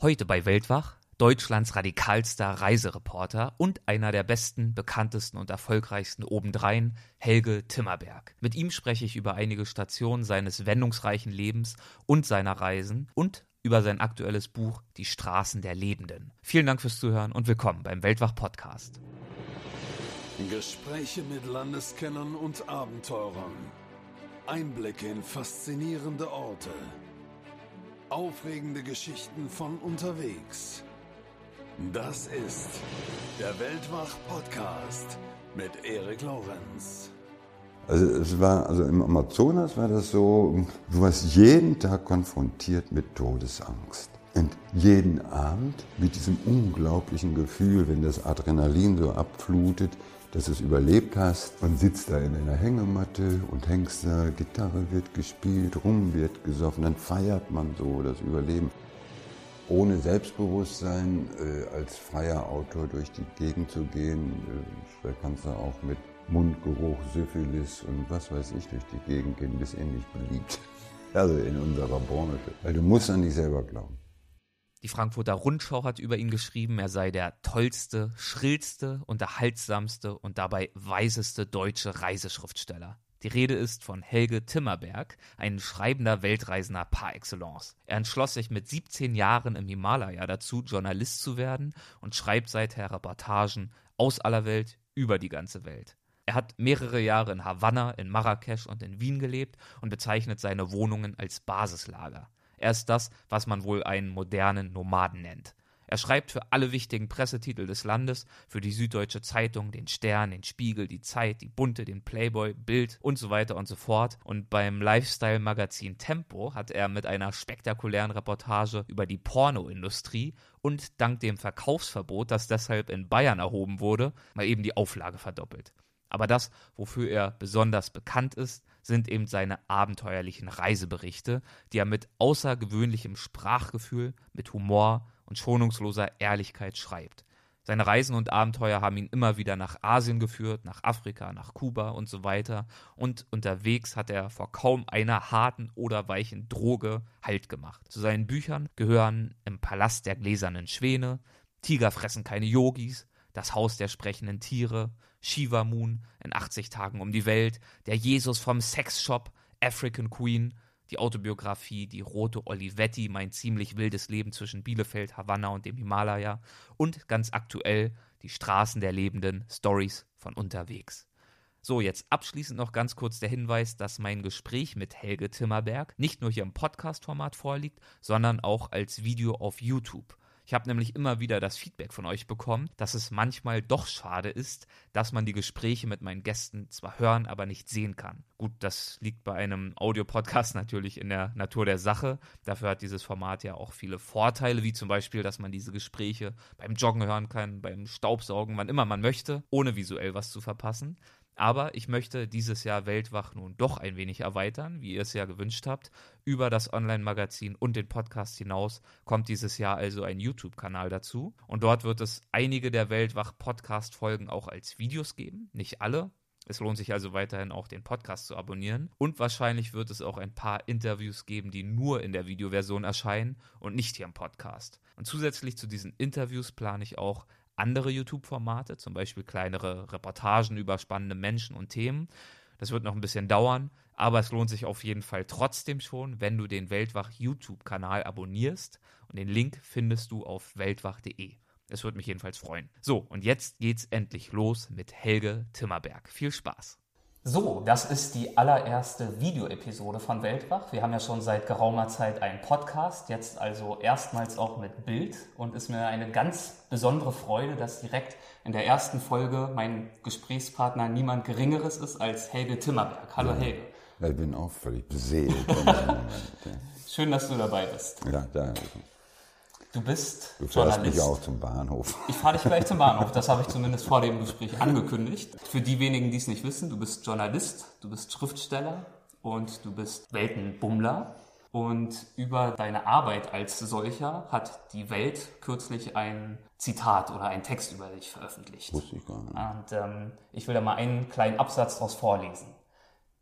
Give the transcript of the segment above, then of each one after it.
Heute bei Weltwach Deutschlands radikalster Reisereporter und einer der besten, bekanntesten und erfolgreichsten obendrein, Helge Timmerberg. Mit ihm spreche ich über einige Stationen seines wendungsreichen Lebens und seiner Reisen und über sein aktuelles Buch Die Straßen der Lebenden. Vielen Dank fürs Zuhören und willkommen beim Weltwach Podcast. Gespräche mit Landeskennern und Abenteurern. Einblicke in faszinierende Orte. Aufregende Geschichten von unterwegs. Das ist der Weltwach-Podcast mit Erik Lorenz. Also es war, also im Amazonas war das so, du warst jeden Tag konfrontiert mit Todesangst. Und jeden Abend mit diesem unglaublichen Gefühl, wenn das Adrenalin so abflutet, dass du es überlebt hast. Man sitzt da in einer Hängematte und hängst da, Gitarre wird gespielt, Rum wird gesoffen, dann feiert man so das Überleben. Ohne Selbstbewusstsein äh, als freier Autor durch die Gegend zu gehen, äh, da kannst du auch mit Mundgeruch, Syphilis und was weiß ich durch die Gegend gehen, bist ähnlich beliebt. Also in unserer Branche. Weil du musst an dich selber glauben. Die Frankfurter Rundschau hat über ihn geschrieben, er sei der tollste, schrillste, unterhaltsamste und dabei weiseste deutsche Reiseschriftsteller. Die Rede ist von Helge Timmerberg, ein schreibender Weltreisender par excellence. Er entschloss sich mit 17 Jahren im Himalaya dazu, Journalist zu werden und schreibt seither Reportagen aus aller Welt über die ganze Welt. Er hat mehrere Jahre in Havanna, in Marrakesch und in Wien gelebt und bezeichnet seine Wohnungen als Basislager. Er ist das, was man wohl einen modernen Nomaden nennt. Er schreibt für alle wichtigen Pressetitel des Landes, für die Süddeutsche Zeitung, den Stern, den Spiegel, die Zeit, die Bunte, den Playboy, Bild und so weiter und so fort. Und beim Lifestyle-Magazin Tempo hat er mit einer spektakulären Reportage über die Pornoindustrie und dank dem Verkaufsverbot, das deshalb in Bayern erhoben wurde, mal eben die Auflage verdoppelt. Aber das, wofür er besonders bekannt ist, sind eben seine abenteuerlichen Reiseberichte, die er mit außergewöhnlichem Sprachgefühl, mit Humor und schonungsloser Ehrlichkeit schreibt. Seine Reisen und Abenteuer haben ihn immer wieder nach Asien geführt, nach Afrika, nach Kuba und so weiter. Und unterwegs hat er vor kaum einer harten oder weichen Droge Halt gemacht. Zu seinen Büchern gehören Im Palast der gläsernen Schwäne, Tiger fressen keine Yogis, Das Haus der sprechenden Tiere, Shiva Moon in 80 Tagen um die Welt, Der Jesus vom Sexshop, African Queen, die Autobiografie Die rote Olivetti, mein ziemlich wildes Leben zwischen Bielefeld, Havanna und dem Himalaya und ganz aktuell Die Straßen der Lebenden, Stories von unterwegs. So, jetzt abschließend noch ganz kurz der Hinweis, dass mein Gespräch mit Helge Timmerberg nicht nur hier im Podcast-Format vorliegt, sondern auch als Video auf YouTube. Ich habe nämlich immer wieder das Feedback von euch bekommen, dass es manchmal doch schade ist, dass man die Gespräche mit meinen Gästen zwar hören, aber nicht sehen kann. Gut, das liegt bei einem Audiopodcast natürlich in der Natur der Sache. Dafür hat dieses Format ja auch viele Vorteile, wie zum Beispiel, dass man diese Gespräche beim Joggen hören kann, beim Staubsaugen, wann immer man möchte, ohne visuell was zu verpassen. Aber ich möchte dieses Jahr Weltwach nun doch ein wenig erweitern, wie ihr es ja gewünscht habt. Über das Online-Magazin und den Podcast hinaus kommt dieses Jahr also ein YouTube-Kanal dazu. Und dort wird es einige der Weltwach-Podcast-Folgen auch als Videos geben. Nicht alle. Es lohnt sich also weiterhin auch den Podcast zu abonnieren. Und wahrscheinlich wird es auch ein paar Interviews geben, die nur in der Videoversion erscheinen und nicht hier im Podcast. Und zusätzlich zu diesen Interviews plane ich auch andere YouTube-Formate, zum Beispiel kleinere Reportagen über spannende Menschen und Themen. Das wird noch ein bisschen dauern, aber es lohnt sich auf jeden Fall trotzdem schon, wenn du den Weltwach YouTube-Kanal abonnierst. Und den Link findest du auf weltwach.de. Es würde mich jedenfalls freuen. So, und jetzt geht's endlich los mit Helge Timmerberg. Viel Spaß! So, das ist die allererste Videoepisode von Weltwach. Wir haben ja schon seit geraumer Zeit einen Podcast, jetzt also erstmals auch mit Bild und ist mir eine ganz besondere Freude, dass direkt in der ersten Folge mein Gesprächspartner niemand Geringeres ist als Helge Timmerberg. Hallo ja, Helge. Ich bin auch völlig beseelt. Schön, dass du dabei bist. Ja, danke. Du bist du fährst mich auch zum Bahnhof. Ich fahre dich gleich zum Bahnhof. Das habe ich zumindest vor dem Gespräch angekündigt. Für die wenigen, die es nicht wissen, du bist Journalist, du bist Schriftsteller und du bist Weltenbummler. Und über deine Arbeit als solcher hat die Welt kürzlich ein Zitat oder einen Text über dich veröffentlicht. Wusste ich gar nicht. Und ähm, ich will da mal einen kleinen Absatz daraus vorlesen.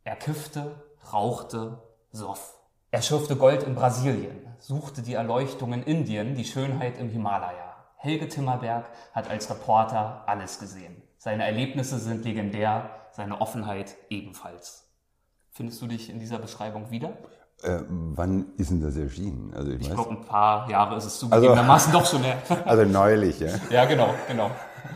Er kiffte, rauchte, soff. Er schürfte Gold in Brasilien, suchte die Erleuchtung in Indien, die Schönheit im Himalaya. Helge Timmerberg hat als Reporter alles gesehen. Seine Erlebnisse sind legendär, seine Offenheit ebenfalls. Findest du dich in dieser Beschreibung wieder? Äh, wann ist denn das erschienen? Also ich, ich glaube, ein paar Jahre ist es zugegebenermaßen also, doch schon her. Also neulich, ja? Ja, genau, genau.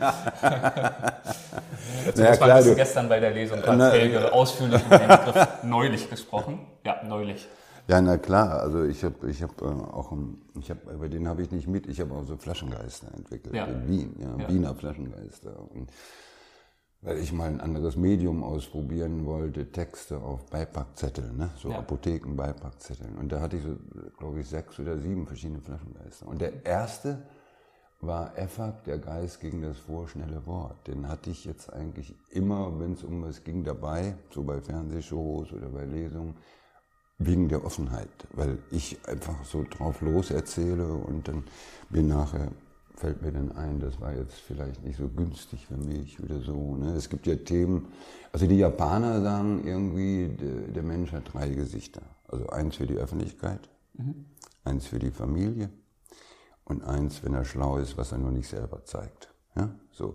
Dazu naja, klar, du, gestern bei der Lesung hat Helge ausführlich über den Begriff neulich gesprochen. Ja, neulich. Ja, na klar. Also ich habe ich hab, äh, auch, ich hab, bei denen habe ich nicht mit, ich habe auch so Flaschengeister entwickelt ja. in Wien, ja, ja. Wiener Flaschengeister. Und weil ich mal ein anderes Medium ausprobieren wollte, Texte auf Beipackzetteln, ne? so ja. Apotheken-Beipackzetteln. Und da hatte ich so, glaube ich, sechs oder sieben verschiedene Flaschengeister. Und der erste war Effak, der Geist gegen das vorschnelle Wort. Den hatte ich jetzt eigentlich immer, wenn es um was ging, dabei, so bei Fernsehshows oder bei Lesungen, wegen der Offenheit, weil ich einfach so drauf los erzähle und dann bin nachher fällt mir dann ein, das war jetzt vielleicht nicht so günstig für mich oder so. Ne? Es gibt ja Themen, also die Japaner sagen irgendwie, der, der Mensch hat drei Gesichter. Also eins für die Öffentlichkeit, mhm. eins für die Familie und eins, wenn er schlau ist, was er nur nicht selber zeigt. Ja? So.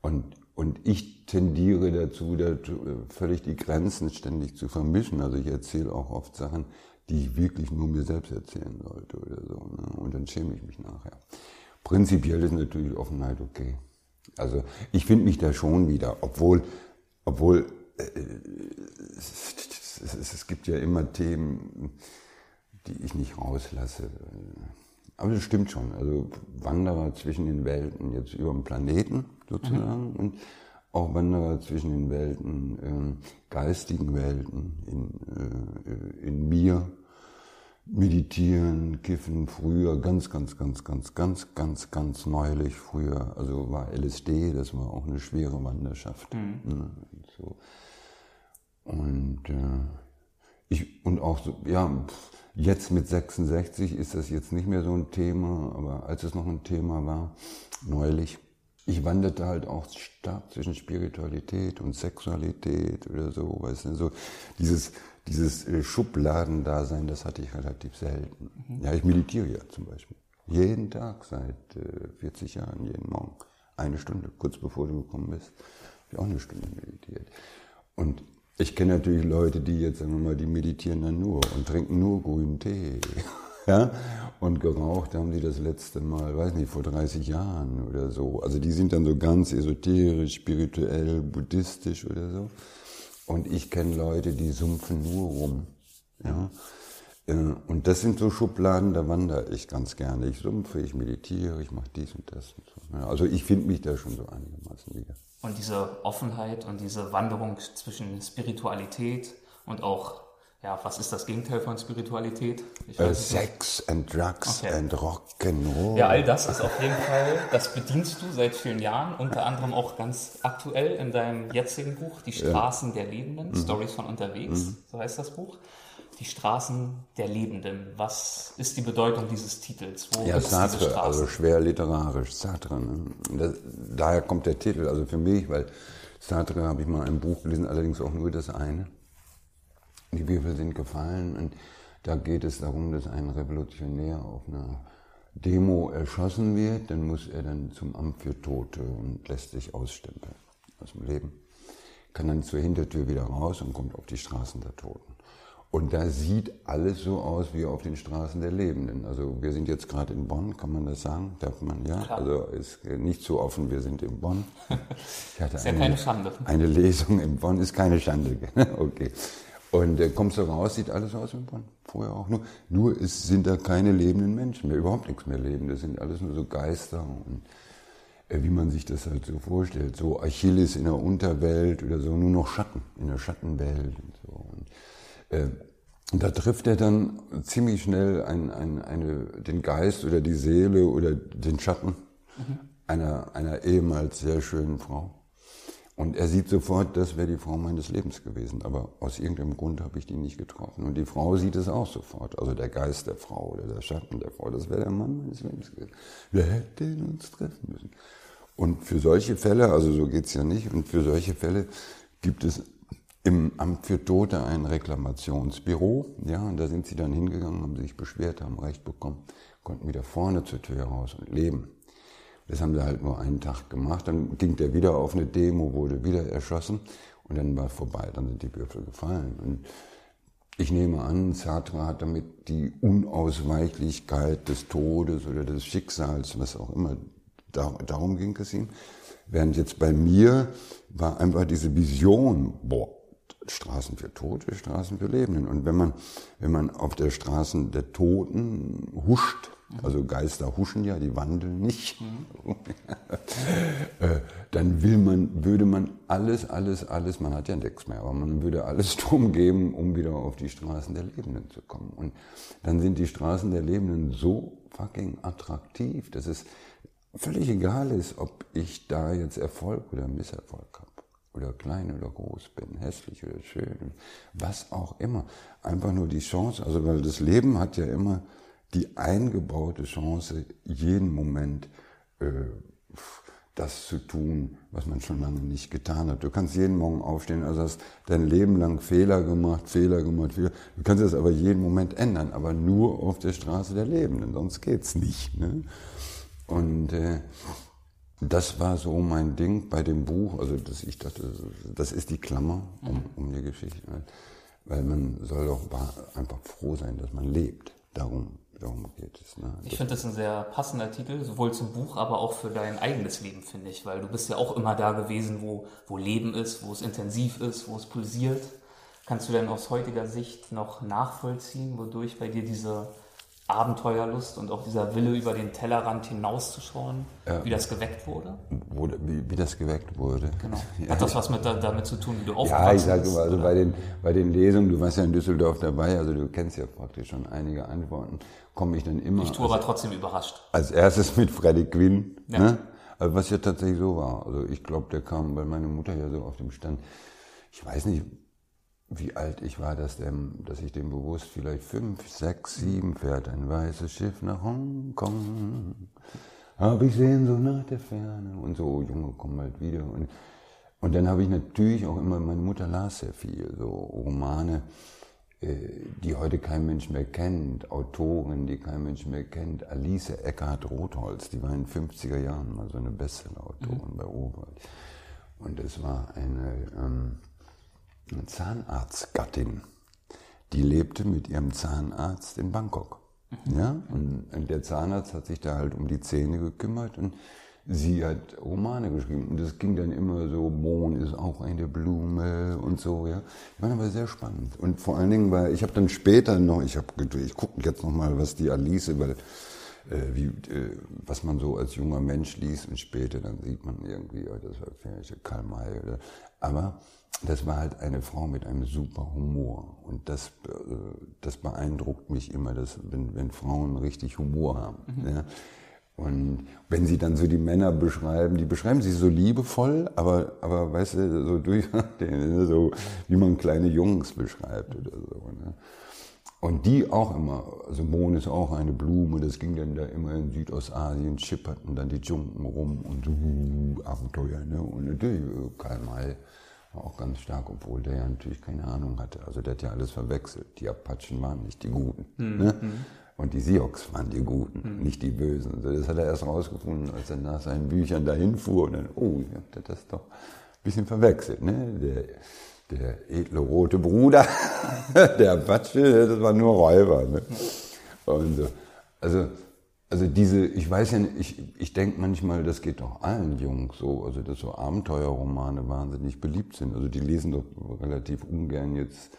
Und, und ich tendiere dazu, dazu, völlig die Grenzen ständig zu vermischen. Also ich erzähle auch oft Sachen, die ich wirklich nur mir selbst erzählen sollte oder so. Ne? Und dann schäme ich mich nachher. Prinzipiell ist natürlich Offenheit okay. Also ich finde mich da schon wieder, obwohl, obwohl äh, es, es, es, gibt ja immer Themen, die ich nicht rauslasse. Aber das stimmt schon. Also Wanderer zwischen den Welten, jetzt über dem Planeten sozusagen, mhm. und auch Wanderer zwischen den Welten, äh, geistigen Welten, in, äh, in mir Meditieren, Kiffen früher, ganz, ganz, ganz, ganz, ganz, ganz, ganz neulich früher, also war LSD, das war auch eine schwere Wanderschaft. Mhm. Ne, so. Und äh, ich, und auch so, ja, jetzt mit 66 ist das jetzt nicht mehr so ein Thema, aber als es noch ein Thema war, neulich, ich wanderte halt auch stark zwischen Spiritualität und Sexualität oder so, weißt du, so dieses, dieses äh, Schubladendasein, das hatte ich relativ selten. Mhm. Ja, ich meditiere ja zum Beispiel. Jeden Tag seit 40 äh, Jahren, jeden Morgen. Eine Stunde, kurz bevor du gekommen bist, habe ich auch eine Stunde meditiert. Und ich kenne natürlich Leute, die jetzt, sagen wir mal, die meditieren dann nur und trinken nur grünen Tee. ja? Und geraucht haben sie das letzte Mal, weiß nicht, vor 30 Jahren oder so. Also die sind dann so ganz esoterisch, spirituell, buddhistisch oder so. Und ich kenne Leute, die sumpfen nur rum. Ja? Äh, und das sind so Schubladen, da wandere ich ganz gerne. Ich sumpfe, ich meditiere, ich mache dies und das. Und so. Also ich finde mich da schon so einigermaßen wieder. Und diese Offenheit und diese Wanderung zwischen Spiritualität und auch ja, was ist das Gegenteil von Spiritualität? Uh, Sex and Drugs okay. and Rock'n'Roll. Ja, all das ist auf jeden Fall, das bedienst du seit vielen Jahren, unter anderem auch ganz aktuell in deinem jetzigen Buch, Die Straßen ja. der Lebenden, mhm. Stories von unterwegs, mhm. so heißt das Buch. Die Straßen der Lebenden. Was ist die Bedeutung dieses Titels? Wo ja, Sartre, also schwer literarisch, Sartre. Ne? Das, daher kommt der Titel, also für mich, weil Sartre habe ich mal ein Buch gelesen, allerdings auch nur das eine. Die Würfel sind gefallen und da geht es darum, dass ein Revolutionär auf einer Demo erschossen wird, dann muss er dann zum Amt für Tote und lässt sich ausstempeln aus dem Leben. Kann dann zur Hintertür wieder raus und kommt auf die Straßen der Toten. Und da sieht alles so aus wie auf den Straßen der Lebenden. Also wir sind jetzt gerade in Bonn, kann man das sagen? Darf man ja? Klar. Also ist nicht so offen, wir sind in Bonn. Ich hatte ist ja eine, keine Schande. Eine Lesung in Bonn ist keine Schande. okay. Und äh, kommst du raus, sieht alles aus wie Bonn. Vorher auch nur. Nur es sind da keine lebenden Menschen mehr, überhaupt nichts mehr leben. Das sind alles nur so Geister und äh, wie man sich das halt so vorstellt. So Achilles in der Unterwelt oder so, nur noch Schatten, in der Schattenwelt und so. Äh, und da trifft er dann ziemlich schnell ein, ein, eine, den Geist oder die Seele oder den Schatten mhm. einer, einer ehemals sehr schönen Frau. Und er sieht sofort, das wäre die Frau meines Lebens gewesen. Aber aus irgendeinem Grund habe ich die nicht getroffen. Und die Frau sieht es auch sofort. Also der Geist der Frau oder der Schatten der Frau, das wäre der Mann meines Lebens gewesen. Wir hätten uns treffen müssen. Und für solche Fälle, also so geht's ja nicht, und für solche Fälle gibt es im Amt für Tote ein Reklamationsbüro. Ja, und da sind sie dann hingegangen, haben sich beschwert, haben Recht bekommen, konnten wieder vorne zur Tür raus und leben. Das haben sie halt nur einen Tag gemacht. Dann ging der wieder auf eine Demo, wurde wieder erschossen und dann war vorbei. Dann sind die Würfel gefallen. Und ich nehme an, Sartre hat damit die Unausweichlichkeit des Todes oder des Schicksals, was auch immer, darum ging es ihm. Während jetzt bei mir war einfach diese Vision, boah, Straßen für Tote, Straßen für Lebenden. Und wenn man, wenn man auf der Straßen der Toten huscht, also Geister huschen ja, die wandeln nicht, mhm. dann will man, würde man alles, alles, alles, man hat ja nichts mehr, aber man würde alles drum geben, um wieder auf die Straßen der Lebenden zu kommen. Und dann sind die Straßen der Lebenden so fucking attraktiv, dass es völlig egal ist, ob ich da jetzt Erfolg oder Misserfolg habe oder klein oder groß bin, hässlich oder schön, was auch immer. Einfach nur die Chance, also weil das Leben hat ja immer die eingebaute Chance, jeden Moment äh, das zu tun, was man schon lange nicht getan hat. Du kannst jeden Morgen aufstehen, also hast dein Leben lang Fehler gemacht, Fehler gemacht, Fehler. Du kannst das aber jeden Moment ändern, aber nur auf der Straße der Lebenden, sonst geht's nicht. Ne? Und äh, das war so mein Ding bei dem Buch, also dass ich dachte, das ist die Klammer um, um die Geschichte, weil man soll doch einfach froh sein, dass man lebt. Darum, darum geht es. Ne? Ich finde das ein sehr passender Titel, sowohl zum Buch, aber auch für dein eigenes Leben, finde ich, weil du bist ja auch immer da gewesen, wo, wo Leben ist, wo es intensiv ist, wo es pulsiert. Kannst du denn aus heutiger Sicht noch nachvollziehen, wodurch bei dir diese Abenteuerlust und auch dieser Wille, über den Tellerrand hinauszuschauen, ja. wie das geweckt wurde? wurde wie, wie, das geweckt wurde. Genau. Hat das was mit, damit zu tun, wie du aufgewachsen Ja, ich sage immer, also bei den, bei den Lesungen, du warst ja in Düsseldorf dabei, also du kennst ja praktisch schon einige Antworten, komme ich dann immer. Ich tue aber trotzdem überrascht. Als erstes mit Freddy Quinn, ja. ne? Also was ja tatsächlich so war. Also ich glaube, der kam, weil meine Mutter ja so auf dem Stand, ich weiß nicht, wie alt ich war, dass, dem, dass ich dem bewusst vielleicht fünf, sechs, sieben fährt ein weißes Schiff nach Hongkong. Hab ich sehen so nach der Ferne und so, Junge, komm bald wieder. Und, und dann habe ich natürlich auch immer, meine Mutter las sehr viel, so Romane, äh, die heute kein Mensch mehr kennt, Autoren, die kein Mensch mehr kennt. Alice Eckhard Rotholz, die war in den 50er Jahren mal so eine Bestseller-Autorin mhm. bei Oberwald. Und es war eine... Ähm, eine Zahnarztgattin, die lebte mit ihrem Zahnarzt in Bangkok. Mhm. Ja? Und der Zahnarzt hat sich da halt um die Zähne gekümmert und sie hat Romane geschrieben. Und das ging dann immer so, Mohn ist auch eine Blume und so, ja. Die waren aber sehr spannend. Und vor allen Dingen, weil ich habe dann später noch, ich habe ich gucke jetzt noch mal, was die Alice, weil wie, äh, was man so als junger Mensch liest und später dann sieht man irgendwie, oh, das war vielleicht Karl May oder, aber das war halt eine Frau mit einem super Humor. Und das, äh, das beeindruckt mich immer, dass, wenn, wenn Frauen richtig Humor haben. Mhm. Ja. Und wenn sie dann so die Männer beschreiben, die beschreiben sie so liebevoll, aber, aber weißt du, so durch, so wie man kleine Jungs beschreibt oder so. Ne? Und die auch immer, also Mohn ist auch eine Blume, das ging dann da immer in Südostasien, schipperten dann die Dschunken rum und uh, Abenteuer. Ne? Und natürlich äh, Karl May war auch ganz stark, obwohl der ja natürlich keine Ahnung hatte. Also der hat ja alles verwechselt. Die Apachen waren nicht die Guten. Mhm. Ne? Und die Sioux waren die Guten, mhm. nicht die Bösen. Also das hat er erst rausgefunden, als er nach seinen Büchern dahin fuhr und dann, oh, ich hab das doch ein bisschen verwechselt. Ne? Der, der edle rote Bruder, der Apache, das war nur Räuber. Ne? Und so. Also also diese, ich weiß ja nicht, ich, ich denke manchmal, das geht doch allen Jungs so, also dass so Abenteuerromane wahnsinnig beliebt sind. Also die lesen doch relativ ungern jetzt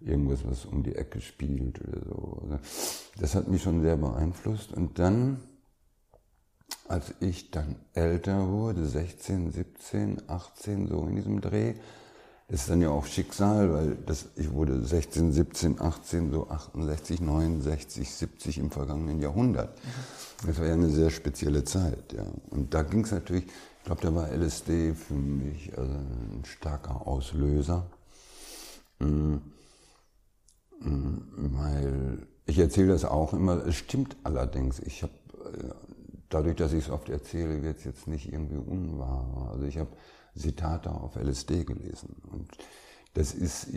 irgendwas, was um die Ecke spielt oder so. Also das hat mich schon sehr beeinflusst. Und dann, als ich dann älter wurde, 16, 17, 18, so in diesem Dreh, ist dann ja auch Schicksal, weil das, ich wurde 16, 17, 18, so 68, 69, 70 im vergangenen Jahrhundert. Mhm. Das war ja eine sehr spezielle Zeit. Ja. Und da ging es natürlich, ich glaube, da war LSD für mich also ein starker Auslöser. Mhm. Weil ich erzähle das auch immer, es stimmt allerdings. Ich habe, äh, dadurch, dass ich es oft erzähle, wird es jetzt nicht irgendwie unwahr. Also ich habe Zitate auf LSD gelesen. Und das ist,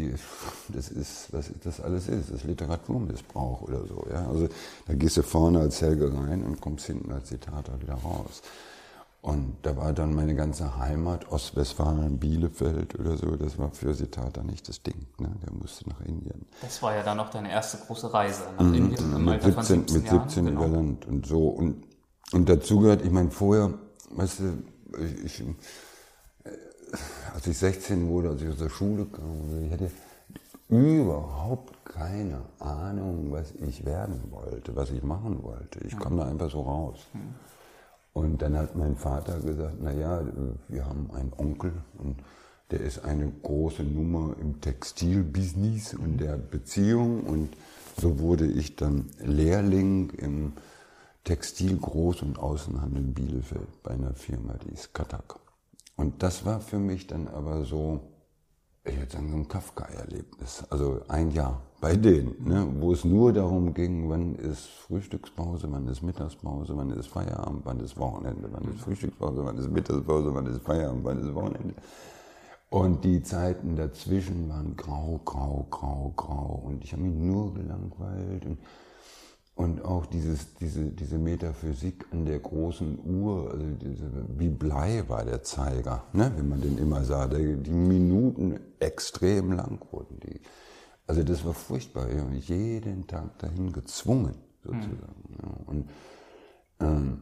das ist, was das alles ist, das ist Literaturmissbrauch oder so. Ja? Also da gehst du vorne als Helge rein und kommst hinten als Zitator wieder raus. Und da war dann meine ganze Heimat, Ostwestfalen, Bielefeld oder so, das war für Sitata nicht das Ding. Ne? Der musste nach Indien. Das war ja dann auch deine erste große Reise nach mhm, Indien im mit Alter 17, von 17 Mit 17 Jahren, genau. über Land und so. Und, und dazu gehört, ich meine, vorher, weißt du, ich, ich als ich 16 wurde, als ich aus der Schule kam, ich hatte überhaupt keine Ahnung, was ich werden wollte, was ich machen wollte. Ich kam da einfach so raus. Und dann hat mein Vater gesagt, naja, wir haben einen Onkel und der ist eine große Nummer im Textilbusiness und der Beziehung und so wurde ich dann Lehrling im Textil Groß- und Außenhandel Bielefeld bei einer Firma, die ist Katak. Und das war für mich dann aber so, ich würde sagen, so ein Kafka-Erlebnis. Also ein Jahr bei denen, ne, wo es nur darum ging, wann ist Frühstückspause, wann ist Mittagspause, wann ist Feierabend, wann ist Wochenende, wann ist Frühstückspause, wann ist Mittagspause, wann ist Feierabend, wann ist Wochenende. Und die Zeiten dazwischen waren grau, grau, grau, grau. Und ich habe mich nur gelangweilt. Und und auch dieses, diese, diese Metaphysik an der großen Uhr, also diese, wie Blei war der Zeiger, ne, wenn man den immer sah. Der, die Minuten extrem lang wurden. Die, also das war furchtbar. Jeden Tag dahin gezwungen, sozusagen. Mhm. Ja. Und ähm,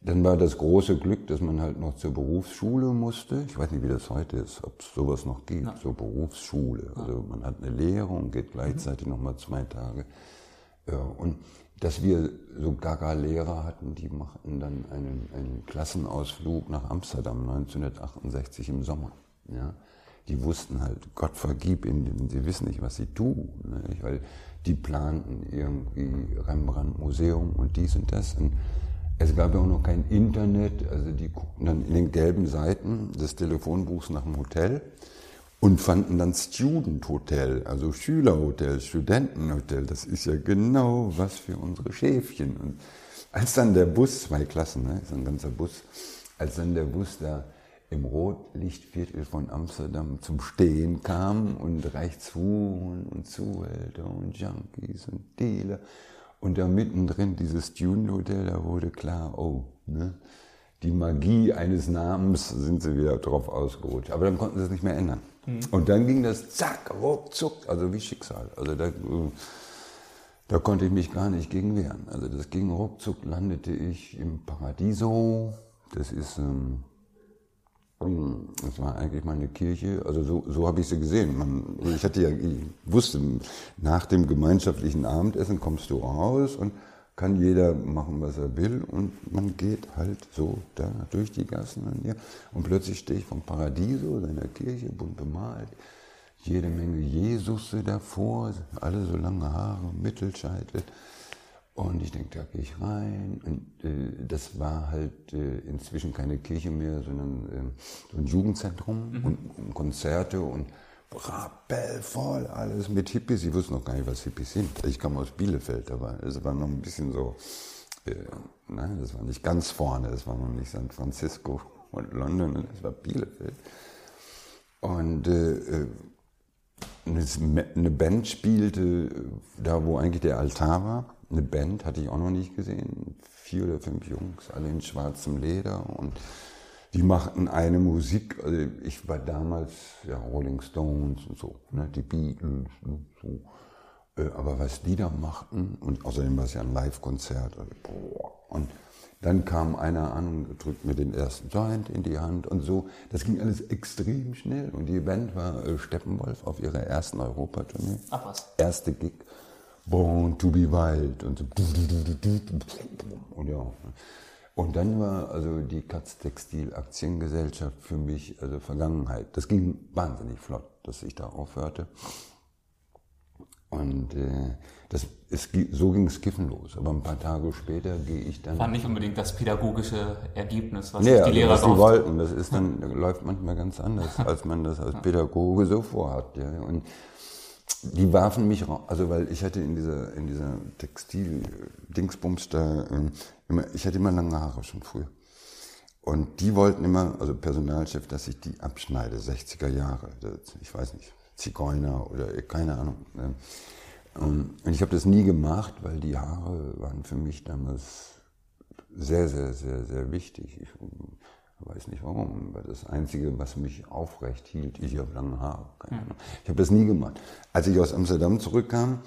dann war das große Glück, dass man halt noch zur Berufsschule musste. Ich weiß nicht, wie das heute ist, ob es sowas noch gibt, ja. zur Berufsschule. Also man hat eine Lehre und geht gleichzeitig mhm. noch mal zwei Tage und dass wir so Gaga-Lehrer hatten, die machten dann einen, einen Klassenausflug nach Amsterdam 1968 im Sommer. Ja. Die wussten halt, Gott vergib ihnen, sie wissen nicht, was sie tun. Ne? Weil die planten irgendwie Rembrandt-Museum und dies und das. Und es gab ja auch noch kein Internet, also die guckten dann in den gelben Seiten des Telefonbuchs nach dem Hotel und fanden dann Student Hotel, also Schülerhotel, Studentenhotel. Das ist ja genau was für unsere Schäfchen. Und als dann der Bus, zwei Klassen, ne, ist ein ganzer Bus, als dann der Bus da im Rotlichtviertel von Amsterdam zum Stehen kam und rechts fuhren und Zuhälter und Junkies und Dealer und da mittendrin dieses Student Hotel, da wurde klar, oh, ne, die Magie eines Namens sind sie wieder drauf ausgerutscht. Aber dann konnten sie es nicht mehr ändern. Mhm. Und dann ging das zack, ruckzuck, also wie Schicksal. Also da, da konnte ich mich gar nicht gegen wehren. Also das ging ruckzuck, landete ich im Paradiso. Das ist, ähm, das war eigentlich meine Kirche. Also so, so habe ich sie gesehen. Man, ich hatte ja, ich wusste, nach dem gemeinschaftlichen Abendessen kommst du raus und kann jeder machen, was er will und man geht halt so da durch die Gassen an hier und plötzlich stehe ich vom Paradiso, seiner Kirche, bunt bemalt, jede Menge Jesus davor, alle so lange Haare, Mittelscheitel. Und ich denke, da gehe ich rein. Und äh, das war halt äh, inzwischen keine Kirche mehr, sondern äh, so ein Jugendzentrum mhm. und, und Konzerte und rappelvoll, alles mit Hippies. Ich wusste noch gar nicht, was Hippies sind. Ich kam aus Bielefeld, aber es war noch ein bisschen so, äh, nein, das war nicht ganz vorne, das war noch nicht San Francisco und London, das war Bielefeld. Und äh, äh eine Band spielte äh, da, wo eigentlich der Altar war. Eine Band hatte ich auch noch nicht gesehen. Vier oder fünf Jungs, alle in schwarzem Leder und die machten eine Musik, also ich war damals ja Rolling Stones und so, ne, die Beatles und so. Äh, aber was die da machten, und außerdem war es ja ein Live-Konzert, also, und dann kam einer an und drückte mir den ersten Joint in die Hand und so. Das ging alles extrem schnell. Und die Band war äh, Steppenwolf auf ihrer ersten Europatournee. Ach was. Erste Gig. Born to be wild. Und so. Und ja. Und dann war also die Katz Textil Aktiengesellschaft für mich also Vergangenheit. Das ging wahnsinnig flott, dass ich da aufhörte. Und äh, das ist, so ging es kiffenlos. Aber ein paar Tage später gehe ich dann. War nicht unbedingt das pädagogische Ergebnis, was nee, die also Lehrer was die wollten. Das ist dann läuft manchmal ganz anders, als man das als Pädagoge so vorhat. Ja. Und die warfen mich raus, also weil ich hatte in dieser, in dieser Textil-Dingsbums da, ähm, immer, ich hatte immer lange Haare schon früher. und die wollten immer, also Personalchef, dass ich die abschneide, 60er Jahre. Ich weiß nicht, Zigeuner oder keine Ahnung. Ne. Und ich habe das nie gemacht, weil die Haare waren für mich damals sehr, sehr, sehr, sehr wichtig. Ich weiß nicht warum, weil das Einzige, was mich aufrecht hielt, ich habe lange Haare. Keine Ahnung. Ich habe das nie gemacht. Als ich aus Amsterdam zurückkam,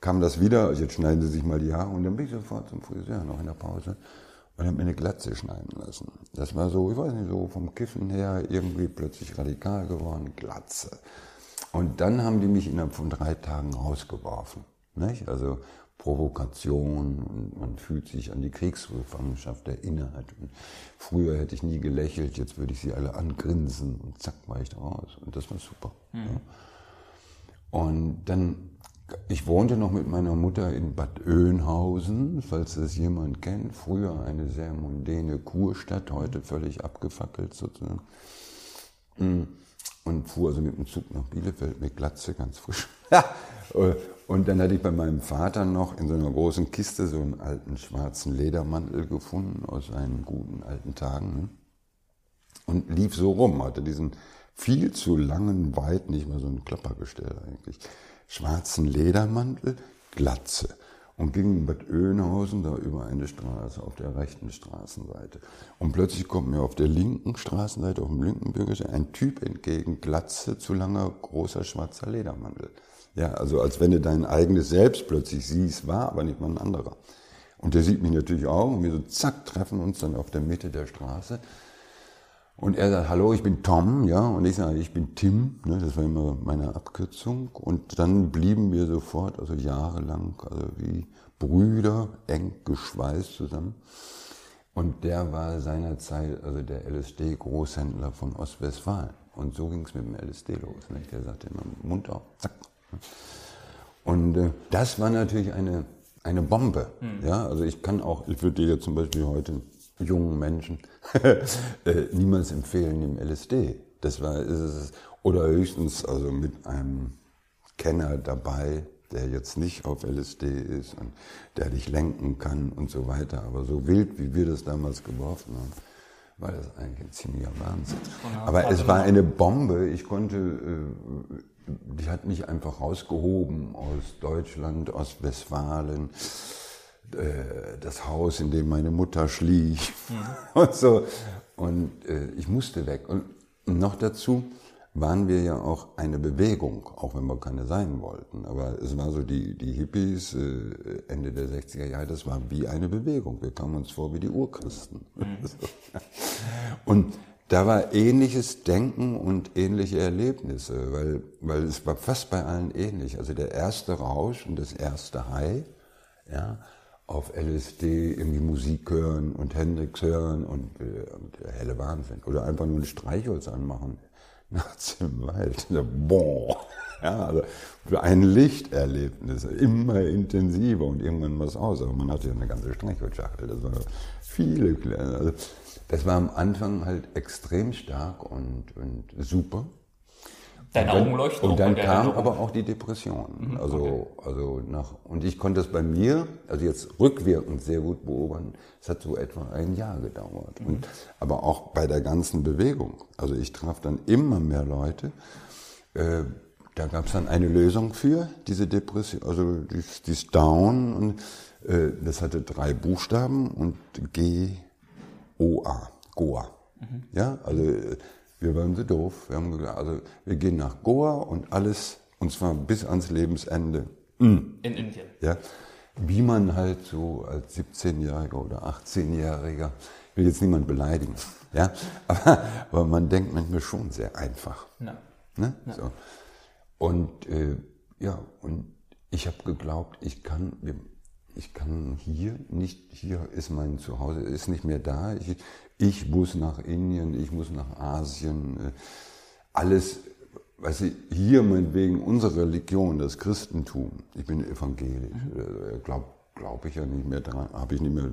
kam das wieder, also jetzt schneiden Sie sich mal die Haare und dann bin ich sofort zum Friseur, noch in der Pause und habe mir eine Glatze schneiden lassen. Das war so, ich weiß nicht, so vom Kiffen her irgendwie plötzlich radikal geworden, Glatze. Und dann haben die mich innerhalb von drei Tagen rausgeworfen. Nicht? Also Provokation und man fühlt sich an die Kriegsgefangenschaft erinnert. Und früher hätte ich nie gelächelt, jetzt würde ich sie alle angrinsen und zack war ich da raus. Und das war super. Mhm. Ja. Und dann ich wohnte noch mit meiner Mutter in Bad Oeynhausen, falls das jemand kennt. Früher eine sehr mondäne Kurstadt, heute völlig abgefackelt sozusagen. Mm. Und fuhr also mit dem Zug nach Bielefeld mit Glatze, ganz frisch. Und dann hatte ich bei meinem Vater noch in so einer großen Kiste so einen alten schwarzen Ledermantel gefunden aus seinen guten alten Tagen. Ne? Und lief so rum, hatte diesen viel zu langen, weit, nicht mehr so ein Klappergestell eigentlich schwarzen Ledermantel, Glatze und ging in Bad Oeynhausen da über eine Straße auf der rechten Straßenseite. Und plötzlich kommt mir auf der linken Straßenseite, auf dem linken Bürgersteig, ein Typ entgegen, Glatze, zu langer, großer, schwarzer Ledermantel. Ja, also als wenn du dein eigenes Selbst plötzlich siehst, war aber nicht mal ein anderer. Und der sieht mich natürlich auch und wir so zack, treffen uns dann auf der Mitte der Straße. Und er sagt, hallo, ich bin Tom, ja, und ich sage, ich bin Tim, ne, das war immer meine Abkürzung. Und dann blieben wir sofort, also jahrelang, also wie Brüder, eng geschweißt zusammen. Und der war seinerzeit, also der LSD-Großhändler von Ostwestfalen. Und so ging es mit dem LSD los. Ne? Der sagte immer, Mund auf, zack. Und äh, das war natürlich eine, eine Bombe. Mhm. Ja, also ich kann auch, ich würde dir zum Beispiel heute jungen Menschen äh, niemals empfehlen, im LSD. Das war, ist es, oder höchstens also mit einem Kenner dabei, der jetzt nicht auf LSD ist und der dich lenken kann und so weiter. Aber so wild, wie wir das damals geworfen haben, war das eigentlich ein ziemlicher Wahnsinn. Aber es war eine Bombe. Ich konnte, äh, die hat mich einfach rausgehoben aus Deutschland, aus Westfalen äh, das Haus, in dem meine Mutter schlief mhm. und so. Und äh, ich musste weg. Und noch dazu waren wir ja auch eine Bewegung, auch wenn wir keine sein wollten. Aber es war so, die, die Hippies äh, Ende der 60er Jahre, das war wie eine Bewegung. Wir kamen uns vor wie die Urchristen. Mhm. und da war ähnliches Denken und ähnliche Erlebnisse, weil, weil es war fast bei allen ähnlich. Also der erste Rausch und das erste High, ja, auf LSD irgendwie Musik hören und Hendrix hören und, äh, und der helle Wahnsinn. Oder einfach nur ein Streichholz anmachen nachts im Wald. Boah. Ja, also ein Lichterlebnis, immer intensiver und irgendwann was aus. Aber man hatte ja eine ganze Streichholzschachtel. Das war viele kleine. Also das war am Anfang halt extrem stark und, und super. Deine Augen leuchten. Und dann kam aber auch die Depression. Mhm, also, okay. also nach, und ich konnte es bei mir, also jetzt rückwirkend sehr gut beobachten. Es hat so etwa ein Jahr gedauert. Mhm. Und, aber auch bei der ganzen Bewegung. Also ich traf dann immer mehr Leute. Äh, da gab es dann eine Lösung für diese Depression, also dieses, dieses Down. Und äh, das hatte drei Buchstaben und G O A, Goa. Mhm. Ja, also äh, wir waren so doof. Wir haben gesagt, also wir gehen nach Goa und alles, und zwar bis ans Lebensende. Mhm. In Indien. Ja. Wie man halt so als 17-Jähriger oder 18-Jähriger, will jetzt niemand beleidigen, ja, aber, aber, man denkt manchmal schon sehr einfach. Ja. Ne? Ja. So. Und äh, ja, und ich habe geglaubt, ich kann, ich kann hier nicht, hier ist mein Zuhause, ist nicht mehr da. Ich, ich muss nach Indien, ich muss nach Asien. Äh, alles, was ich, hier meinetwegen unsere Religion, das Christentum, ich bin evangelisch, mhm. Äh, glaube glaub ich ja nicht mehr dran, habe ich nicht mehr,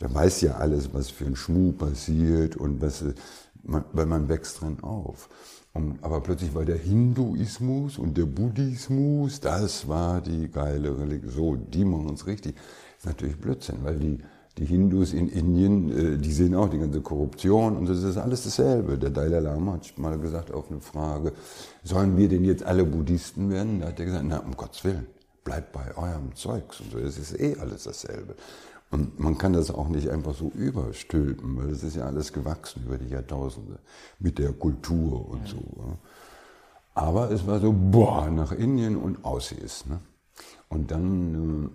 da weiß ja alles, was für ein Schmuh passiert und was, man, weil man wächst drin auf. Aber plötzlich war der Hinduismus und der Buddhismus, das war die geile Religion. So, die machen uns richtig. Das ist natürlich Blödsinn, weil die, die Hindus in Indien, äh, die sehen auch die ganze Korruption und das ist alles dasselbe. Der Dalai Lama hat mal gesagt auf eine Frage, sollen wir denn jetzt alle Buddhisten werden? Da hat er gesagt, na, um Gottes Willen, bleibt bei eurem Zeugs und so, es ist eh alles dasselbe. Und man kann das auch nicht einfach so überstülpen, weil das ist ja alles gewachsen über die Jahrtausende mit der Kultur und so. Aber es war so, boah, nach Indien und Aussies. Ne? Und dann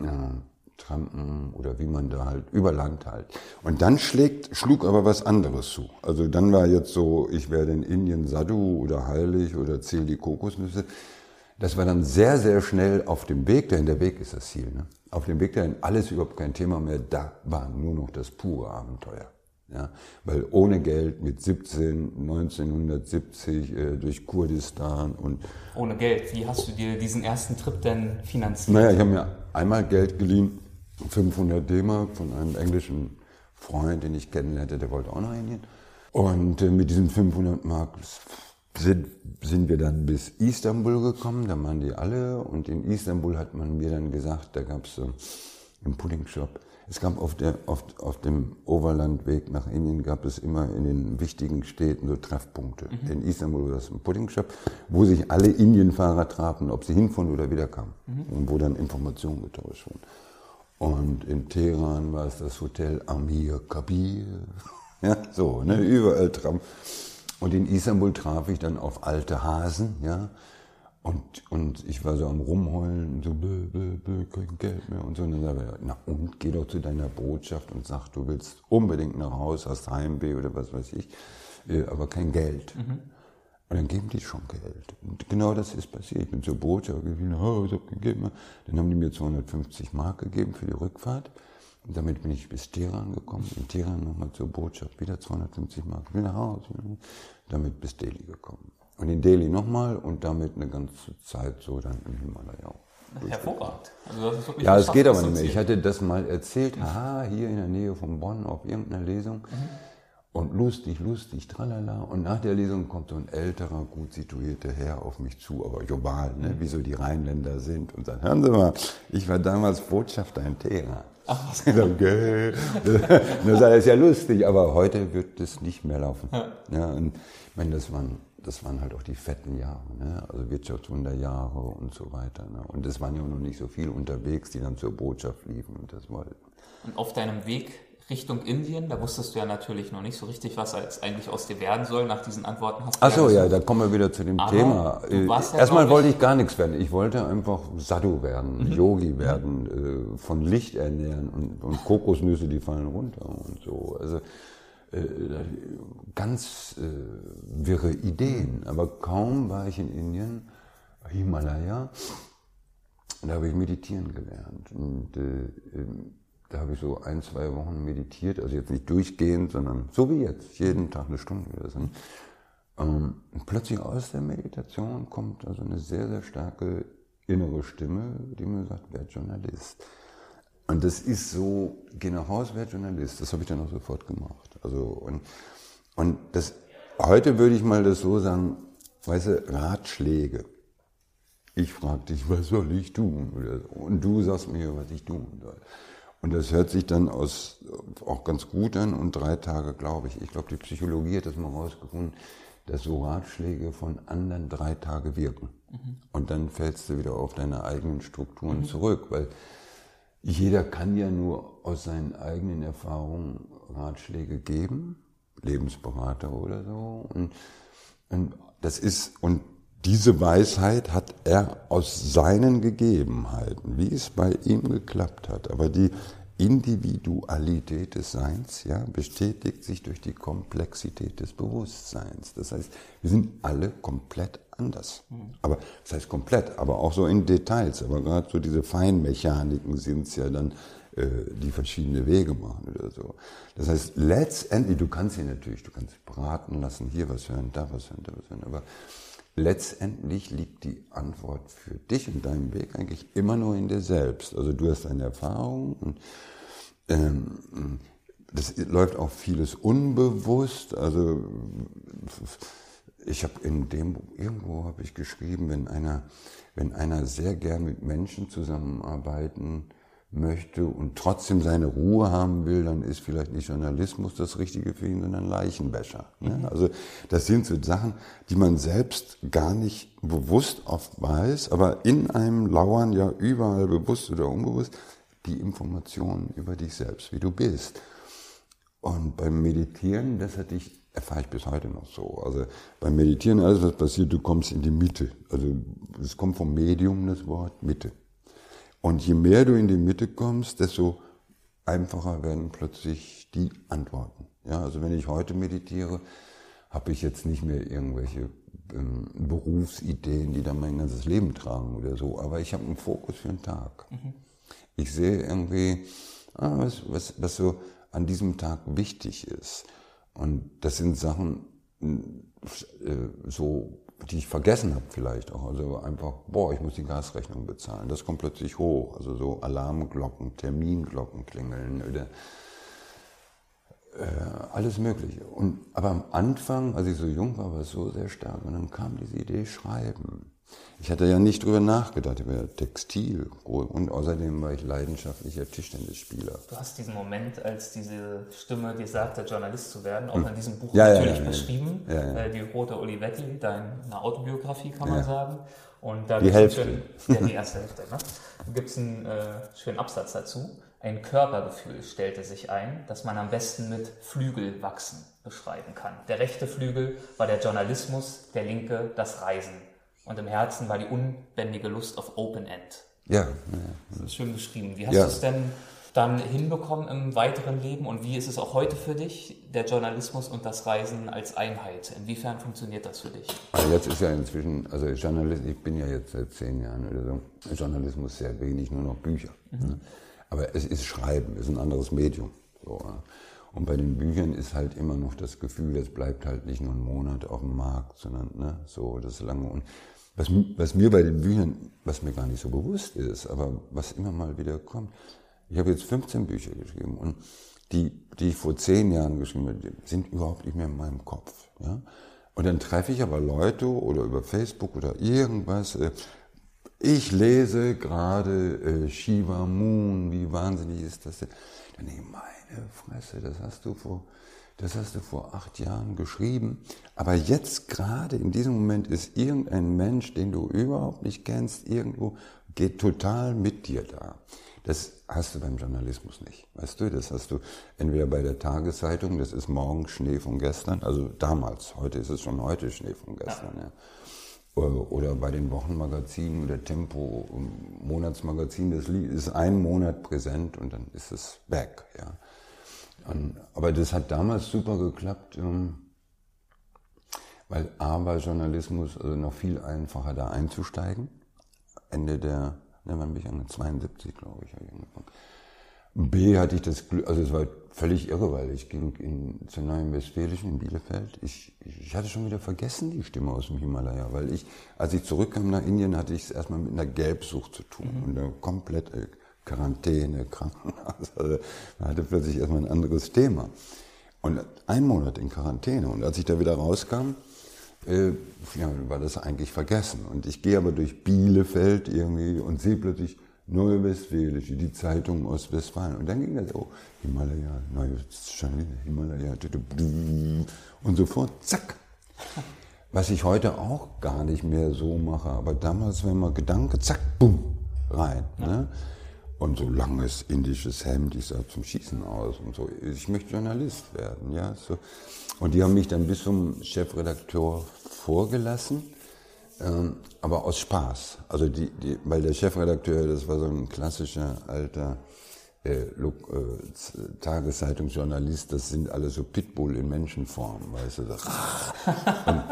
äh, ja, Trampen oder wie man da halt, über Land halt. Und dann schlägt, schlug aber was anderes zu. Also dann war jetzt so, ich werde in Indien Sadhu oder heilig oder zähle die Kokosnüsse. Das war dann sehr, sehr schnell auf dem Weg dahin. Der Weg ist das Ziel. Ne? Auf dem Weg dahin alles überhaupt kein Thema mehr. Da war nur noch das pure Abenteuer. Ja, weil ohne Geld mit 17, 1970 äh, durch Kurdistan und. Ohne Geld, wie hast du dir diesen ersten Trip denn finanziert? Naja, ich habe mir einmal Geld geliehen, 500 D-Mark von einem englischen Freund, den ich kennenlernte, der wollte auch nach Indien. Und äh, mit diesen 500 Mark sind, sind wir dann bis Istanbul gekommen, da waren die alle. Und in Istanbul hat man mir dann gesagt, da gab es so einen Puddingshop es gab auf, der, auf, auf dem Overlandweg nach Indien gab es immer in den wichtigen Städten so Treffpunkte. Mhm. In Istanbul war das ein Puddingshop, wo sich alle Indienfahrer trafen, ob sie hinfuhren oder wiederkamen. Mhm. Und wo dann Informationen getauscht wurden. Und in Teheran war es das Hotel Amir Kabir. ja, so, ne, überall Tram. Und in Istanbul traf ich dann auf alte Hasen, ja, und, und ich war so am Rumheulen, so, bö, bö, bö, kein Geld mehr und so. Und dann sage ich, na und, geh doch zu deiner Botschaft und sag, du willst unbedingt nach Hause, hast Heimweh oder was weiß ich, äh, aber kein Geld. Mhm. Und dann geben die schon Geld. Und genau das ist passiert. Ich bin zur Botschaft, ich bin nach Hause, hab kein Geld mehr. Dann haben die mir 250 Mark gegeben für die Rückfahrt. Und damit bin ich bis Teheran gekommen. In Teheran nochmal zur Botschaft, wieder 250 Mark. Ich bin nach Hause. Damit bis Delhi gekommen. Und in Delhi nochmal und damit eine ganze Zeit so dann im Himalaya. Hervorragend. Also ja, es geht aber nicht mehr. Ich hatte das mal erzählt, haha, hier in der Nähe von Bonn auf irgendeiner Lesung. Mhm. Und lustig, lustig, tralala. Und nach der Lesung kommt so ein älterer, gut situierter Herr auf mich zu, aber global, ne, mhm. wie so die Rheinländer sind. Und sagt, hören Sie mal, ich war damals Botschafter in Teheran. Ach, was? okay. Nur sei das ja lustig, aber heute wird das nicht mehr laufen. Ja. ja und ich meine, das waren das waren halt auch die fetten Jahre, ne? also Wirtschaftswunderjahre und so weiter. Ne? Und es waren ja noch nicht so viele unterwegs, die dann zur Botschaft liefen und das wollten. Und auf deinem Weg Richtung Indien, da wusstest du ja natürlich noch nicht so richtig, was jetzt eigentlich aus dir werden soll. Nach diesen Antworten hast du Ach so, ja, da kommen wir wieder zu dem Aber Thema. Ja, Erstmal wollte ich gar nichts werden. Ich wollte einfach Sadhu werden, mhm. Yogi werden, mhm. von Licht ernähren und, und Kokosnüsse, die fallen runter und so. Also äh, ganz äh, wirre Ideen. Aber kaum war ich in Indien, Himalaya, da habe ich meditieren gelernt. Und äh, ähm, da habe ich so ein, zwei Wochen meditiert, also jetzt nicht durchgehend, sondern so wie jetzt, jeden Tag eine Stunde oder so. Ähm, plötzlich aus der Meditation kommt also eine sehr, sehr starke innere Stimme, die mir sagt, werd Journalist. Und das ist so, geh nach Hause, werd Journalist. Das habe ich dann auch sofort gemacht. Also, und, und das, heute würde ich mal das so sagen, weißt du, Ratschläge. Ich frage dich, was soll ich tun? Und du sagst mir, was ich tun soll. Und das hört sich dann aus, auch ganz gut an und drei Tage glaube ich. Ich glaube, die Psychologie hat das mal rausgefunden, dass so Ratschläge von anderen drei Tage wirken. Mhm. Und dann fällst du wieder auf deine eigenen Strukturen mhm. zurück, weil jeder kann ja nur aus seinen eigenen Erfahrungen Ratschläge geben, Lebensberater oder so. Und, und das ist, und diese Weisheit hat er aus seinen Gegebenheiten, wie es bei ihm geklappt hat. Aber die Individualität des Seins ja, bestätigt sich durch die Komplexität des Bewusstseins. Das heißt, wir sind alle komplett anders. Aber das heißt komplett, aber auch so in Details. Aber gerade so diese Feinmechaniken sind es ja dann äh, die verschiedene Wege machen oder so. Das heißt, letztendlich, du kannst sie natürlich, du kannst beraten lassen, hier was hören, da was hören, da was hören, aber letztendlich liegt die Antwort für dich und deinen Weg eigentlich immer nur in dir selbst. Also du hast deine Erfahrung und ähm, das läuft auch vieles unbewusst. Also ich habe in dem irgendwo habe ich geschrieben, wenn einer wenn einer sehr gern mit Menschen zusammenarbeiten möchte und trotzdem seine Ruhe haben will, dann ist vielleicht nicht Journalismus das Richtige für ihn, sondern Leichenwäscher. Ne? Mhm. Also das sind so Sachen, die man selbst gar nicht bewusst oft weiß, aber in einem lauern ja überall bewusst oder unbewusst die Informationen über dich selbst, wie du bist. Und beim Meditieren, das hatte ich, erfahre ich bis heute noch so. Also beim Meditieren, alles was passiert, du kommst in die Mitte. Also es kommt vom Medium das Wort Mitte. Und je mehr du in die Mitte kommst, desto einfacher werden plötzlich die Antworten. Ja, also wenn ich heute meditiere, habe ich jetzt nicht mehr irgendwelche ähm, Berufsideen, die dann mein ganzes Leben tragen oder so, aber ich habe einen Fokus für einen Tag. Mhm. Ich sehe irgendwie, ah, was, was, was so an diesem Tag wichtig ist. Und das sind Sachen, äh, so die ich vergessen habe vielleicht auch. Also einfach, boah, ich muss die Gasrechnung bezahlen. Das kommt plötzlich hoch. Also so Alarmglocken, Terminglocken klingeln oder äh, alles Mögliche. Und, aber am Anfang, als ich so jung war, war es so sehr stark. Und dann kam diese Idee Schreiben. Ich hatte ja nicht drüber nachgedacht, über Textil. Und außerdem war ich leidenschaftlicher Tischtennisspieler. Du hast diesen Moment, als diese Stimme dir sagte, Journalist zu werden, auch hm. in diesem Buch ja, natürlich ja, ja, beschrieben. Ja, Die Rote Olivetti, deine Autobiografie, kann man sagen. Und da die Hälfte. Schön, ja, die erste Hälfte. Ne? Da gibt es einen äh, schönen Absatz dazu. Ein Körpergefühl stellte sich ein, das man am besten mit Flügelwachsen beschreiben kann. Der rechte Flügel war der Journalismus, der linke das Reisen. Und im Herzen war die unbändige Lust auf Open End. Ja. ja. Das ist schön beschrieben. Wie hast ja. du es denn dann hinbekommen im weiteren Leben und wie ist es auch heute für dich, der Journalismus und das Reisen als Einheit? Inwiefern funktioniert das für dich? Also jetzt ist ja inzwischen, also Journalist, ich bin ja jetzt seit zehn Jahren oder so, Journalismus sehr wenig, nur noch Bücher. Mhm. Ne? Aber es ist Schreiben, es ist ein anderes Medium. So, und bei den Büchern ist halt immer noch das Gefühl, es bleibt halt nicht nur ein Monat auf dem Markt, sondern ne, so das lange. Und was, was mir bei den Büchern, was mir gar nicht so bewusst ist, aber was immer mal wieder kommt, ich habe jetzt 15 Bücher geschrieben und die, die ich vor zehn Jahren geschrieben habe, sind überhaupt nicht mehr in meinem Kopf. Ja? Und dann treffe ich aber Leute oder über Facebook oder irgendwas. Äh, ich lese gerade äh, Shiva Moon, wie wahnsinnig ist das denn? Dann denke ich, meine Fresse, das hast du vor das hast du vor acht Jahren geschrieben, aber jetzt gerade in diesem Moment ist irgendein Mensch, den du überhaupt nicht kennst, irgendwo, geht total mit dir da. Das hast du beim Journalismus nicht. Weißt du, das hast du entweder bei der Tageszeitung, das ist morgen Schnee von gestern, also damals, heute ist es schon heute Schnee von gestern, ja. Oder bei den Wochenmagazinen oder Tempo, Monatsmagazin, das ist ein Monat präsent und dann ist es weg, ja. Aber das hat damals super geklappt, ähm, weil A war Journalismus also noch viel einfacher da einzusteigen. Ende der, ne, wann bin ich angefangen? 72, glaube ich, habe ich angefangen. B hatte ich das Glück, also es war völlig irre, weil ich ging in, zur Neuen Westfälischen in Bielefeld. Ich, ich hatte schon wieder vergessen die Stimme aus dem Himalaya, weil ich, als ich zurückkam nach Indien, hatte ich es erstmal mit einer Gelbsucht zu tun mhm. und da komplett äh, Quarantäne, Krankenhaus. Also man hatte plötzlich erstmal ein anderes Thema. Und ein Monat in Quarantäne. Und als ich da wieder rauskam, äh, ja, war das eigentlich vergessen. Und ich gehe aber durch Bielefeld irgendwie und sehe plötzlich Neue Westfälische, die Zeitung aus Westfalen. Und dann ging das, oh, Himalaya, Neue Himalaya, und sofort, zack. Was ich heute auch gar nicht mehr so mache, aber damals, wenn man Gedanke, zack, bumm, rein. Ne? Und so langes indisches Hemd, ich sah zum Schießen aus und so. Ich möchte Journalist werden, ja. So. Und die haben mich dann bis zum Chefredakteur vorgelassen, ähm, aber aus Spaß. Also die, die, weil der Chefredakteur, das war so ein klassischer alter äh, äh, Tageszeitungsjournalist, das sind alle so Pitbull in Menschenform, weißt du. So. und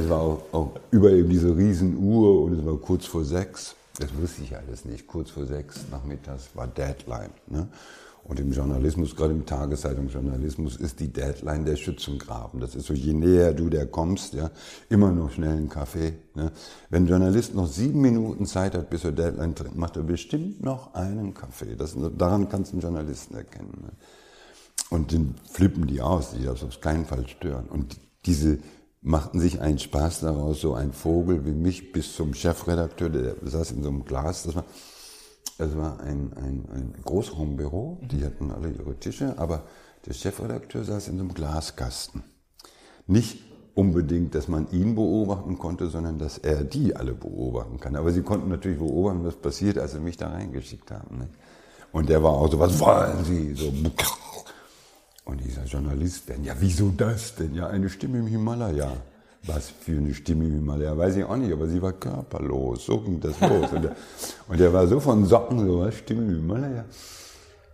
es war auch, auch über eben diese Riesenuhr und es war kurz vor sechs. Das wusste ich alles nicht. Kurz vor sechs nachmittags war Deadline. Ne? Und im Journalismus, gerade im Tageszeitungsjournalismus, ist die Deadline der Schützengraben. Das ist so, je näher du der kommst, ja, immer noch schnell einen Kaffee. Ne? Wenn ein Journalist noch sieben Minuten Zeit hat, bis er Deadline trinkt, macht er bestimmt noch einen Kaffee. Das, daran kannst du einen Journalisten erkennen. Ne? Und dann flippen die aus, die das auf keinen Fall stören. Und diese machten sich einen Spaß daraus, so ein Vogel wie mich bis zum Chefredakteur, der saß in so einem Glas, das war, Es war ein, ein, ein Großraumbüro, die hatten alle ihre Tische, aber der Chefredakteur saß in so einem Glaskasten. Nicht unbedingt, dass man ihn beobachten konnte, sondern dass er die alle beobachten kann. Aber sie konnten natürlich beobachten, was passiert, als sie mich da reingeschickt haben. Nicht? Und der war auch so, was wollen Sie? So, und dieser Journalist, denn ja, wieso das denn? Ja, eine Stimme im Himalaya. Was für eine Stimme im Himalaya, weiß ich auch nicht, aber sie war körperlos. So ging das los. Und der, und der war so von Socken, so was, Stimme im Himalaya.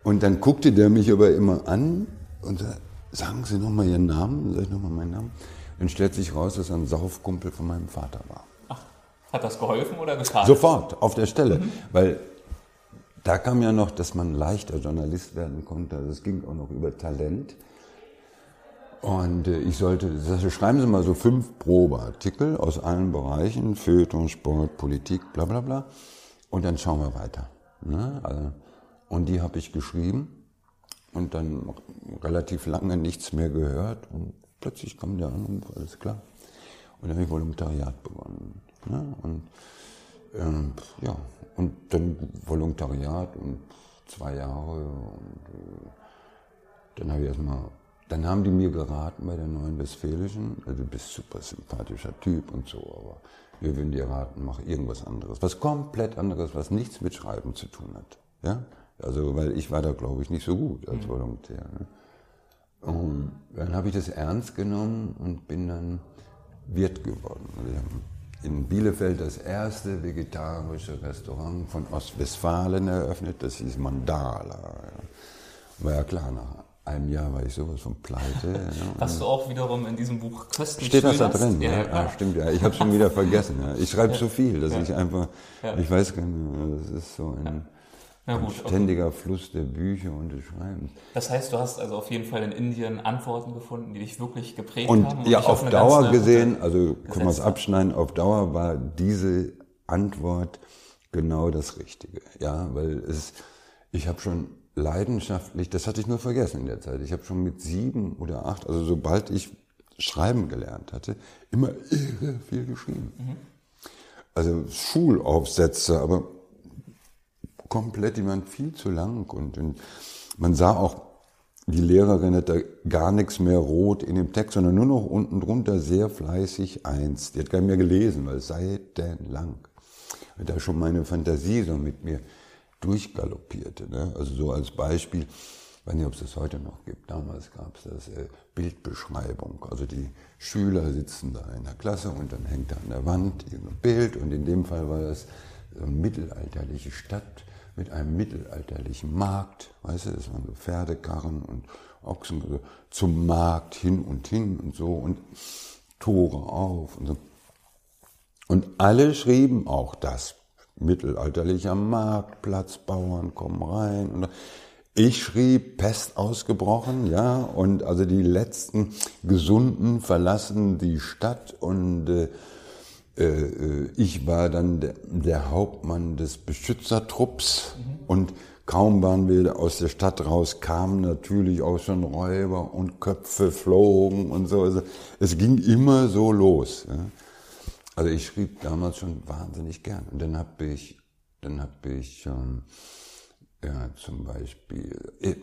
Und dann guckte der mich aber immer an und sagte, sagen Sie nochmal Ihren Namen, sag ich nochmal meinen Namen. Dann stellt sich raus, dass er ein Saufkumpel von meinem Vater war. Ach, hat das geholfen oder geschadet? Sofort, auf der Stelle. Mhm. Weil da kam ja noch, dass man leichter Journalist werden konnte. Es ging auch noch über Talent. Und äh, ich sollte, also schreiben Sie mal so fünf Probeartikel aus allen Bereichen, Feuilleton, Sport, Politik, bla bla bla. Und dann schauen wir weiter. Ne? Also, und die habe ich geschrieben und dann relativ lange nichts mehr gehört. Und plötzlich kam der Anruf, alles klar. Und dann habe ich Volontariat begonnen. Ne? Und ähm, ja, und dann Volontariat und zwei Jahre. Und äh, dann habe ich erstmal, dann haben die mir geraten bei der Neuen Westfälischen, also du bist super sympathischer Typ und so, aber wir würden dir raten, mach irgendwas anderes. Was komplett anderes, was nichts mit Schreiben zu tun hat. Ja? Also, weil ich war da, glaube ich, nicht so gut als mhm. Volontär. Ne? Und dann habe ich das ernst genommen und bin dann Wirt geworden. Haben in Bielefeld das erste vegetarische Restaurant von Ostwestfalen eröffnet, das hieß Mandala. War ja klar, nach einem Jahr war ich sowas von pleite. Ja. Was du auch wiederum in diesem Buch köstlich Steht das da drin? Ja, ja, ja. stimmt, ja. Ich habe schon wieder vergessen. Ja. Ich schreibe so viel, dass ich einfach, ich weiß gar nicht, das ist so ein ja, gut, ein ständiger okay. Fluss der Bücher und des Schreibens. Das heißt, du hast also auf jeden Fall in Indien Antworten gefunden, die dich wirklich geprägt und haben. Und ja, auf, auf Dauer gesehen, also können wir es abschneiden, auf Dauer war diese Antwort genau das Richtige. Ja, weil es, ich habe schon leidenschaftlich, das hatte ich nur vergessen in der Zeit, ich habe schon mit sieben oder acht, also sobald ich schreiben gelernt hatte, immer irre viel geschrieben. Mhm. Also Schulaufsätze, aber komplett, die waren viel zu lang und, und man sah auch, die Lehrerin hat da gar nichts mehr rot in dem Text, sondern nur noch unten drunter sehr fleißig eins. Die hat gar nicht mehr gelesen, weil seitenlang. Da schon meine Fantasie so mit mir durchgaloppierte. Ne? Also so als Beispiel, ich weiß nicht, ob es das heute noch gibt, damals gab es das äh, Bildbeschreibung. Also die Schüler sitzen da in der Klasse und dann hängt da an der Wand ein Bild und in dem Fall war das eine mittelalterliche Stadt mit einem mittelalterlichen Markt, weißt du, das waren so Pferdekarren und Ochsen, also zum Markt hin und hin und so und Tore auf und so. Und alle schrieben auch das. Mittelalterlicher Marktplatz, Bauern kommen rein. Und ich schrieb Pest ausgebrochen, ja, und also die letzten Gesunden verlassen die Stadt und äh, ich war dann der, Hauptmann des Beschützertrupps mhm. und kaum waren wir aus der Stadt raus, kamen natürlich auch schon Räuber und Köpfe flogen und so. Also es ging immer so los. Also ich schrieb damals schon wahnsinnig gern. Und dann habe ich, dann habe ich ähm, ja, zum Beispiel äh,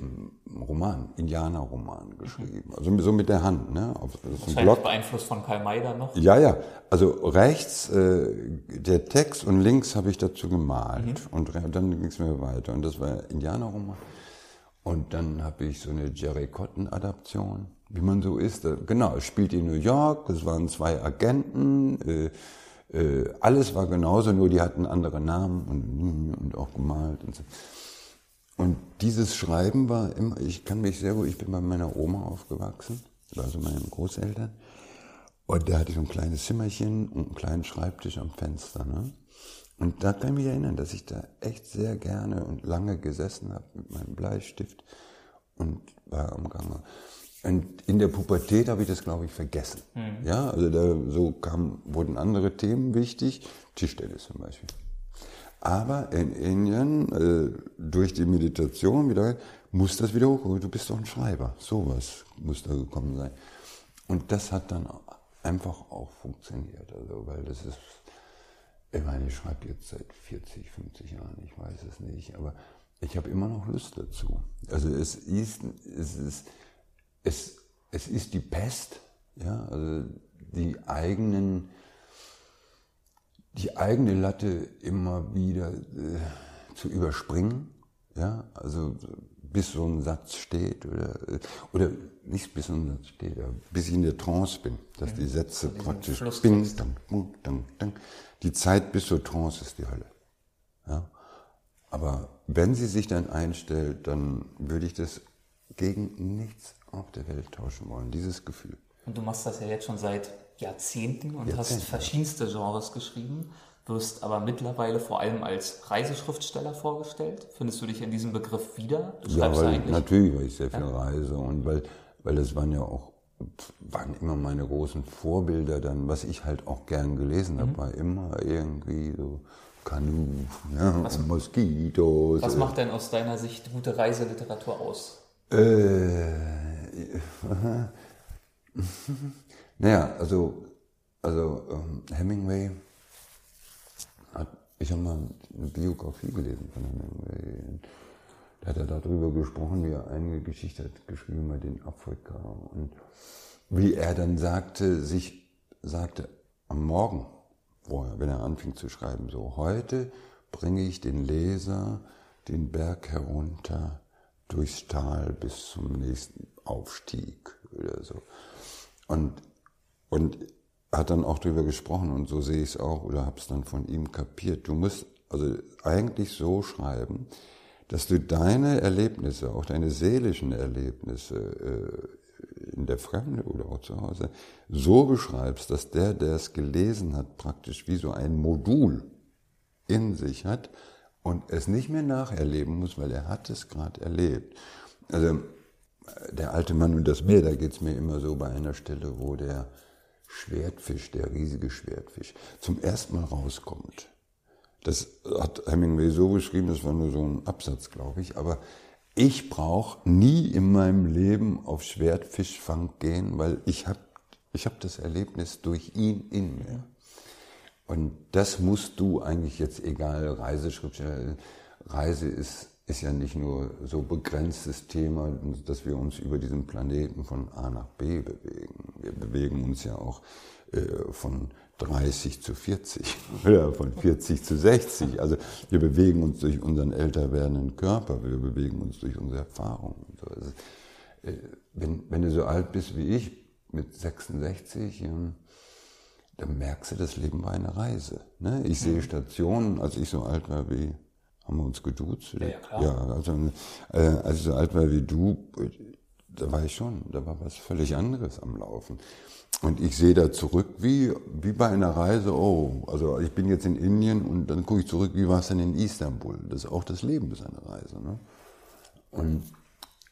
Roman, Indianerroman geschrieben. Also so mit der Hand. Ne? Auf, das ist ein Block. beeinflusst von Karl May dann noch? Ja, ja. Also rechts äh, der Text und links habe ich dazu gemalt. Mhm. Und dann ging es mir weiter. Und das war Indianerroman. Und dann habe ich so eine Jerry Cotton-Adaption, wie man so ist. Genau, es spielt in New York, es waren zwei Agenten. Äh, äh, alles war genauso, nur die hatten andere Namen und, und auch gemalt und so. Und dieses Schreiben war immer, ich kann mich sehr gut, ich bin bei meiner Oma aufgewachsen, also meinen Großeltern. Und da hatte ich so ein kleines Zimmerchen und einen kleinen Schreibtisch am Fenster. Ne? Und da kann ich mich erinnern, dass ich da echt sehr gerne und lange gesessen habe mit meinem Bleistift und war am Gange. Und in der Pubertät habe ich das, glaube ich, vergessen. Mhm. Ja, also da so kam, wurden andere Themen wichtig, Tischtennis zum Beispiel. Aber in Indien, äh, durch die Meditation wieder, muss das wieder hochkommen. Du bist doch ein Schreiber. Sowas muss da gekommen sein. Und das hat dann einfach auch funktioniert. Also, weil das ist, Ich meine, ich schreibe jetzt seit 40, 50 Jahren, ich weiß es nicht, aber ich habe immer noch Lust dazu. Also es ist, es ist, es, es ist die Pest, ja, also die eigenen, die eigene Latte immer wieder äh, zu überspringen, ja, also bis so ein Satz steht oder, oder nicht bis so ein Satz steht, aber bis ich in der Trance bin, dass die Sätze praktisch bing, dang, dang, dang. Die Zeit bis zur Trance ist die Hölle. Ja? Aber wenn sie sich dann einstellt, dann würde ich das gegen nichts auf der Welt tauschen wollen, dieses Gefühl. Und du machst das ja jetzt schon seit Jahrzehnten und Jahrzehnten, hast verschiedenste Genres geschrieben, wirst aber mittlerweile vor allem als Reiseschriftsteller vorgestellt. Findest du dich in diesem Begriff wieder? Du ja, weil, natürlich, weil ich sehr viel ja. reise und weil, weil das waren ja auch waren immer meine großen Vorbilder dann, was ich halt auch gern gelesen habe, mhm. war immer irgendwie so Kanu, ja, was, Moskitos. Was macht denn aus deiner Sicht gute Reiseliteratur aus? Äh, naja, also, also ähm, Hemingway hat, ich habe mal eine Biografie gelesen von Hemingway. Da hat er darüber gesprochen, wie er eine Geschichte hat geschrieben bei den Afrika und wie er dann sagte, sich sagte am Morgen, vorher, wenn er anfing zu schreiben, so heute bringe ich den Leser den Berg herunter durchs Tal bis zum nächsten Aufstieg oder so. Und, und hat dann auch darüber gesprochen und so sehe ich es auch oder habe es dann von ihm kapiert. Du musst also eigentlich so schreiben, dass du deine Erlebnisse, auch deine seelischen Erlebnisse äh, in der Fremde oder auch zu Hause, so beschreibst, dass der, der es gelesen hat, praktisch wie so ein Modul in sich hat und es nicht mehr nacherleben muss, weil er hat es gerade erlebt. Also der alte Mann und das Meer, da geht es mir immer so bei einer Stelle, wo der Schwertfisch, der riesige Schwertfisch, zum ersten Mal rauskommt. Das hat Hemingway so beschrieben, das war nur so ein Absatz, glaube ich, aber ich brauche nie in meinem Leben auf Schwertfischfang gehen, weil ich habe ich hab das Erlebnis durch ihn in mir. Und das musst du eigentlich jetzt, egal, Reiseschriftsteller, Reise ist, ist ja nicht nur so begrenztes Thema, dass wir uns über diesen Planeten von A nach B bewegen. Wir bewegen uns ja auch äh, von 30 zu 40 oder von 40 zu 60. Also wir bewegen uns durch unseren älter werdenden Körper, wir bewegen uns durch unsere Erfahrungen. Also, äh, wenn, wenn du so alt bist wie ich, mit 66, dann merkst du, das Leben war eine Reise. Ne? Ich sehe. Stationen, als ich so alt war wie, haben wir uns geduzt? Ja, klar. ja also äh, als ich so alt war wie du, da war ich schon, da war was völlig anderes am Laufen. Und ich sehe da zurück wie, wie bei einer Reise, oh, also ich bin jetzt in Indien und dann gucke ich zurück, wie war es denn in Istanbul? Das ist auch das Leben ist eine Reise. Ne? Und,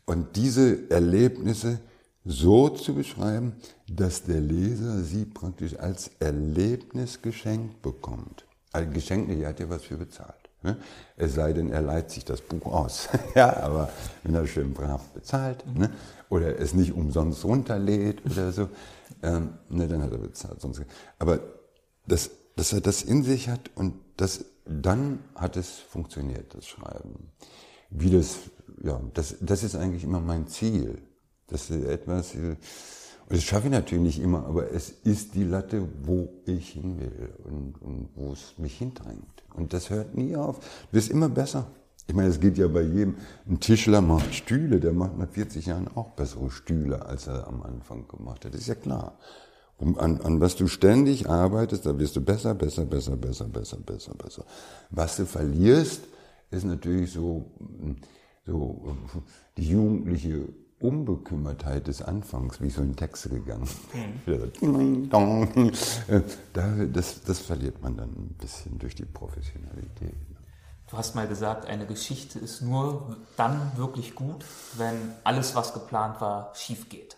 und diese Erlebnisse, so zu beschreiben, dass der Leser sie praktisch als Erlebnis geschenkt bekommt. Ein Geschenk, er hat ja was für bezahlt. Ne? Es sei denn, er leiht sich das Buch aus. ja, aber wenn er schön brav bezahlt ne? oder es nicht umsonst runterlädt oder so, ähm, ne, dann hat er bezahlt. Sonst, aber das, dass er das in sich hat und das, dann hat es funktioniert, das Schreiben. Wie das, ja, das, das ist eigentlich immer mein Ziel das ist etwas, das schaffe ich natürlich nicht immer, aber es ist die Latte, wo ich hin will und, und wo es mich hindrängt. Und das hört nie auf. Du wirst immer besser. Ich meine, es geht ja bei jedem. Ein Tischler macht Stühle, der macht nach 40 Jahren auch bessere Stühle, als er am Anfang gemacht hat. Das ist ja klar. Und an, an was du ständig arbeitest, da wirst du besser, besser, besser, besser, besser, besser, besser. Was du verlierst, ist natürlich so, so die jugendliche Unbekümmertheit des Anfangs, wie so in Texte gegangen. Mhm. das, das verliert man dann ein bisschen durch die Professionalität. Du hast mal gesagt, eine Geschichte ist nur dann wirklich gut, wenn alles, was geplant war, schief geht.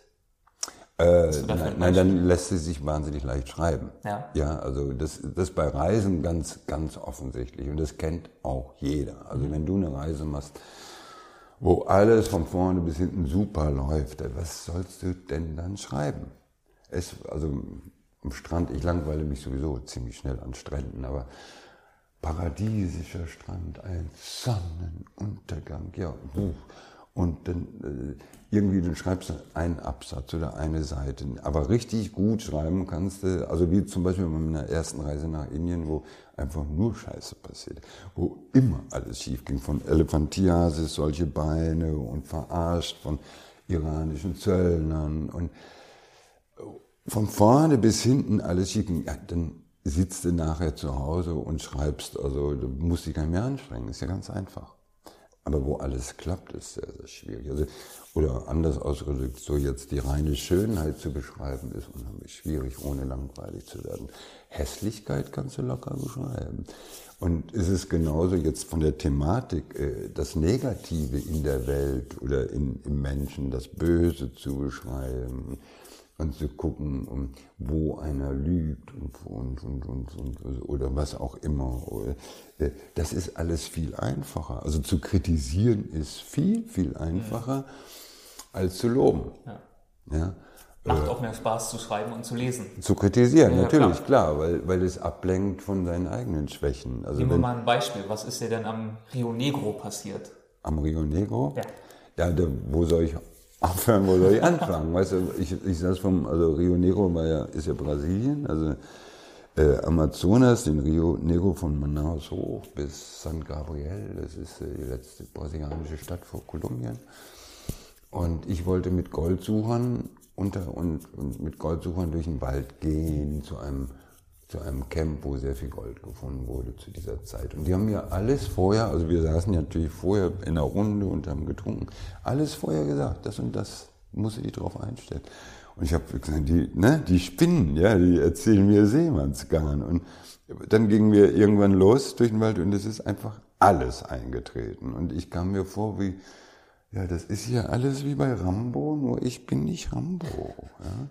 Äh, nein, nein, dann lässt sie sich wahnsinnig leicht schreiben. Ja. Ja, also das, das bei Reisen ganz, ganz offensichtlich und das kennt auch jeder. Also mhm. wenn du eine Reise machst, wo alles von vorne bis hinten super läuft, was sollst du denn dann schreiben? Es, also am Strand, ich langweile mich sowieso ziemlich schnell an Stränden, aber paradiesischer Strand, ein Sonnenuntergang, ja, und dann äh, irgendwie, dann schreibst du einen Absatz oder eine Seite, aber richtig gut schreiben kannst du, also wie zum Beispiel bei meiner ersten Reise nach Indien, wo einfach nur Scheiße passiert, wo immer alles schief ging, von Elephantiasis, solche Beine und verarscht von iranischen Zöllnern und von vorne bis hinten alles schief ging, ja, dann sitzt du nachher zu Hause und schreibst, also du musst dich gar nicht mehr anstrengen, ist ja ganz einfach. Aber wo alles klappt, ist sehr, sehr schwierig. Also, oder anders ausgedrückt, so jetzt die reine Schönheit zu beschreiben, ist unheimlich schwierig, ohne langweilig zu werden. Hässlichkeit kannst du locker beschreiben. Und es ist genauso jetzt von der Thematik, äh, das Negative in der Welt oder in, im Menschen, das Böse zu beschreiben, und zu gucken, wo einer lügt und, und, und, und, oder was auch immer. Äh, das ist alles viel einfacher. Also zu kritisieren ist viel, viel einfacher als zu loben. Ja. ja? Macht äh, auch mehr Spaß zu schreiben und zu lesen. Zu kritisieren, ja, natürlich, klar, klar, weil, weil es ablenkt von seinen eigenen Schwächen. Also Nehmen wir mal ein Beispiel. Was ist dir denn am Rio Negro passiert? Am Rio Negro? Ja. Ja, da, wo soll ich aufhören, wo soll ich anfangen? Weißt du, ich, ich saß vom, also Rio Negro war ja, ist ja Brasilien, also äh, Amazonas, den Rio Negro von Manaus hoch bis San Gabriel, das ist äh, die letzte brasilianische Stadt vor Kolumbien. Und ich wollte mit Goldsuchern unter und, und mit Goldsuchern durch den Wald gehen zu einem zu einem Camp, wo sehr viel Gold gefunden wurde zu dieser Zeit. Und die haben mir alles vorher, also wir saßen ja natürlich vorher in einer Runde und haben getrunken, alles vorher gesagt, das und das muss ich drauf einstellen. Und ich habe gesagt, die, ne, die spinnen, ja, die erzählen mir Seemannsgarn. Und dann gingen wir irgendwann los durch den Wald und es ist einfach alles eingetreten. Und ich kam mir vor wie, ja, das ist ja alles wie bei Rambo, nur ich bin nicht Rambo. Ja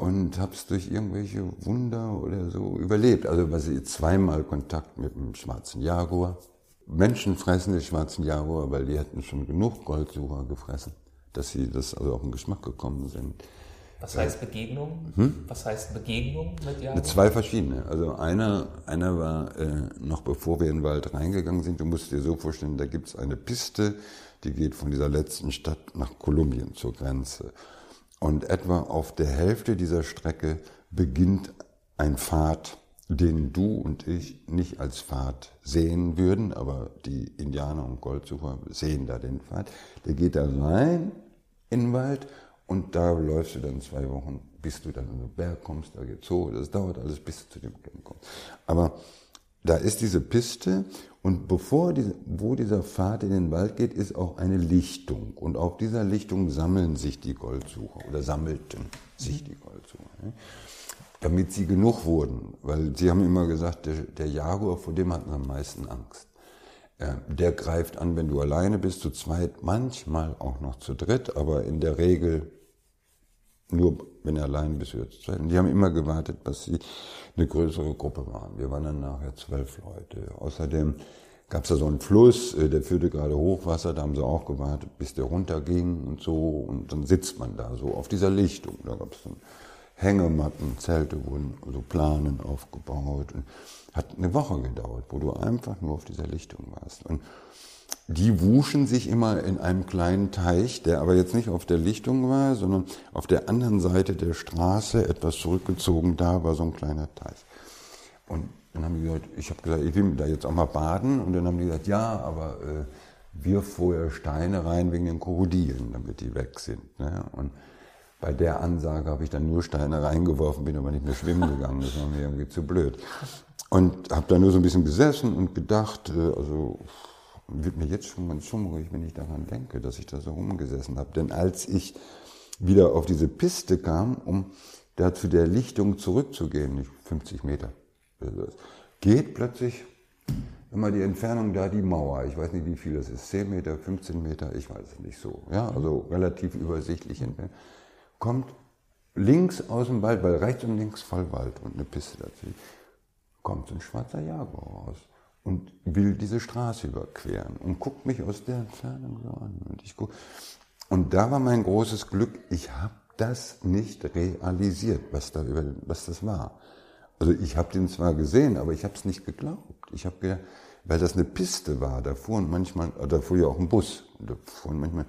und habe es durch irgendwelche Wunder oder so überlebt. Also was ich zweimal Kontakt mit dem schwarzen Jaguar. Menschen fressen den schwarzen Jaguar, weil die hätten schon genug Goldsucher gefressen, dass sie das also auf den Geschmack gekommen sind. Was heißt Begegnung? Hm? Was heißt Begegnung mit Jaguar? Zwei verschiedene. Also einer, einer war äh, noch bevor wir in den Wald reingegangen sind. Du musst dir so vorstellen, da gibt's eine Piste, die geht von dieser letzten Stadt nach Kolumbien zur Grenze. Und etwa auf der Hälfte dieser Strecke beginnt ein Pfad, den du und ich nicht als Pfad sehen würden, aber die Indianer und Goldsucher sehen da den Pfad. Der geht da rein in den Wald und da läufst du dann zwei Wochen, bis du dann in den Berg kommst, da geht's so, das dauert alles, bis du zu dem Camp kommst. Aber da ist diese Piste und bevor diese, wo dieser Pfad in den Wald geht, ist auch eine Lichtung. Und auf dieser Lichtung sammeln sich die Goldsucher oder sammelten sich die Goldsucher. Ne? Damit sie genug wurden. Weil sie haben immer gesagt, der, der Jaguar, vor dem hat man am meisten Angst. Äh, der greift an, wenn du alleine bist, zu zweit, manchmal auch noch zu dritt, aber in der Regel nur wenn er allein zweit. Und die haben immer gewartet, bis sie eine größere Gruppe waren. Wir waren dann nachher zwölf Leute. Außerdem gab es da so einen Fluss, äh, der führte gerade Hochwasser, da haben sie auch gewartet, bis der runterging und so. Und dann sitzt man da so auf dieser Lichtung. Da gab es dann Hängematten, Zelte wurden, so Planen aufgebaut. Und hat eine Woche gedauert, wo du einfach nur auf dieser Lichtung warst. Und die wuschen sich immer in einem kleinen Teich, der aber jetzt nicht auf der Lichtung war, sondern auf der anderen Seite der Straße, etwas zurückgezogen, da war so ein kleiner Teich. Und dann haben die gesagt, ich habe gesagt, ich will da jetzt auch mal baden. Und dann haben die gesagt, ja, aber äh, wir vorher Steine rein wegen den Krokodilen, damit die weg sind. Ne? Und bei der Ansage habe ich dann nur Steine reingeworfen, bin aber nicht mehr schwimmen gegangen. Das war mir irgendwie zu blöd. Und habe da nur so ein bisschen gesessen und gedacht, äh, also wird mir jetzt schon ganz schummrig, wenn ich daran denke, dass ich da so rumgesessen habe. Denn als ich wieder auf diese Piste kam, um da zu der Lichtung zurückzugehen, nicht 50 Meter, geht plötzlich immer die Entfernung da die Mauer. Ich weiß nicht, wie viel das ist. 10 Meter, 15 Meter, ich weiß es nicht so. Ja, also relativ übersichtlich entfernt. Kommt links aus dem Wald, weil rechts und links voll Wald und eine Piste dazu, kommt so ein schwarzer Jaguar raus und will diese Straße überqueren und guckt mich aus der Entfernung so an. Und, ich guck, und da war mein großes Glück, ich habe das nicht realisiert, was, da was das war. Also ich habe den zwar gesehen, aber ich habe es nicht geglaubt. Ich habe gedacht, weil das eine Piste war, da fuhren manchmal, da fuhr ja auch ein Bus, da fuhren manchmal,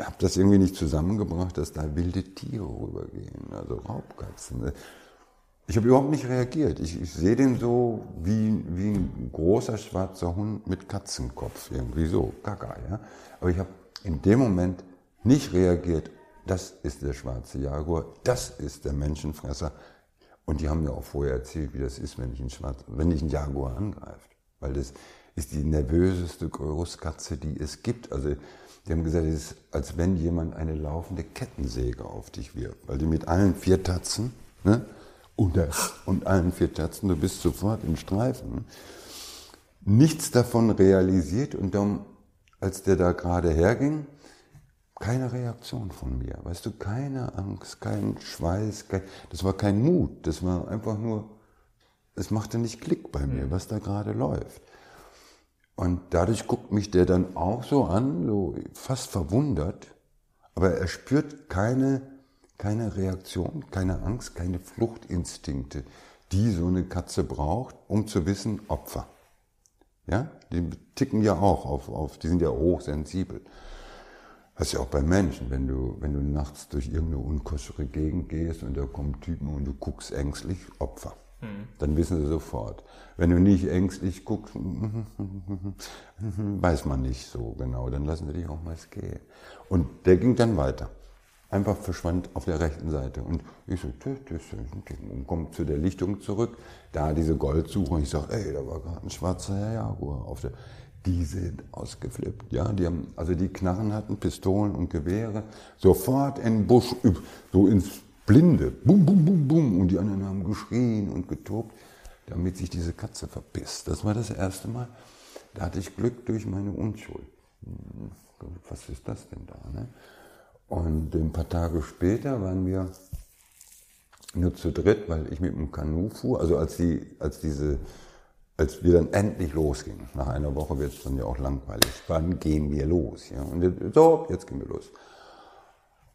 habe das irgendwie nicht zusammengebracht, dass da wilde Tiere rübergehen, also Raubkatzen. Ich habe überhaupt nicht reagiert. Ich, ich sehe den so wie, wie ein großer schwarzer Hund mit Katzenkopf, irgendwie so, gaga, ja. Aber ich habe in dem Moment nicht reagiert, das ist der schwarze Jaguar, das ist der Menschenfresser. Und die haben mir auch vorher erzählt, wie das ist, wenn ich einen, Schwarz, wenn ich einen Jaguar angreift. Weil das ist die nervöseste Großkatze, die es gibt. Also die haben gesagt, es ist, als wenn jemand eine laufende Kettensäge auf dich wirft. Weil die mit allen vier Tatzen, ne, und, und allen vier Tatzen, du bist sofort in Streifen. Nichts davon realisiert und dann, als der da gerade herging, keine Reaktion von mir, weißt du, keine Angst, kein Schweiß, kein, das war kein Mut, das war einfach nur, es machte nicht Klick bei mir, was da gerade läuft. Und dadurch guckt mich der dann auch so an, so fast verwundert, aber er spürt keine, keine Reaktion, keine Angst, keine Fluchtinstinkte, die so eine Katze braucht, um zu wissen, Opfer. Ja, die ticken ja auch auf, auf die sind ja hochsensibel. Das ist ja auch bei Menschen, wenn du, wenn du nachts durch irgendeine unkoschere Gegend gehst und da kommen Typen und du guckst ängstlich, Opfer. Mhm. Dann wissen sie sofort. Wenn du nicht ängstlich guckst, weiß man nicht so genau, dann lassen sie dich auch mal gehen. Und der ging dann weiter. Einfach verschwand auf der rechten Seite. Und ich so, tü, tü, tü, und kommt zu der Lichtung zurück. Da diese Goldsuche. Ich sage, ey, da war gerade ein schwarzer Jaguar auf der die sind ausgeflippt. Ja, die haben, also die Knarren hatten, Pistolen und Gewehre, sofort in Busch, so ins Blinde, bum, bum, bum, bum. Und die anderen haben geschrien und getobt, damit sich diese Katze verpisst. Das war das erste Mal. Da hatte ich Glück durch meine Unschuld. Hm, was ist das denn da? Ne? Und ein paar Tage später waren wir nur zu dritt, weil ich mit dem Kanu fuhr. Also als, die, als diese als wir dann endlich losgingen, nach einer Woche wird es dann ja auch langweilig, wann gehen wir los? Ja? Und so, jetzt gehen wir los.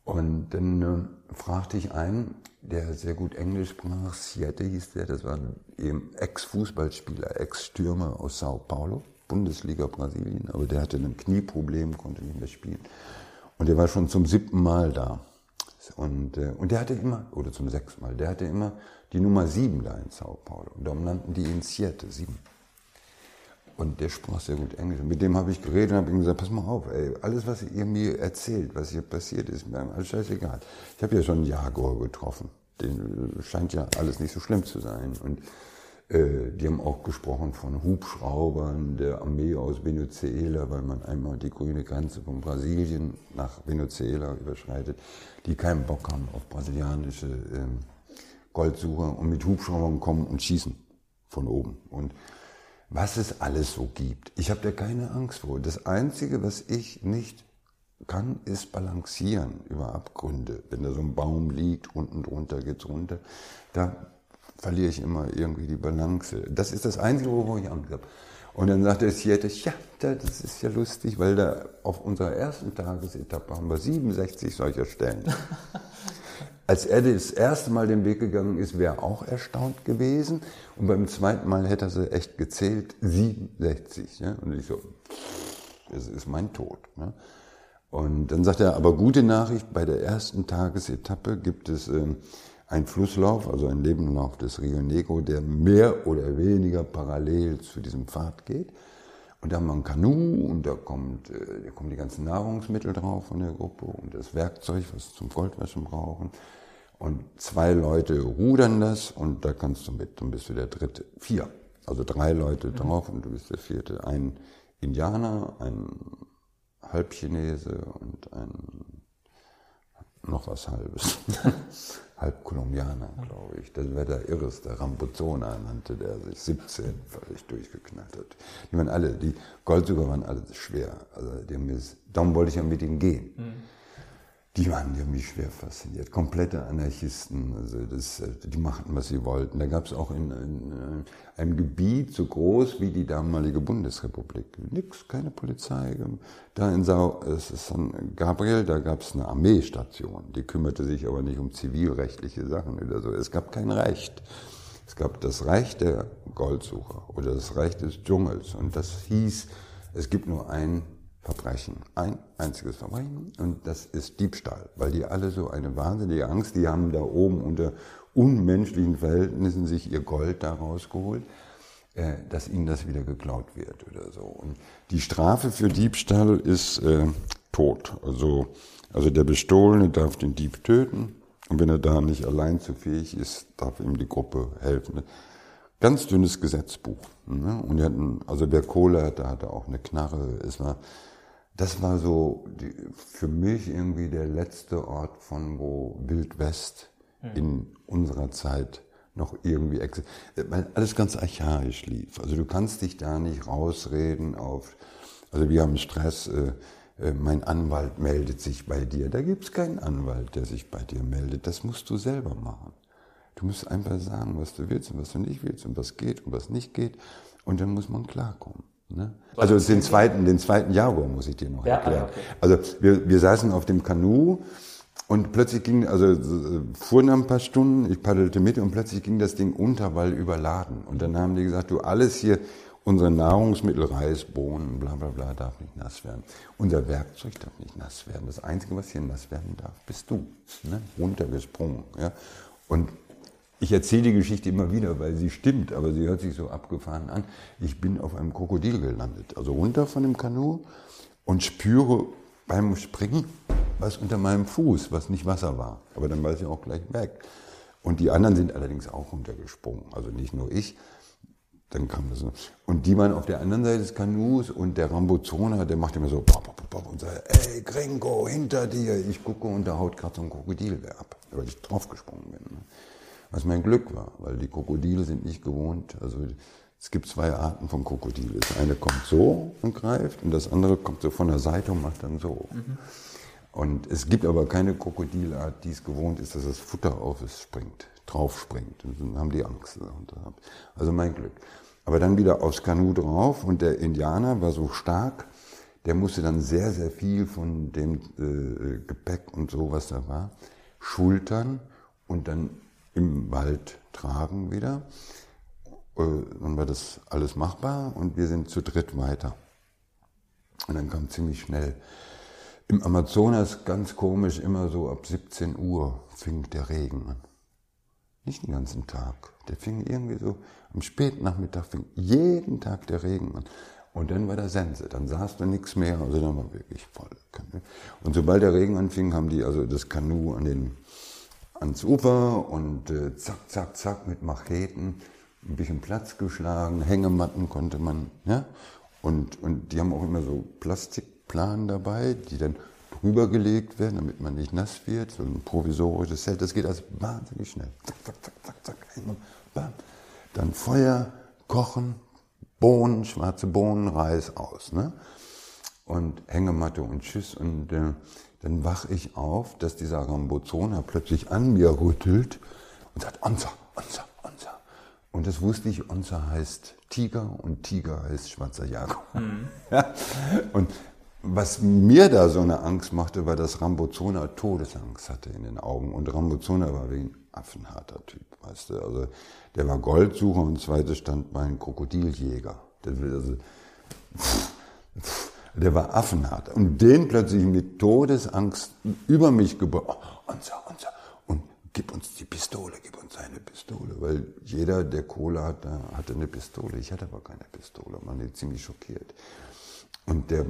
Und dann äh, fragte ich einen, der sehr gut Englisch sprach, Siete hieß der, das war eben Ex-Fußballspieler, Ex-Stürmer aus Sao Paulo, Bundesliga Brasilien, aber der hatte ein Knieproblem, konnte nicht mehr spielen. Und der war schon zum siebten Mal da. Und, äh, und der hatte immer, oder zum sechsten Mal, der hatte immer die Nummer sieben da in Sao Paulo. Und darum nannten die ihn Siete, sieben. Und der sprach sehr gut Englisch. Und mit dem habe ich geredet und habe ihm gesagt, pass mal auf, ey, alles, was ihr mir erzählt, was hier passiert, ist mir alles scheißegal. Ich habe ja schon einen Jaguar getroffen. Den scheint ja alles nicht so schlimm zu sein. Und die haben auch gesprochen von Hubschraubern der Armee aus Venezuela, weil man einmal die grüne Grenze von Brasilien nach Venezuela überschreitet, die keinen Bock haben auf brasilianische ähm, Goldsucher und mit Hubschraubern kommen und schießen von oben. Und was es alles so gibt, ich habe da keine Angst vor. Das Einzige, was ich nicht kann, ist balancieren über Abgründe. Wenn da so ein Baum liegt, unten drunter geht's runter, da verliere ich immer irgendwie die Balance. Das ist das Einzige, wo ich Angst habe. Und dann sagte es Siete, ja, das ist ja lustig, weil da auf unserer ersten Tagesetappe haben wir 67 solcher Stellen. Als er das erste Mal den Weg gegangen ist, wäre er auch erstaunt gewesen. Und beim zweiten Mal hätte er sie echt gezählt, 67. Ja? Und ich so, das ist mein Tod. Ne? Und dann sagt er, aber gute Nachricht, bei der ersten Tagesetappe gibt es ähm, einen Flusslauf, also einen Lebenlauf des Rio Negro, der mehr oder weniger parallel zu diesem Pfad geht. Und da haben wir ein Kanu und da, kommt, äh, da kommen die ganzen Nahrungsmittel drauf von der Gruppe und das Werkzeug, was zum Goldwaschen brauchen. Und zwei Leute rudern das und da kannst du mit, dann bist du der dritte. Vier. Also drei Leute mhm. drauf und du bist der vierte. Ein Indianer, ein Halbchinese und ein noch was Halbes. Halb Kolumbianer, glaube ich. Das wäre der Irreste, Rambuzona nannte der sich 17 völlig durchgeknallt hat. Die waren alle, die Goldsucher waren alle schwer. Also die haben darum wollte ich ja mit ihnen gehen. Mhm die waren mich schwer fasziniert. Komplette Anarchisten, also das, die machten, was sie wollten. Da gab es auch in, in, äh, einem Gebiet so groß wie die damalige Bundesrepublik nix, keine Polizei. Da in Sao, es ist San Gabriel, da gab es eine Armeestation, die kümmerte sich aber nicht um zivilrechtliche Sachen oder so. Es gab kein Recht. Es gab das Reich der Goldsucher oder das Reich des Dschungels und das hieß, es gibt nur ein Verbrechen. Ein einziges Verbrechen und das ist Diebstahl, weil die alle so eine wahnsinnige Angst, die haben da oben unter unmenschlichen Verhältnissen sich ihr Gold da rausgeholt, äh, dass ihnen das wieder geklaut wird oder so. Und die Strafe für Diebstahl ist äh, Tod. Also, also der Bestohlene darf den Dieb töten und wenn er da nicht allein zu fähig ist, darf ihm die Gruppe helfen. Ganz dünnes Gesetzbuch. Ne? Und die hatten, also der Kohler, da hatte auch eine Knarre. Es war das war so die, für mich irgendwie der letzte Ort von wo Wild West mhm. in unserer Zeit noch irgendwie existiert, weil alles ganz archaisch lief. Also du kannst dich da nicht rausreden auf, also wir haben Stress, äh, äh, mein Anwalt meldet sich bei dir. Da gibt es keinen Anwalt, der sich bei dir meldet. Das musst du selber machen. Du musst einfach sagen, was du willst und was du nicht willst und was geht und was nicht geht. Und dann muss man klarkommen. Ne? Also den zweiten, den zweiten Jahrgang muss ich dir noch ja, erklären. Okay. Also wir, wir saßen auf dem Kanu und plötzlich ging, also fuhren ein paar Stunden, ich paddelte mit und plötzlich ging das Ding unter, weil überladen. Und dann haben die gesagt, du alles hier, unsere Nahrungsmittel, Reis, Bohnen, bla bla bla, darf nicht nass werden. Unser Werkzeug darf nicht nass werden. Das Einzige, was hier nass werden darf, bist du. Ne? Runtergesprungen. Ja? Und ich erzähle die Geschichte immer wieder, weil sie stimmt, aber sie hört sich so abgefahren an. Ich bin auf einem Krokodil gelandet, also runter von dem Kanu und spüre beim Springen was unter meinem Fuß, was nicht Wasser war. Aber dann war es ja auch gleich weg. Und die anderen sind allerdings auch runtergesprungen, also nicht nur ich. Dann kam das. Und die waren auf der anderen Seite des Kanus und der Rambozona, der macht immer so und sagt, ey Gringo, hinter dir. Ich gucke und da haut gerade so ein Krokodil ab, weil ich draufgesprungen bin. Was mein Glück war, weil die Krokodile sind nicht gewohnt. Also es gibt zwei Arten von Krokodil. Das eine kommt so und greift und das andere kommt so von der Seite und macht dann so. Mhm. Und es gibt aber keine Krokodilart, die es gewohnt ist, dass das Futter auf es springt, drauf springt. Und dann haben die Angst. Also mein Glück. Aber dann wieder aufs Kanu drauf und der Indianer war so stark, der musste dann sehr, sehr viel von dem äh, Gepäck und so, was da war, schultern und dann im Wald tragen wieder. Äh, dann war das alles machbar und wir sind zu dritt weiter. Und dann kam ziemlich schnell. Im Amazonas ganz komisch, immer so ab 17 Uhr fing der Regen an. Nicht den ganzen Tag. Der fing irgendwie so am Spätnachmittag, fing jeden Tag der Regen an. Und dann war der Sense, dann saß da nichts mehr, also dann war wirklich voll. Und sobald der Regen anfing, haben die also das Kanu an den ans Ufer und äh, zack, zack, zack mit Macheten ein bisschen Platz geschlagen, Hängematten konnte man, ja. Und, und die haben auch immer so Plastikplanen dabei, die dann drüber gelegt werden, damit man nicht nass wird, so ein provisorisches Zelt, das geht also wahnsinnig schnell. Zack, zack, zack, zack, zack, einmal, bam. Dann Feuer, kochen, Bohnen, schwarze Bohnen, Reis aus, ne? Und Hängematte und Tschüss und äh, dann wach ich auf, dass dieser Rambozona plötzlich an mir rüttelt und sagt, Onza, Onza, Onza. Und das wusste ich, Onza heißt Tiger und Tiger heißt schwarzer Jaguar. Mhm. Ja. Und was mir da so eine Angst machte, war, dass Rambozona Todesangst hatte in den Augen. Und Rambozona war wie ein affenharter Typ, weißt du. Also der war Goldsucher und zweite stand bei einem Krokodiljäger. Das, also, pff, pff, der war affenhart. Und den plötzlich mit Todesangst über mich. Oh, unser, unser. Und gib uns die Pistole, gib uns eine Pistole. Weil jeder, der Kohle hatte, hatte eine Pistole. Ich hatte aber keine Pistole. Man war ziemlich schockiert. Und der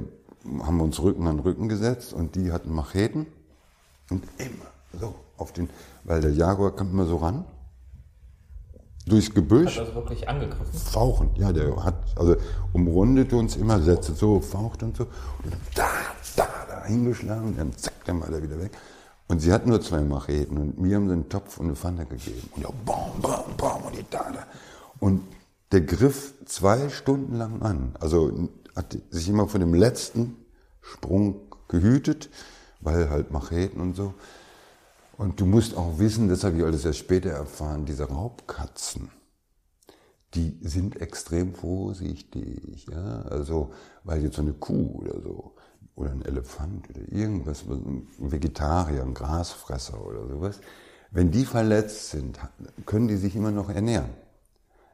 haben wir uns Rücken an Rücken gesetzt und die hatten Macheten. Und immer so auf den, weil der Jaguar kam immer so ran durchs Gebüsch. Hat das wirklich angegriffen? Fauchen, ja, der hat, also umrundet uns immer, setzte so, faucht und so. Und dann da, da, da hingeschlagen und dann zack, dann war er wieder weg. Und sie hat nur zwei Macheten und mir haben sie einen Topf und eine Pfanne gegeben. Und ja, bam, bam, bam, und die da, da. Und der griff zwei Stunden lang an. Also hat sich immer von dem letzten Sprung gehütet weil halt Macheten und so. Und du musst auch wissen, das habe ich alles erst später erfahren, diese Raubkatzen, die sind extrem vorsichtig. Ja? Also, weil jetzt so eine Kuh oder so, oder ein Elefant oder irgendwas, ein Vegetarier, ein Grasfresser oder sowas, wenn die verletzt sind, können die sich immer noch ernähren.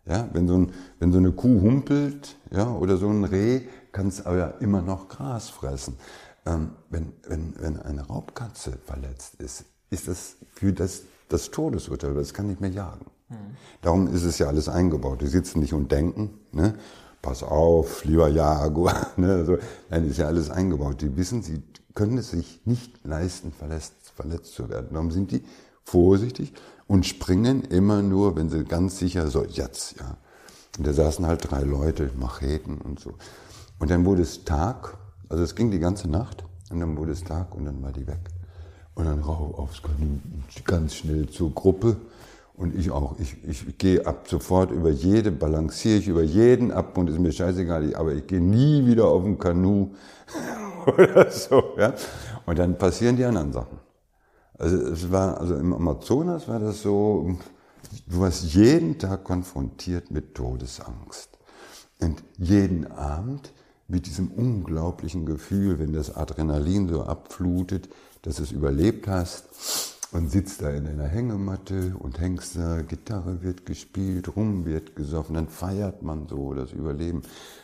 Ja, wenn, so ein, wenn so eine Kuh humpelt ja, oder so ein Reh, kann es aber immer noch Gras fressen. Ähm, wenn, wenn, wenn eine Raubkatze verletzt ist, ist das für das, das Todesurteil, das kann nicht mehr jagen. Darum ist es ja alles eingebaut. Die sitzen nicht und denken, ne? pass auf, lieber Jaguar. Ne? Also, nein, ist ja alles eingebaut. Die wissen, sie können es sich nicht leisten, verletzt, verletzt zu werden. Darum sind die vorsichtig und springen immer nur, wenn sie ganz sicher so, jetzt, ja. Und da saßen halt drei Leute, Macheten und so. Und dann wurde es Tag, also es ging die ganze Nacht, und dann wurde es Tag und dann war die weg. Und dann rauf aufs ganz schnell zur Gruppe. Und ich auch. Ich, ich gehe ab sofort über jede, balanciere ich über jeden ab und ist mir scheißegal, aber ich gehe nie wieder auf ein Kanu oder so. Ja? Und dann passieren die anderen Sachen. Also es war, also im Amazonas war das so, du warst jeden Tag konfrontiert mit Todesangst. Und jeden Abend mit diesem unglaublichen Gefühl, wenn das Adrenalin so abflutet, dass du es überlebt hast und sitzt da in deiner Hängematte und hängst da, Gitarre wird gespielt, Rum wird gesoffen, dann feiert man so das Überleben,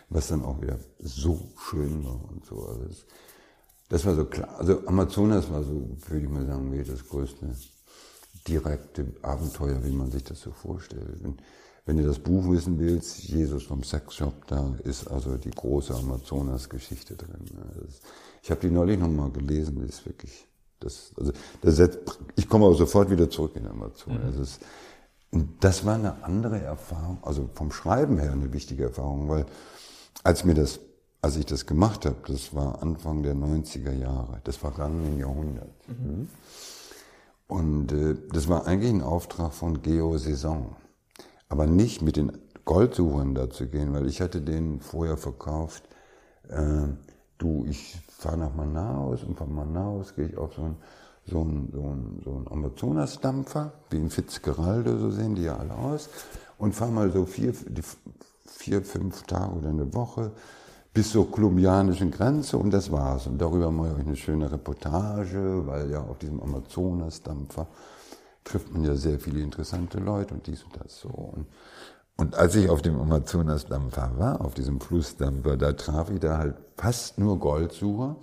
was dann auch wieder so schön war und so. Also das, das war so klar. Also Amazonas war so, würde ich mal sagen, wie das größte direkte Abenteuer, wie man sich das so vorstellt. Und wenn du das Buch wissen willst, Jesus vom Sexshop, da ist also die große Amazonas-Geschichte drin. Ich habe die neulich nochmal gelesen, die ist wirklich das, also, das setzt, ich komme aber sofort wieder zurück in Amazon. Mhm. Es, und das war eine andere Erfahrung, also vom Schreiben her eine wichtige Erfahrung, weil als mir das, als ich das gemacht habe, das war Anfang der 90er Jahre, des vergangenen Jahrhunderts. Mhm. mhm. Und äh, das war eigentlich ein Auftrag von Geo Saison. Aber nicht mit den Goldsuchern da zu gehen, weil ich hatte denen vorher verkauft, äh, du, ich fahre nach Manaus und von Manaus gehe ich auf so einen so ein, so ein, so ein Amazonas-Dampfer, wie in Fitzgeralde, so sehen die ja alle aus, und fahre mal so vier, vier, fünf Tage oder eine Woche bis zur kolumbianischen Grenze und das war's. Und darüber mache ich eine schöne Reportage, weil ja auf diesem Amazonas-Dampfer trifft man ja sehr viele interessante Leute und dies und das so. Und und als ich auf dem Amazonas-Dampfer war, auf diesem Flussdampfer, da traf ich da halt fast nur Goldsucher.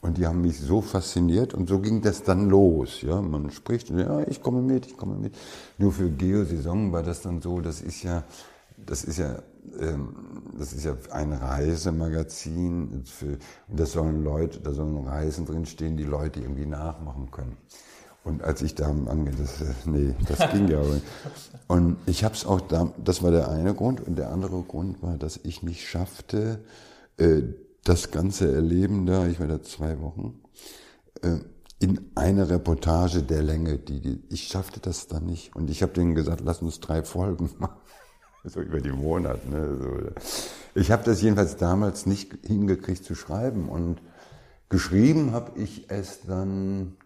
Und die haben mich so fasziniert und so ging das dann los. Ja, man spricht, ja, ich komme mit, ich komme mit. Nur für Geosaison war das dann so, das ist ja, das ist ja, ähm, das ist ja ein Reisemagazin. Für, und da sollen Leute, da sollen Reisen drinstehen, die Leute irgendwie nachmachen können. Und als ich da angehe, das, nee, das ging ja. Und ich habe es auch da, das war der eine Grund. Und der andere Grund war, dass ich nicht schaffte, äh, das ganze Erleben da, ich war da zwei Wochen, äh, in eine Reportage der Länge, die, die ich schaffte das dann nicht. Und ich habe denen gesagt, lass uns drei Folgen machen. So über die Monate. Ne? So. Ich habe das jedenfalls damals nicht hingekriegt zu schreiben. Und geschrieben habe ich es dann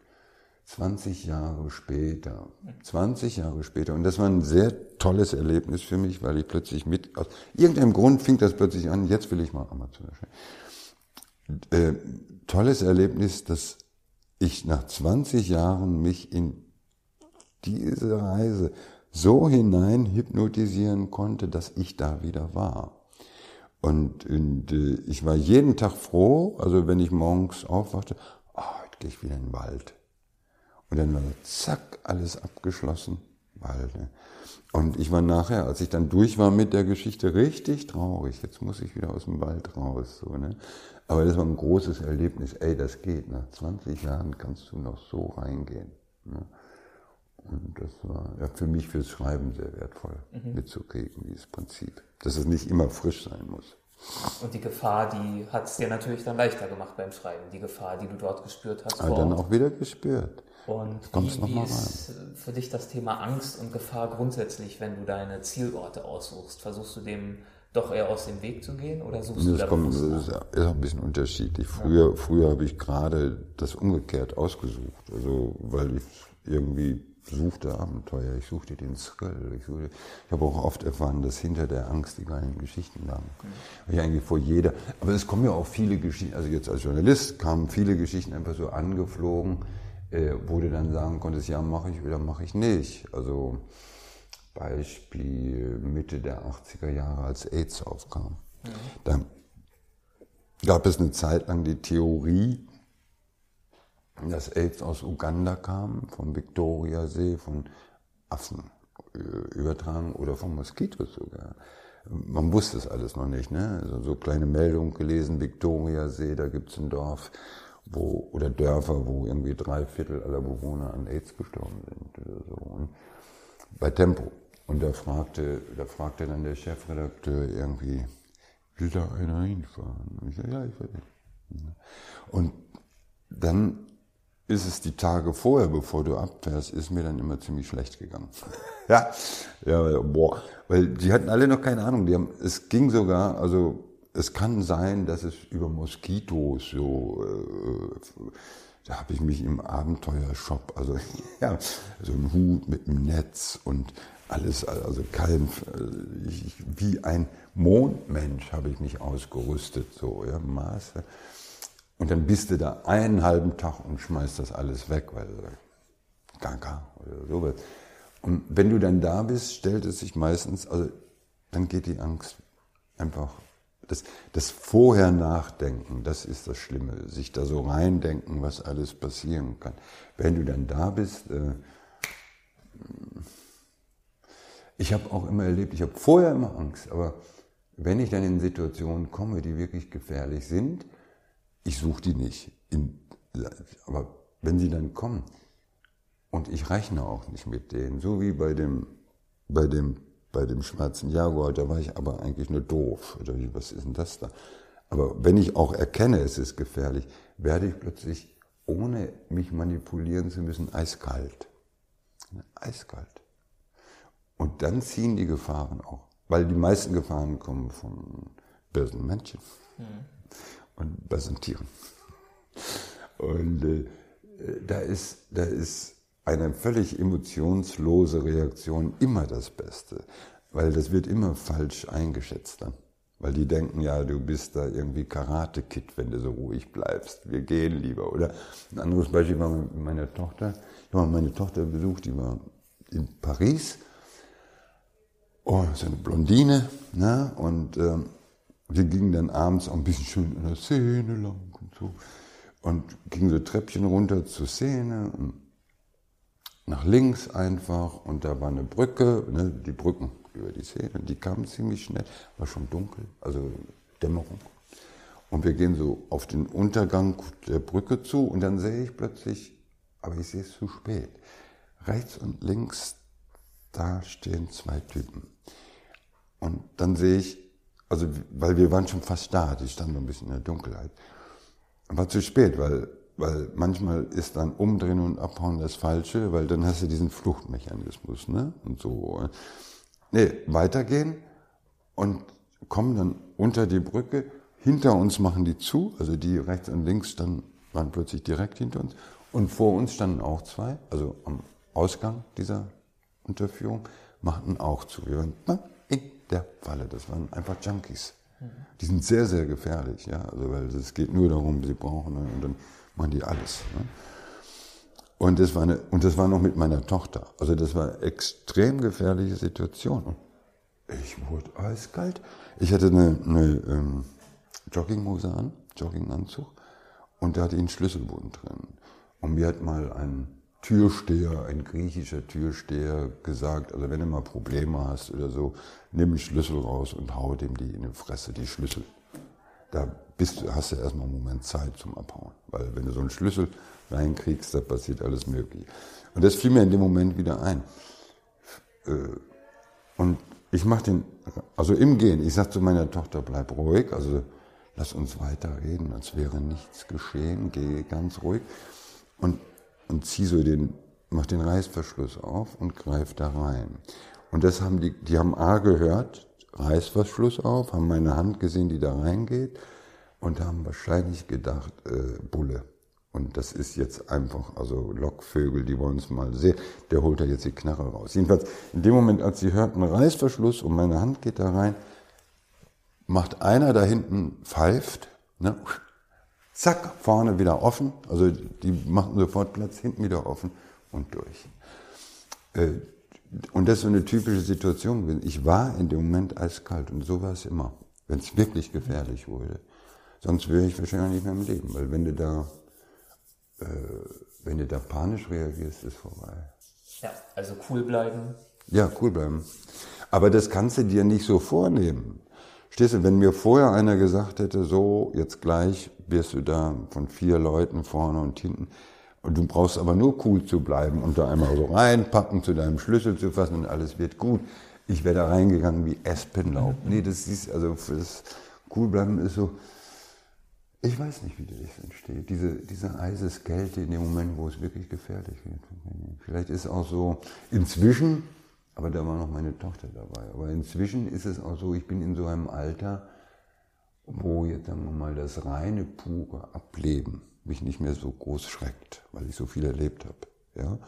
20 Jahre später. 20 Jahre später. Und das war ein sehr tolles Erlebnis für mich, weil ich plötzlich mit, aus irgendeinem Grund fing das plötzlich an, jetzt will ich mal Amazon äh, Tolles Erlebnis, dass ich nach 20 Jahren mich in diese Reise so hinein hypnotisieren konnte, dass ich da wieder war. Und, und äh, ich war jeden Tag froh, also wenn ich morgens aufwachte, oh, heute gehe ich wieder in den Wald und dann war zack, alles abgeschlossen. Weil, ne? Und ich war nachher, als ich dann durch war mit der Geschichte, richtig traurig. Jetzt muss ich wieder aus dem Wald raus. So, ne? Aber das war ein großes Erlebnis. Ey, das geht. Nach 20 Jahren kannst du noch so reingehen. Ne? Und das war ja, für mich fürs Schreiben sehr wertvoll mhm. mitzukriegen, dieses Prinzip. Dass es nicht immer frisch sein muss. Und die Gefahr, die hat es dir natürlich dann leichter gemacht beim Schreiben. Die Gefahr, die du dort gespürt hast. Aber dann auch wieder gespürt. Und wie, wie ist für dich das Thema Angst und Gefahr grundsätzlich, wenn du deine Zielorte aussuchst? Versuchst du dem doch eher aus dem Weg zu gehen oder suchst das du da kommt, das ist, ist auch ein bisschen unterschiedlich. Früher, früher habe ich gerade das umgekehrt ausgesucht. Also, weil ich irgendwie suchte Abenteuer, ich suchte den Thrill. Ich, suchte, ich habe auch oft erfahren, dass hinter der Angst die geilen Geschichten lagen. Weil Ich eigentlich vor jeder, aber es kommen ja auch viele Geschichten, also jetzt als Journalist kamen viele Geschichten einfach so angeflogen, äh, wo du dann sagen konntest, ja, mache ich oder mache ich nicht. Also Beispiel Mitte der 80er Jahre, als AIDS aufkam. Da gab es eine Zeit lang die Theorie, dass AIDS aus Uganda kam, vom Viktoriasee, von Affen äh, übertragen oder von Moskitos sogar. Man wusste es alles noch nicht, ne? Also so kleine Meldungen gelesen, Viktoriasee, da gibt es ein Dorf, wo, oder Dörfer, wo irgendwie drei Viertel aller Bewohner an AIDS gestorben sind oder so. Und bei Tempo. Und da fragte, da fragte dann der Chefredakteur irgendwie, will da einer hinfahren? Und ich sage, ja, ich will. Und dann ist es die Tage vorher, bevor du abfährst, ist mir dann immer ziemlich schlecht gegangen. ja, ja, boah. Weil die hatten alle noch keine Ahnung. Die haben, es ging sogar, also es kann sein, dass es über Moskitos so, äh, da habe ich mich im Abenteuershop, also ja, so ein Hut mit einem Netz und alles, also kein, ich, wie ein Mondmensch habe ich mich ausgerüstet, so, ja, Maße. Und dann bist du da einen halben Tag und schmeißt das alles weg, weil Gaga oder sowas. Und wenn du dann da bist, stellt es sich meistens, also dann geht die Angst einfach. Das, das vorher nachdenken, das ist das Schlimme, sich da so reindenken, was alles passieren kann. Wenn du dann da bist, äh, ich habe auch immer erlebt, ich habe vorher immer Angst, aber wenn ich dann in Situationen komme, die wirklich gefährlich sind, ich suche die nicht. In, aber wenn sie dann kommen, und ich rechne auch nicht mit denen, so wie bei dem, bei dem, bei dem schwarzen Jaguar, da war ich aber eigentlich nur doof. Oder wie, was ist denn das da? Aber wenn ich auch erkenne, es ist gefährlich, werde ich plötzlich, ohne mich manipulieren zu müssen, eiskalt. Eiskalt. Und dann ziehen die Gefahren auch. Weil die meisten Gefahren kommen von bösen Menschen. Mhm und bösen Tieren. Und äh, da, ist, da ist eine völlig emotionslose Reaktion immer das Beste, weil das wird immer falsch eingeschätzt dann. Weil die denken, ja, du bist da irgendwie Karate-Kid, wenn du so ruhig bleibst. Wir gehen lieber. Oder ein anderes Beispiel war mit meiner Tochter. Ich habe meine Tochter besucht, die war in Paris. Oh, so eine Blondine. Ne? Und ähm, wir gingen dann abends auch ein bisschen schön in der Szene lang und so. Und gingen so Treppchen runter zur Szene und nach links einfach. Und da war eine Brücke, ne, die Brücken über die Szene. Die kamen ziemlich schnell, war schon dunkel, also Dämmerung. Und wir gehen so auf den Untergang der Brücke zu und dann sehe ich plötzlich, aber ich sehe es zu spät. Rechts und links, da stehen zwei Typen. Und dann sehe ich, also, weil wir waren schon fast da, die standen ein bisschen in der Dunkelheit. War zu spät, weil, weil manchmal ist dann Umdrehen und Abhauen das Falsche, weil dann hast du diesen Fluchtmechanismus, ne? Und so. Nee, weitergehen und kommen dann unter die Brücke. Hinter uns machen die zu, also die rechts und links dann waren plötzlich direkt hinter uns. Und vor uns standen auch zwei, also am Ausgang dieser Unterführung, machten auch zu. Wir waren in der Falle. Das waren einfach Junkies. Die sind sehr, sehr gefährlich, ja. Also, weil es geht nur darum, sie brauchen und dann machen die alles. Ne? Und das war eine, und das war noch mit meiner Tochter. Also das war eine extrem gefährliche Situation. Und ich wurde eiskalt. Ich hatte eine, eine ähm, Jogginghose an, Jogginganzug, und da hatte ich einen Schlüsselbund drin. Und mir hat mal ein Türsteher, ein griechischer Türsteher gesagt, also wenn du mal Probleme hast oder so, nimm den Schlüssel raus und hau dem die in die Fresse, die Schlüssel. Da bist hast du erstmal einen Moment Zeit zum Abhauen. Weil wenn du so einen Schlüssel reinkriegst, da passiert alles mögliche. Und das fiel mir in dem Moment wieder ein. Und ich mache den, also im Gehen, ich sage zu meiner Tochter, bleib ruhig, also lass uns weiterreden, als wäre nichts geschehen, geh ganz ruhig. Und und zieh so den, mach den Reißverschluss auf und greif da rein. Und das haben die, die haben A gehört, Reißverschluss auf, haben meine Hand gesehen, die da reingeht und haben wahrscheinlich gedacht, äh, Bulle. Und das ist jetzt einfach, also Lockvögel, die wollen es mal sehen. Der holt da jetzt die Knarre raus. Jedenfalls, in dem Moment, als sie hörten Reißverschluss und meine Hand geht da rein, macht einer da hinten, pfeift, ne, zack, vorne wieder offen. Also die machen sofort Platz, hinten wieder offen und durch. Äh, und das ist so eine typische Situation gewesen. Ich war in dem Moment eiskalt und so war es immer, wenn es wirklich gefährlich wurde. Sonst wäre ich wahrscheinlich nicht mehr im Leben, weil wenn du da, äh, wenn du da panisch reagierst, ist vorbei. Ja, also cool bleiben. Ja, cool bleiben. Aber das kannst du dir nicht so vornehmen. Stehst du, wenn mir vorher einer gesagt hätte, so, jetzt gleich wirst du da von vier Leuten vorne und hinten, und du brauchst aber nur cool zu bleiben und da einmal so reinpacken, zu deinem Schlüssel zu fassen und alles wird gut. Ich wäre da reingegangen wie Espenlaub. Nee, das ist, also fürs cool bleiben ist so, ich weiß nicht, wie das entsteht. Diese, diese Eiseskälte in dem Moment, wo es wirklich gefährlich wird. Vielleicht ist auch so, inzwischen, aber da war noch meine Tochter dabei, aber inzwischen ist es auch so, ich bin in so einem Alter, wo jetzt sagen wir mal das reine, pure Ableben mich nicht mehr so groß schreckt, weil ich so viel erlebt habe. Ja?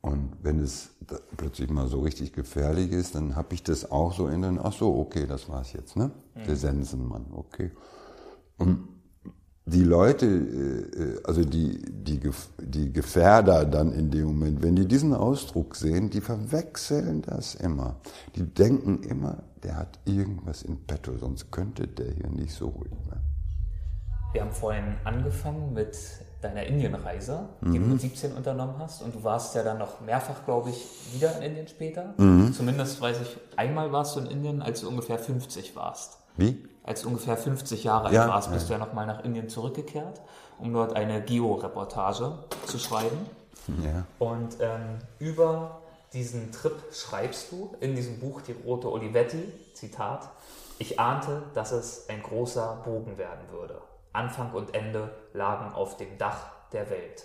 Und wenn es plötzlich mal so richtig gefährlich ist, dann habe ich das auch so in den, ach so, okay, das war's jetzt, ne? Der Sensenmann, okay. Und die Leute, äh, also die, die, die Gefährder dann in dem Moment, wenn die diesen Ausdruck sehen, die verwechseln das immer. Die denken immer, der hat irgendwas in petto, sonst könnte der hier nicht so ruhig werden. Wir haben vorhin angefangen mit deiner Indienreise, die mhm. du mit 17 unternommen hast. Und du warst ja dann noch mehrfach, glaube ich, wieder in Indien später. Mhm. Zumindest weiß ich, einmal warst du in Indien, als du ungefähr 50 warst. Wie? Als du ungefähr 50 Jahre alt ja, warst, bist ja. du ja nochmal nach Indien zurückgekehrt, um dort eine Geo-Reportage zu schreiben. Ja. Und ähm, über diesen Trip schreibst du in diesem Buch Die Rote Olivetti, Zitat, ich ahnte, dass es ein großer Bogen werden würde. Anfang und Ende lagen auf dem Dach der Welt.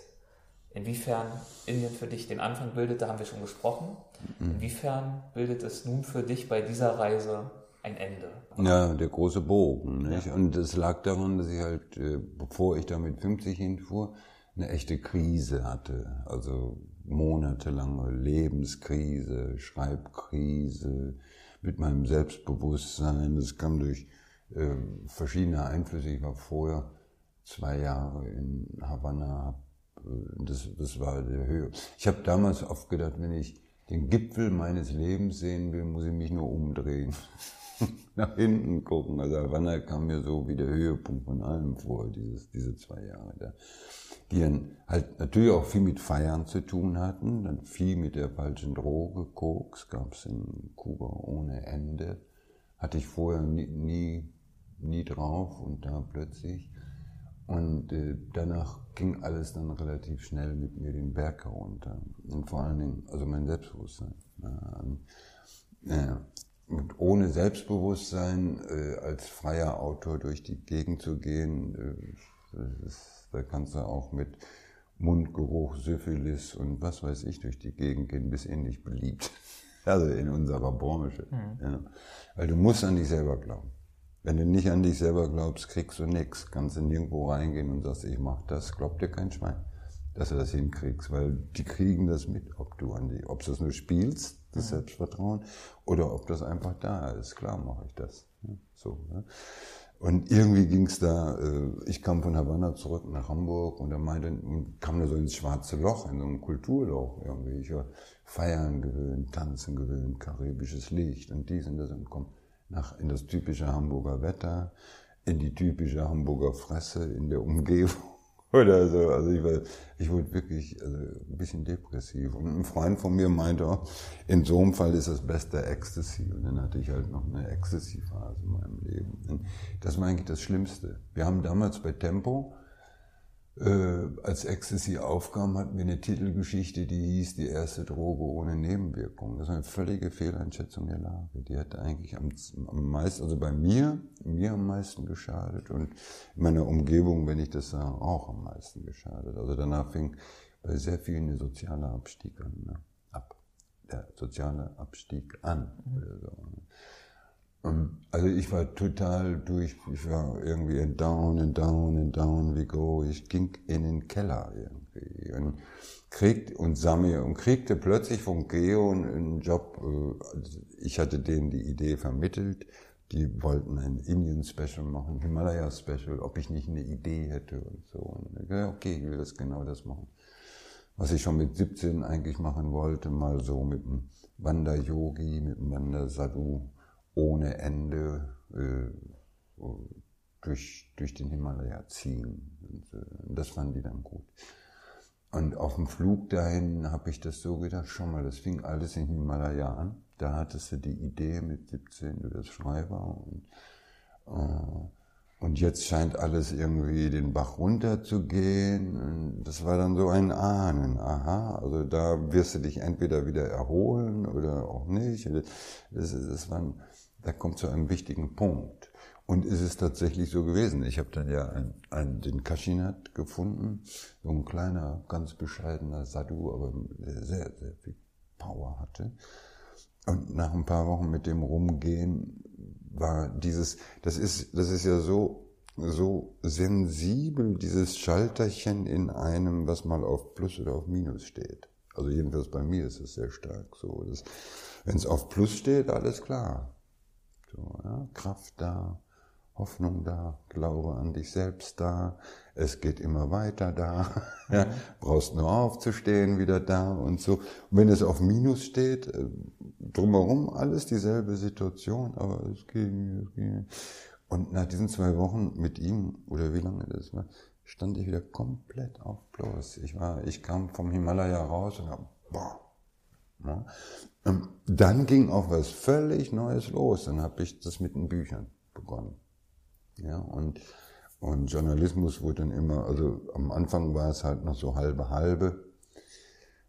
Inwiefern Indien für dich den Anfang bildet, da haben wir schon gesprochen. Mhm. Inwiefern bildet es nun für dich bei dieser Reise ein Ende? Ja, der große Bogen. Nicht? Ja. Und es lag daran, dass ich halt, äh, bevor ich da mit 50 hinfuhr, eine echte Krise hatte. Also monatelange Lebenskrise, Schreibkrise mit meinem Selbstbewusstsein. Das kam durch äh, verschiedene Einflüsse. Ich war vorher zwei Jahre in Havanna. Äh, das, das war der Höhe. Ich habe damals oft gedacht, wenn ich den Gipfel meines Lebens sehen will, muss ich mich nur umdrehen. Nach hinten gucken. Also Havanna kam mir so wie der Höhepunkt von allem vor, dieses, diese zwei Jahre da. Die dann halt natürlich auch viel mit Feiern zu tun hatten, dann viel mit der falschen Droge, Koks gab es in Kuba ohne Ende. Hatte ich vorher nie, nie nie drauf und da plötzlich. Und äh, danach ging alles dann relativ schnell mit mir den Berg herunter. Und vor allen Dingen, also mein Selbstbewusstsein. Äh, und ohne Selbstbewusstsein äh, als freier Autor durch die Gegend zu gehen, äh, ist, da kannst du auch mit Mundgeruch, Syphilis und was weiß ich durch die Gegend gehen, bis ähnlich beliebt. Also in unserer Branche. Mhm. Ja. Weil du musst an dich selber glauben. Wenn du nicht an dich selber glaubst, kriegst du nichts. Kannst du nirgendwo reingehen und sagst, ich mach das, glaubt dir kein Schwein, dass du das hinkriegst, weil die kriegen das mit, ob du an die, ob du es nur spielst, das Selbstvertrauen, oder ob das einfach da ist. Klar mache ich das. So. Ne? Und irgendwie ging es da, äh, ich kam von Havanna zurück nach Hamburg und da meinte, kam da so ins schwarze Loch, in so ein Kulturloch irgendwie. Ich war feiern gewöhnt, tanzen gewöhnt, karibisches Licht und dies und das und komm nach, in das typische Hamburger Wetter, in die typische Hamburger Fresse in der Umgebung oder so. Also ich, war, ich wurde wirklich also ein bisschen depressiv. Und ein Freund von mir meinte auch, in so einem Fall ist das beste Ecstasy. Und dann hatte ich halt noch eine Ecstasy-Phase in meinem Leben. Und das war eigentlich das Schlimmste. Wir haben damals bei Tempo äh, als Ecstasy aufkam, hatten wir eine Titelgeschichte, die hieß Die erste Droge ohne Nebenwirkungen. Das war eine völlige Fehleinschätzung der Lage. Die hat eigentlich am, am meisten, also bei mir, mir am meisten geschadet und in meiner Umgebung, wenn ich das sah, auch am meisten geschadet. Also danach fing bei sehr vielen der soziale Abstieg an, ne? ab. Der soziale Abstieg an. Mhm. Also ich war total durch, ich war irgendwie in down and down and down we go. Ich ging in den Keller irgendwie und kriegt und sammle und kriegte plötzlich von Geo einen Job. Äh, ich hatte denen die Idee vermittelt. Die wollten ein Indian Special machen, Himalaya Special, ob ich nicht eine Idee hätte und so. Und okay, ich will das genau das machen. Was ich schon mit 17 eigentlich machen wollte, mal so mit dem Wander-Yogi, mit dem Wander-Sadhu ohne Ende äh, durch, durch den Himalaya ziehen. Und, äh, das fanden die dann gut. Und auf dem Flug dahin habe ich das so gedacht, schon mal, das fing alles in Himalaya an. Da hattest du die Idee mit 17, du wirst Schreiber und, äh, und jetzt scheint alles irgendwie den Bach runter zu gehen. Und das war dann so ein Ahnen. Aha, also da wirst du dich entweder wieder erholen oder auch nicht. Das, das war, da kommt zu einem wichtigen Punkt. Und ist es tatsächlich so gewesen. Ich habe dann ja ein, ein, den Kashinat gefunden, so ein kleiner, ganz bescheidener Sadhu, aber sehr, sehr viel Power hatte. Und nach ein paar Wochen mit dem Rumgehen war dieses, das ist, das ist ja so, so sensibel, dieses Schalterchen in einem, was mal auf Plus oder auf Minus steht. Also jedenfalls bei mir ist es sehr stark so. Wenn es auf Plus steht, alles klar. So, ja, Kraft da, Hoffnung da, Glaube an dich selbst da, es geht immer weiter da, ja, brauchst nur aufzustehen, wieder da und so. Und wenn es auf Minus steht, äh, drumherum alles dieselbe Situation, aber es ging, es ging. Und nach diesen zwei Wochen mit ihm, oder wie lange das war, stand ich wieder komplett auf Plus. Ich war, ich kam vom Himalaya raus und hab, boah, ja. Dann ging auch was völlig Neues los. Dann habe ich das mit den Büchern begonnen. Ja, und, und Journalismus wurde dann immer, also am Anfang war es halt noch so halbe halbe.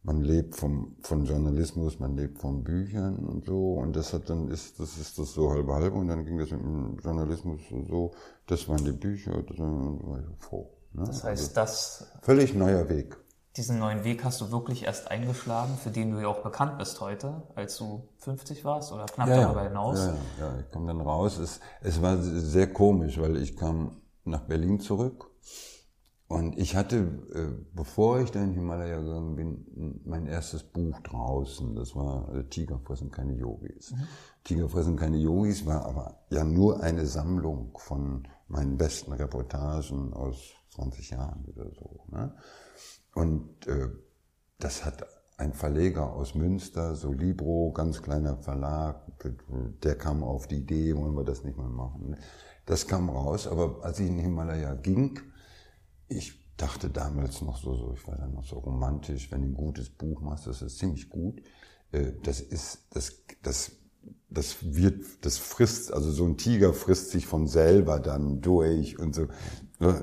Man lebt vom, von Journalismus, man lebt von Büchern und so. Und das hat dann ist, das ist das so halbe halbe. Und dann ging das mit dem Journalismus so, das waren die Bücher, das war vor. Ne? Das heißt, also, das. Völlig neuer Weg diesen neuen Weg hast du wirklich erst eingeschlagen, für den du ja auch bekannt bist heute, als du 50 warst oder knapp ja, darüber hinaus. Ja, ja, ich kam dann raus. Es, es war sehr komisch, weil ich kam nach Berlin zurück und ich hatte, äh, bevor ich da in Himalaya gegangen bin, mein erstes Buch draußen. Das war äh, Tiger fressen keine Yogis. Mhm. Tiger fressen keine Yogis war aber ja nur eine Sammlung von meinen besten Reportagen aus 20 Jahren oder so. Ne? Und äh, das hat ein Verleger aus Münster, Solibro, ganz kleiner Verlag, der kam auf die Idee, wollen wir das nicht mal machen. Das kam raus, aber als ich in Himalaya ging, ich dachte damals noch so, so ich war dann noch so romantisch, wenn du ein gutes Buch machst, das ist ziemlich gut. Äh, das ist, das, das das wird, das frisst, also so ein Tiger frisst sich von selber dann durch und so.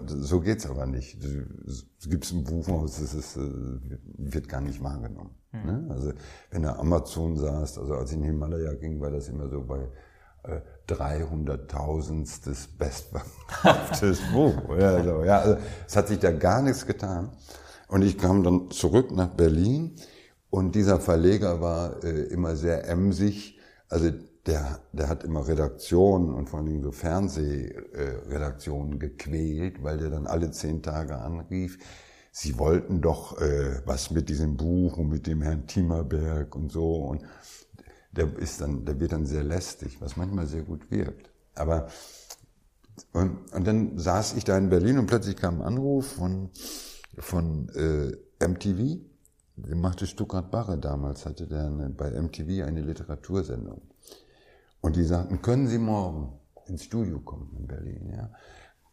So geht's aber nicht. Es gibt ein Buch, das ist, äh, wird gar nicht wahrgenommen. Mhm. Also wenn du Amazon saßt, also als ich in Himalaya ging, war das immer so bei äh, 300.000 des bestverkauftes Buch. Ja, so, ja, also es hat sich da gar nichts getan. Und ich kam dann zurück nach Berlin und dieser Verleger war äh, immer sehr emsig also der, der hat immer Redaktionen und vor allen Dingen so Fernsehredaktionen gequält, weil der dann alle zehn Tage anrief. Sie wollten doch äh, was mit diesem Buch und mit dem Herrn Timmerberg und so. Und der ist dann, der wird dann sehr lästig, was manchmal sehr gut wirkt. Aber und, und dann saß ich da in Berlin und plötzlich kam ein Anruf von von äh, MTV machte Stuttgart Barre damals, hatte der eine, bei MTV eine Literatursendung. Und die sagten, können Sie morgen ins Studio kommen in Berlin, ja?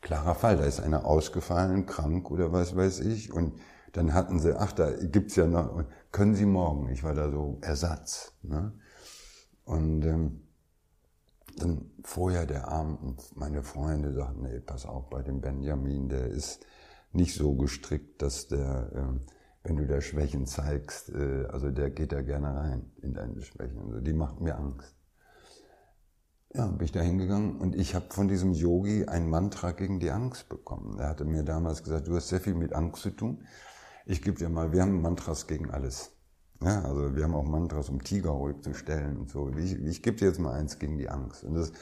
Klarer Fall, da ist einer ausgefallen, krank oder was weiß ich. Und dann hatten sie, ach, da gibt's ja noch, können Sie morgen? Ich war da so Ersatz. Ne? Und ähm, dann vorher der Abend, meine Freunde sagten, nee, pass auf, bei dem Benjamin, der ist nicht so gestrickt, dass der... Ähm, wenn du da Schwächen zeigst, äh, also der geht da gerne rein in deine Schwächen. Also die macht mir Angst. Ja, bin ich da hingegangen und ich habe von diesem Yogi ein Mantra gegen die Angst bekommen. Er hatte mir damals gesagt, du hast sehr viel mit Angst zu tun. Ich gebe dir mal, wir haben Mantras gegen alles. Ja, also wir haben auch Mantras, um Tiger ruhig zu stellen und so. Ich, ich gebe dir jetzt mal eins gegen die Angst. Und das,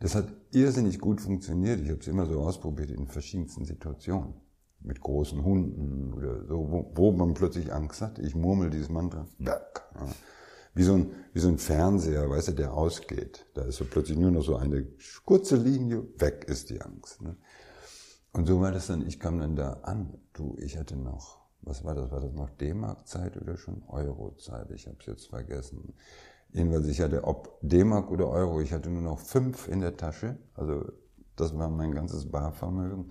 das hat irrsinnig gut funktioniert. Ich habe es immer so ausprobiert in verschiedensten Situationen. Mit großen Hunden oder so, wo, wo man plötzlich Angst hat. Ich murmel dieses Mantra. Weg. Ja. Wie so, ein, wie so ein Fernseher, weißt du, der ausgeht. Da ist so plötzlich nur noch so eine kurze Linie, weg ist die Angst. Ne? Und so war das dann, ich kam dann da an. Du, ich hatte noch, was war das? War das noch D-Mark-Zeit oder schon Euro-Zeit? Ich habe es jetzt vergessen. Jedenfalls, ich hatte, ob D-Mark oder Euro, ich hatte nur noch fünf in der Tasche. Also das war mein ganzes Barvermögen.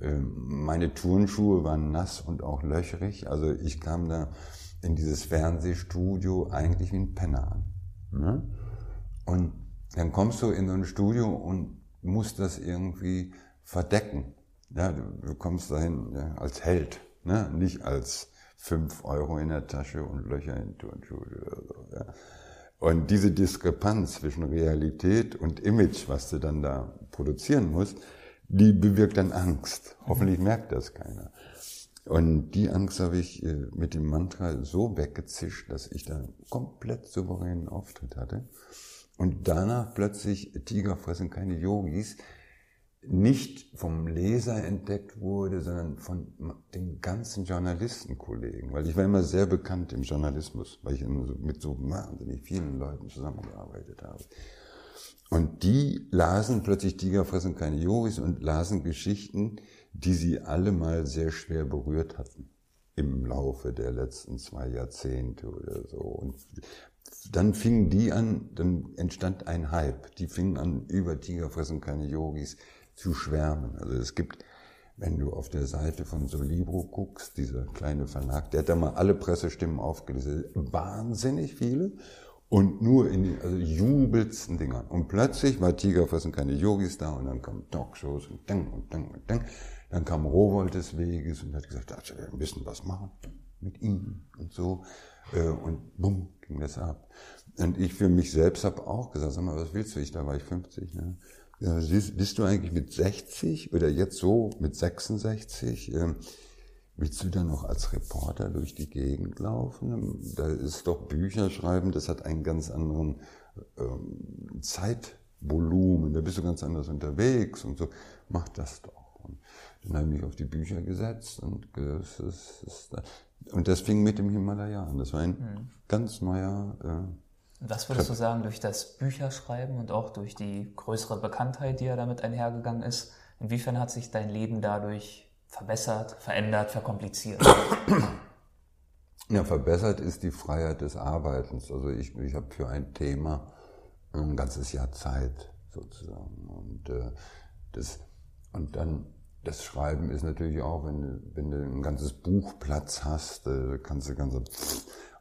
Ähm, meine Turnschuhe waren nass und auch löchrig. Also ich kam da in dieses Fernsehstudio eigentlich wie ein Penner an. Ne? Und dann kommst du in so ein Studio und musst das irgendwie verdecken. Ja, du kommst dahin ja, als Held, ne? nicht als fünf Euro in der Tasche und Löcher in Turnschuhe oder so. Ja. Und diese Diskrepanz zwischen Realität und Image, was du dann da produzieren musst, die bewirkt dann Angst. Hoffentlich merkt das keiner. Und die Angst habe ich äh, mit dem Mantra so weggezischt, dass ich da komplett souveränen Auftritt hatte. Und danach plötzlich Tiger fressen keine Yogis nicht vom Leser entdeckt wurde, sondern von den ganzen Journalistenkollegen. Weil ich war immer sehr bekannt im Journalismus, weil ich mit so wahnsinnig vielen Leuten zusammengearbeitet habe. Und die lasen plötzlich Tiger fressen keine Yogis und lasen Geschichten, die sie alle mal sehr schwer berührt hatten im Laufe der letzten zwei Jahrzehnte oder so. Und dann fingen die an, dann entstand ein Hype. Die fingen an, über Tiger fressen keine Yogis zu schwärmen. Also es gibt, wenn du auf der Seite von Solibro guckst, dieser kleine Verlag, der hat da mal alle Pressestimmen aufgelistet, wahnsinnig viele und nur in den also jubelsten Dingern. Und plötzlich war Tiger fressen keine Yogis da und dann kamen Talkshows und Ding und Ding und Ding. Dann kam Rowold des Weges und hat gesagt, also wir müssen was machen mit ihm und so. Äh, und bumm, ging das ab. Und ich für mich selbst habe auch gesagt, sag mal, was willst du? Ich, da war ich 50. Ne? Ja, bist du eigentlich mit 60 oder jetzt so mit 66? Ähm, willst du dann noch als Reporter durch die Gegend laufen? Da ist doch Bücher schreiben, das hat einen ganz anderen ähm, Zeitvolumen, da bist du ganz anders unterwegs und so. Mach das doch. Und dann habe ich mich auf die Bücher gesetzt und das, ist, das, und das fing mit dem Himalaya an. Das war ein mhm. ganz neuer äh, was würdest du sagen, durch das Bücherschreiben und auch durch die größere Bekanntheit, die ja damit einhergegangen ist, inwiefern hat sich dein Leben dadurch verbessert, verändert, verkompliziert? Ja, verbessert ist die Freiheit des Arbeitens. Also ich, ich habe für ein Thema ein ganzes Jahr Zeit sozusagen. Und, äh, das, und dann das Schreiben ist natürlich auch, wenn du, wenn du ein ganzes Buch Platz hast, äh, kannst du ganz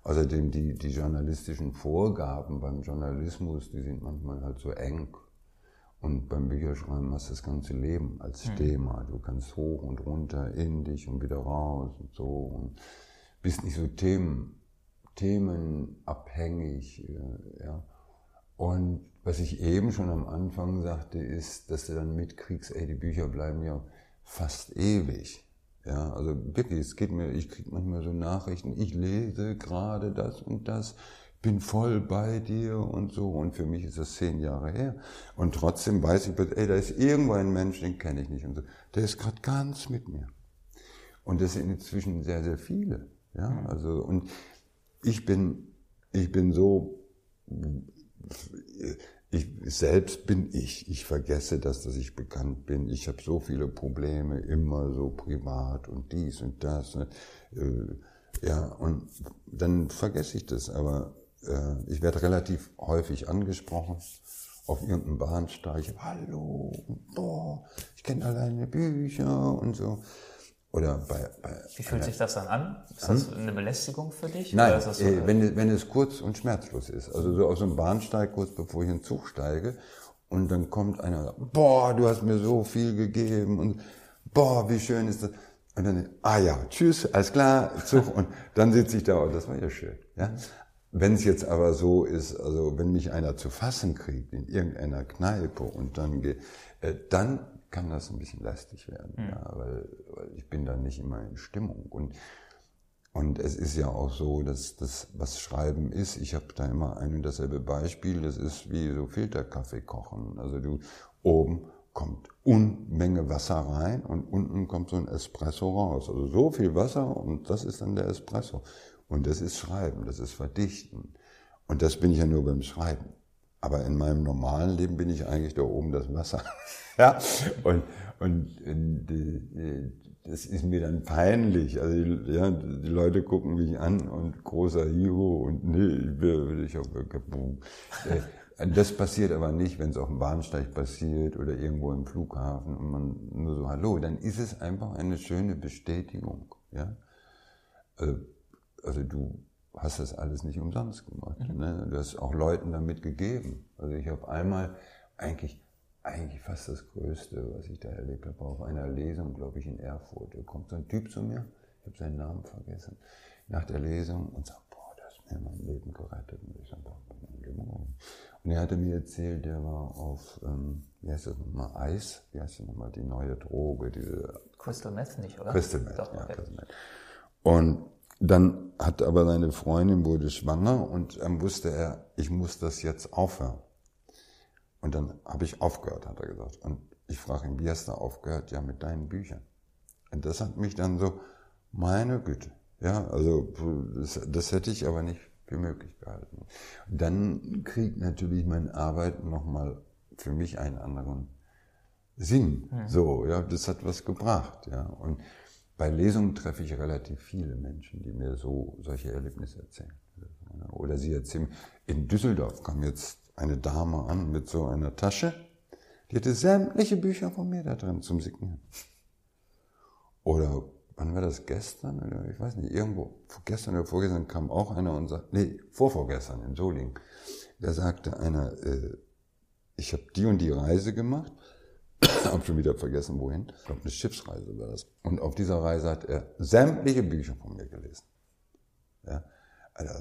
Außerdem die, die journalistischen Vorgaben beim Journalismus, die sind manchmal halt so eng. Und beim Bücherschreiben hast du das ganze Leben als mhm. Thema. Du kannst hoch und runter in dich und wieder raus und so. Und bist nicht so Themen, themenabhängig. Äh, ja. Und was ich eben schon am Anfang sagte, ist, dass du dann mitkriegst, ey, die Bücher bleiben ja fast ewig. Ja, also wirklich, es geht mir, ich kriege manchmal so Nachrichten, ich lese gerade das und das, bin voll bei dir und so. Und für mich ist das zehn Jahre her. Und trotzdem weiß ich, ey, da ist irgendwo ein Mensch, den kenne ich nicht und so. Der ist gerade ganz mit mir. Und das sind inzwischen sehr, sehr viele. Ja, mhm. also, und ich bin, ich bin so, ich selbst bin ich. Ich vergesse das, dass ich bekannt bin. Ich habe so viele Probleme, immer so privat und dies und das. Ne? Äh, ja, und dann vergesse ich das. Aber äh, ich werde relativ häufig angesprochen auf irgendeinem Bahnsteig. Hallo, boah, ich kenne alle deine Bücher und so. Oder bei, bei Wie fühlt sich das dann an? Ist das hm? eine Belästigung für dich? Nein, so äh, wenn, wenn es kurz und schmerzlos ist. Also so auf so einem Bahnsteig, kurz bevor ich in den Zug steige, und dann kommt einer und sagt, boah, du hast mir so viel gegeben und boah, wie schön ist das. Und dann, ah ja, tschüss, alles klar, Zug. Und dann sitze ich da und das war ja schön. Ja? Wenn es jetzt aber so ist, also wenn mich einer zu fassen kriegt in irgendeiner Kneipe und dann geht, äh, dann kann das ein bisschen lästig werden, mhm. ja, weil, weil ich bin dann nicht immer in Stimmung. Und Und es ist ja auch so, dass das, was Schreiben ist, ich habe da immer ein und dasselbe Beispiel, das ist wie so Filterkaffee kochen. Also du oben kommt Unmenge Wasser rein und unten kommt so ein Espresso raus. Also so viel Wasser und das ist dann der Espresso. Und das ist Schreiben, das ist Verdichten. Und das bin ich ja nur beim Schreiben. Aber in meinem normalen Leben bin ich eigentlich da oben das Wasser. ja, und, und, und äh, das ist mir dann peinlich. Also ja, die Leute gucken mich an und großer Hero und nee, ich habe äh, Das passiert aber nicht, wenn es auf dem Bahnsteig passiert oder irgendwo im Flughafen und man nur so Hallo, dann ist es einfach eine schöne Bestätigung. Ja? Also, also du hast das alles nicht umsonst gemacht. Mhm. Ne? Du hast auch Leuten damit gegeben. Also ich habe einmal eigentlich eigentlich fast das Größte, was ich da erlebt habe, auf einer Lesung, glaube ich, in Erfurt. Da kommt so ein Typ zu mir, ich habe seinen Namen vergessen, nach der Lesung und sagt, boah, das hat mir mein Leben gerettet. Und ich sage, boah, mein Leben Und er hatte mir erzählt, der war auf, ähm, wie heißt das nochmal, Eis, wie heißt das nochmal, die neue Droge, diese... Crystal Meth nicht, oder? Crystal Meth, Doch, ja, okay. Crystal Meth. Und dann hat aber seine Freundin wurde schwanger und dann wusste er, ich muss das jetzt aufhören. Und dann habe ich aufgehört, hat er gesagt. Und ich frage ihn, wie hast du aufgehört? Ja, mit deinen Büchern. Und das hat mich dann so, meine Güte, ja, also das, das hätte ich aber nicht für möglich gehalten. Und dann kriegt natürlich mein Arbeiten nochmal für mich einen anderen Sinn. Mhm. So, ja, das hat was gebracht, ja. Und bei Lesungen treffe ich relativ viele Menschen, die mir so solche Erlebnisse erzählen. Oder sie erzählen, in Düsseldorf kam jetzt eine Dame an mit so einer Tasche. Die hatte sämtliche Bücher von mir da drin zum Signieren. Oder wann war das gestern? Ich weiß nicht, irgendwo, gestern oder vorgestern kam auch einer und sagte, nee, vorvorgestern in Solingen. Da sagte einer, äh, ich habe die und die Reise gemacht, habe schon wieder vergessen, wohin. Ich glaube, eine Schiffsreise war das. Und auf dieser Reise hat er sämtliche Bücher von mir gelesen. Ja, also,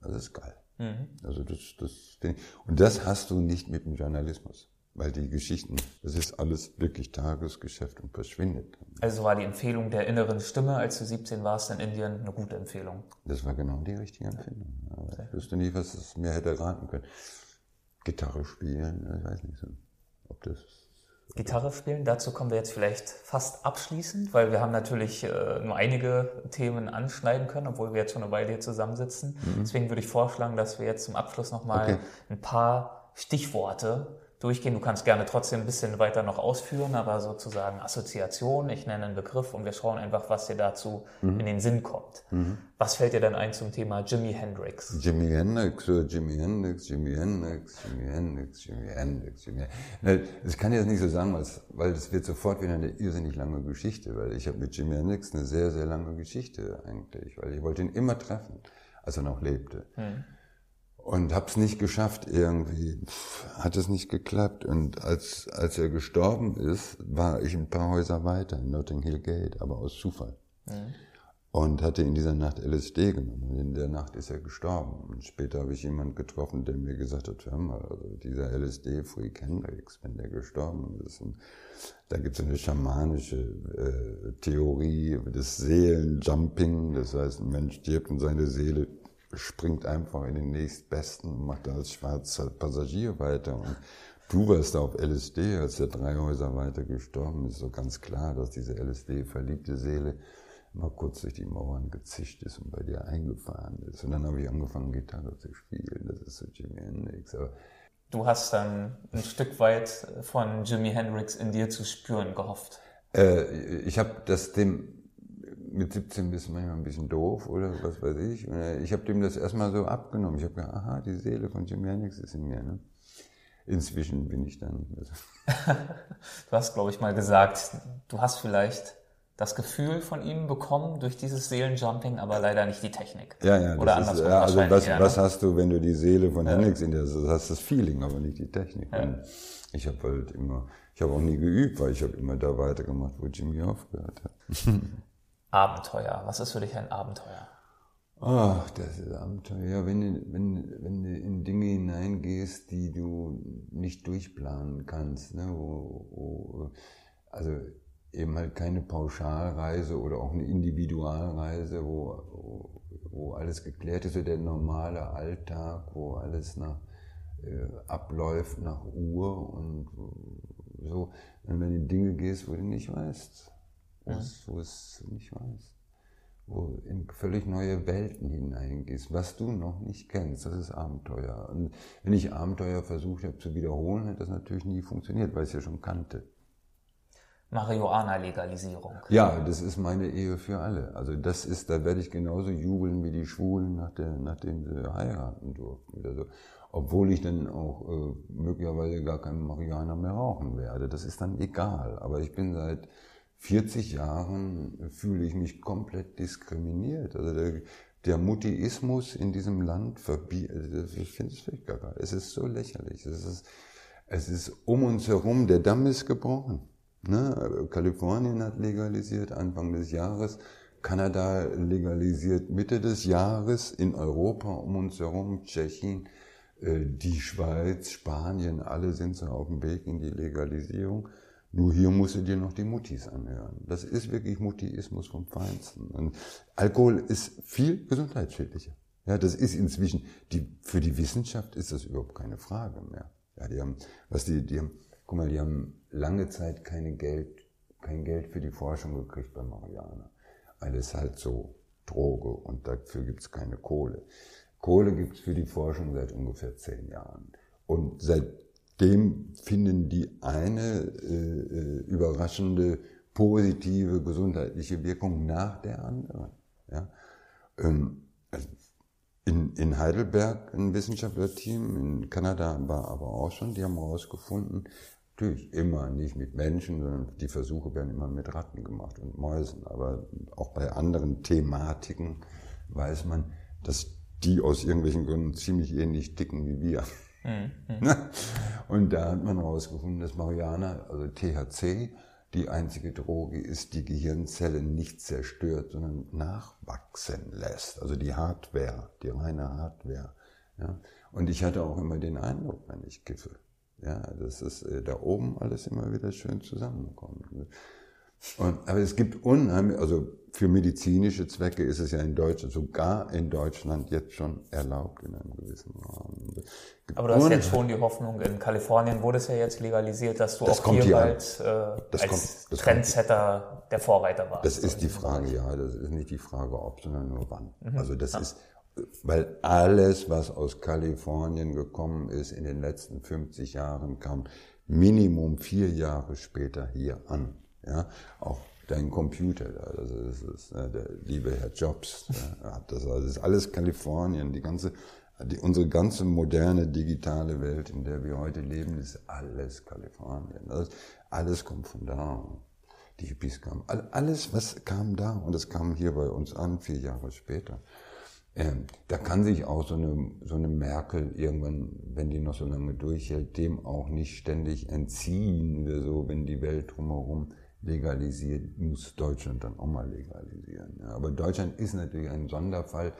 das ist geil. Mhm. Also das, das, und das hast du nicht mit dem Journalismus. Weil die Geschichten, das ist alles wirklich Tagesgeschäft und verschwindet. Also war die Empfehlung der inneren Stimme, als du 17 warst in Indien, eine gute Empfehlung? Das war genau die richtige Empfehlung. Aber ich wüsste nicht, was es mir hätte raten können. Gitarre spielen, ich weiß nicht, ob das Gitarre spielen. Dazu kommen wir jetzt vielleicht fast abschließend, weil wir haben natürlich äh, nur einige Themen anschneiden können, obwohl wir jetzt schon eine Weile hier zusammensitzen. Mhm. Deswegen würde ich vorschlagen, dass wir jetzt zum Abschluss nochmal okay. ein paar Stichworte durchgehen. Du kannst gerne trotzdem ein bisschen weiter noch ausführen, aber sozusagen Assoziation, ich nenne einen Begriff und wir schauen einfach, was dir dazu mhm. in den Sinn kommt. Mhm. Was fällt dir denn ein zum Thema Jimi Hendrix? Jimi Hendrix, Jimi Hendrix, Jimi Hendrix, Jimi Hendrix, Jimi Hendrix, Jimi Hendrix. Das kann ich jetzt nicht so sagen, weil es wird sofort wieder eine irrsinnig lange Geschichte, weil ich habe mit Jimi Hendrix eine sehr, sehr lange Geschichte eigentlich, weil ich wollte ihn immer treffen, als er noch lebte. Mhm und habe es nicht geschafft irgendwie, hat es nicht geklappt. Und als, als er gestorben ist, war ich ein paar Häuser weiter in Notting Hill Gate, aber aus Zufall. Mhm. Und hatte in dieser Nacht LSD genommen. Und in der Nacht ist er gestorben. Und später habe ich jemanden getroffen, der mir gesagt hat, hör mal, also dieser LSD-Freak Hendrix, wenn der gestorben ist. Und da gibt es eine schamanische äh, Theorie des Seelenjumping. Das heißt, ein Mensch stirbt und seine Seele springt einfach in den nächstbesten und macht als schwarzer Passagier weiter. Und du warst auf LSD, als der drei Häuser weiter gestorben ist, so ganz klar, dass diese LSD-verliebte Seele mal kurz durch die Mauern gezischt ist und bei dir eingefahren ist. Und dann habe ich angefangen, Gitarre zu spielen. Das ist so Jimi Hendrix. Aber du hast dann ein Stück weit von Jimi Hendrix in dir zu spüren gehofft. Äh, ich habe das dem mit 17 bist du manchmal ein bisschen doof oder was weiß ich. Und ich habe dem das erstmal so abgenommen. Ich habe gedacht, aha, die Seele von Jim Hendrix ist in mir. Ne? Inzwischen bin ich da nicht mehr so. du hast, glaube ich, mal gesagt, du hast vielleicht das Gefühl von ihm bekommen durch dieses Seelenjumping, aber leider nicht die Technik. Ja, ja. Oder anders. Ja, also was, eher, was ne? hast du, wenn du die Seele von ja. Hendrix in dir hast? Du hast das Feeling, aber nicht die Technik. Ja. ich habe halt immer, ich habe auch nie geübt, weil ich habe immer da weitergemacht, wo Jimmy aufgehört hat. Abenteuer. Was ist für dich ein Abenteuer? Ach, das ist Abenteuer. Wenn du, wenn, wenn du in Dinge hineingehst, die du nicht durchplanen kannst. Ne? Wo, wo, also eben halt keine Pauschalreise oder auch eine Individualreise, wo, wo alles geklärt ist, so der normale Alltag, wo alles nach, äh, abläuft nach Uhr und so. Und wenn du in Dinge gehst, wo du nicht weißt, ja. wo es nicht weißt wo in völlig neue Welten hineingehst, was du noch nicht kennst. Das ist Abenteuer. Und wenn ich Abenteuer versucht habe zu wiederholen, hat das natürlich nie funktioniert, weil ich es ja schon kannte. Marihuana-Legalisierung. Ja, das ist meine Ehe für alle. Also das ist, da werde ich genauso jubeln wie die Schwulen, nach der, nachdem sie heiraten durften. Oder so. Obwohl ich dann auch äh, möglicherweise gar keinen Marihuana mehr rauchen werde. Das ist dann egal. Aber ich bin seit 40 Jahren fühle ich mich komplett diskriminiert. Also der, der Mutiismus in diesem Land verbietet, also ich finde es völlig gar Es ist so lächerlich. Es ist, es ist um uns herum, der Damm ist gebrochen. Ne? Kalifornien hat legalisiert Anfang des Jahres. Kanada legalisiert Mitte des Jahres in Europa um uns herum, Tschechien, äh, die Schweiz, Spanien, alle sind so auf dem Weg in die Legalisierung. Nur hier musst du dir noch die Muttis anhören. Das ist wirklich Mutiismus vom Feinsten. Und Alkohol ist viel gesundheitsschädlicher. Ja, das ist inzwischen, die, für die Wissenschaft ist das überhaupt keine Frage mehr. Ja, die haben, was die, die haben, guck mal, die haben lange Zeit keine Geld, kein Geld für die Forschung gekriegt bei Mariana. Alles halt so Droge und dafür gibt's keine Kohle. Kohle gibt's für die Forschung seit ungefähr zehn Jahren. Und seit dem finden die eine äh, äh, überraschende positive gesundheitliche Wirkung nach der anderen. Ja? Ähm, also in, in Heidelberg ein Wissenschaftlerteam, in Kanada war aber auch schon, die haben herausgefunden, natürlich immer nicht mit Menschen, sondern die Versuche werden immer mit Ratten gemacht und Mäusen, aber auch bei anderen Thematiken weiß man, dass die aus irgendwelchen Gründen ziemlich ähnlich ticken wie wir. Mhm. Und da hat man herausgefunden, dass Mariana, also THC, die einzige Droge ist, die Gehirnzellen nicht zerstört, sondern nachwachsen lässt. Also die Hardware, die reine Hardware. Ja. Und ich hatte auch immer den Eindruck, wenn ich kiffe, ja, dass es äh, da oben alles immer wieder schön zusammenkommt. Und, aber es gibt unheimlich, also für medizinische Zwecke ist es ja in Deutschland, sogar in Deutschland jetzt schon erlaubt in einem gewissen Rahmen. Aber du hast jetzt schon die Hoffnung, in Kalifornien wurde es ja jetzt legalisiert, dass du auch hier, hier bald äh, als kommt, Trendsetter kommt. der Vorreiter warst. Das ist die Frage, ja, das ist nicht die Frage ob, sondern nur wann. Mhm. Also das ja. ist, weil alles, was aus Kalifornien gekommen ist in den letzten 50 Jahren, kam Minimum vier Jahre später hier an. Ja, auch dein Computer, das ist, das ist ne, der liebe Herr Jobs, hat das, das ist alles Kalifornien, die ganze, die, unsere ganze moderne digitale Welt, in der wir heute leben, ist alles Kalifornien. Das, alles kommt von da. Die Hippies kamen, alles, was kam da und das kam hier bei uns an, vier Jahre später. Ähm, da kann sich auch so eine, so eine Merkel irgendwann, wenn die noch so lange durchhält, dem auch nicht ständig entziehen oder so, wenn die Welt drumherum legalisiert, muss Deutschland dann auch mal legalisieren. Ja, aber Deutschland ist natürlich ein Sonderfall.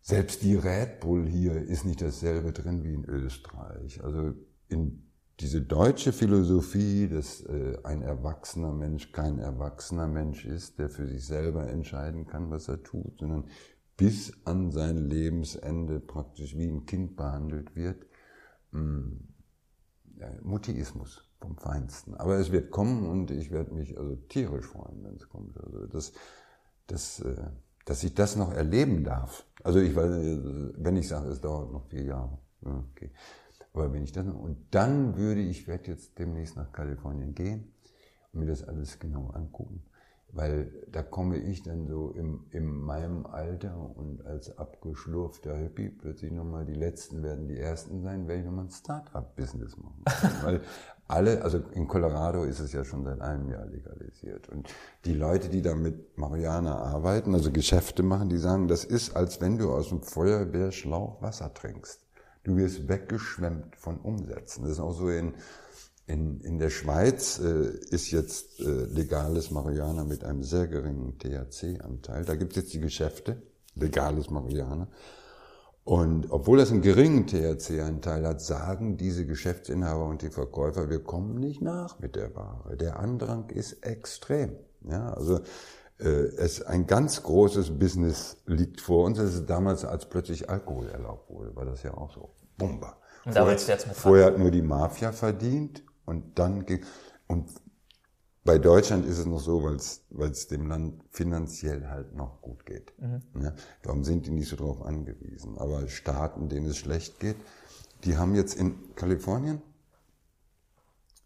Selbst die Red Bull hier ist nicht dasselbe drin wie in Österreich. Also in diese deutsche Philosophie, dass äh, ein erwachsener Mensch kein erwachsener Mensch ist, der für sich selber entscheiden kann, was er tut, sondern bis an sein Lebensende praktisch wie ein Kind behandelt wird. Hm, ja, Mutiismus vom Feinsten. Aber es wird kommen und ich werde mich also tierisch freuen, wenn es kommt. Also das, das, äh, dass ich das noch erleben darf. Also ich weiß, wenn ich sage, es dauert noch vier Jahre. Okay. Aber wenn ich das noch, und dann würde ich, werde jetzt demnächst nach Kalifornien gehen und mir das alles genau angucken. Weil da komme ich dann so im, in meinem Alter und als abgeschlurfter Hippie plötzlich nochmal, die Letzten werden die Ersten sein, werde ich nochmal ein Start-up-Business machen. Weil alle, also in Colorado ist es ja schon seit einem Jahr legalisiert. Und die Leute, die da mit Marihuana arbeiten, also Geschäfte machen, die sagen, das ist, als wenn du aus dem Feuerwehrschlauch Wasser trinkst. Du wirst weggeschwemmt von Umsätzen. Das ist auch so in, in, in der Schweiz äh, ist jetzt äh, legales Marihuana mit einem sehr geringen THC-Anteil. Da gibt es jetzt die Geschäfte, legales Marihuana. Und obwohl das einen geringen THC-Anteil hat, sagen diese Geschäftsinhaber und die Verkäufer, wir kommen nicht nach mit der Ware. Der Andrang ist extrem. Ja, also äh, es ein ganz großes Business liegt vor uns. Das ist damals, als plötzlich Alkohol erlaubt wurde, war das ja auch so. Bomber. Und da willst du jetzt mit Vorher hat nur die Mafia verdient und dann ging, und bei Deutschland ist es noch so, weil es dem Land finanziell halt noch gut geht. Mhm. Ja, darum sind die nicht so drauf angewiesen. Aber Staaten, denen es schlecht geht, die haben jetzt in Kalifornien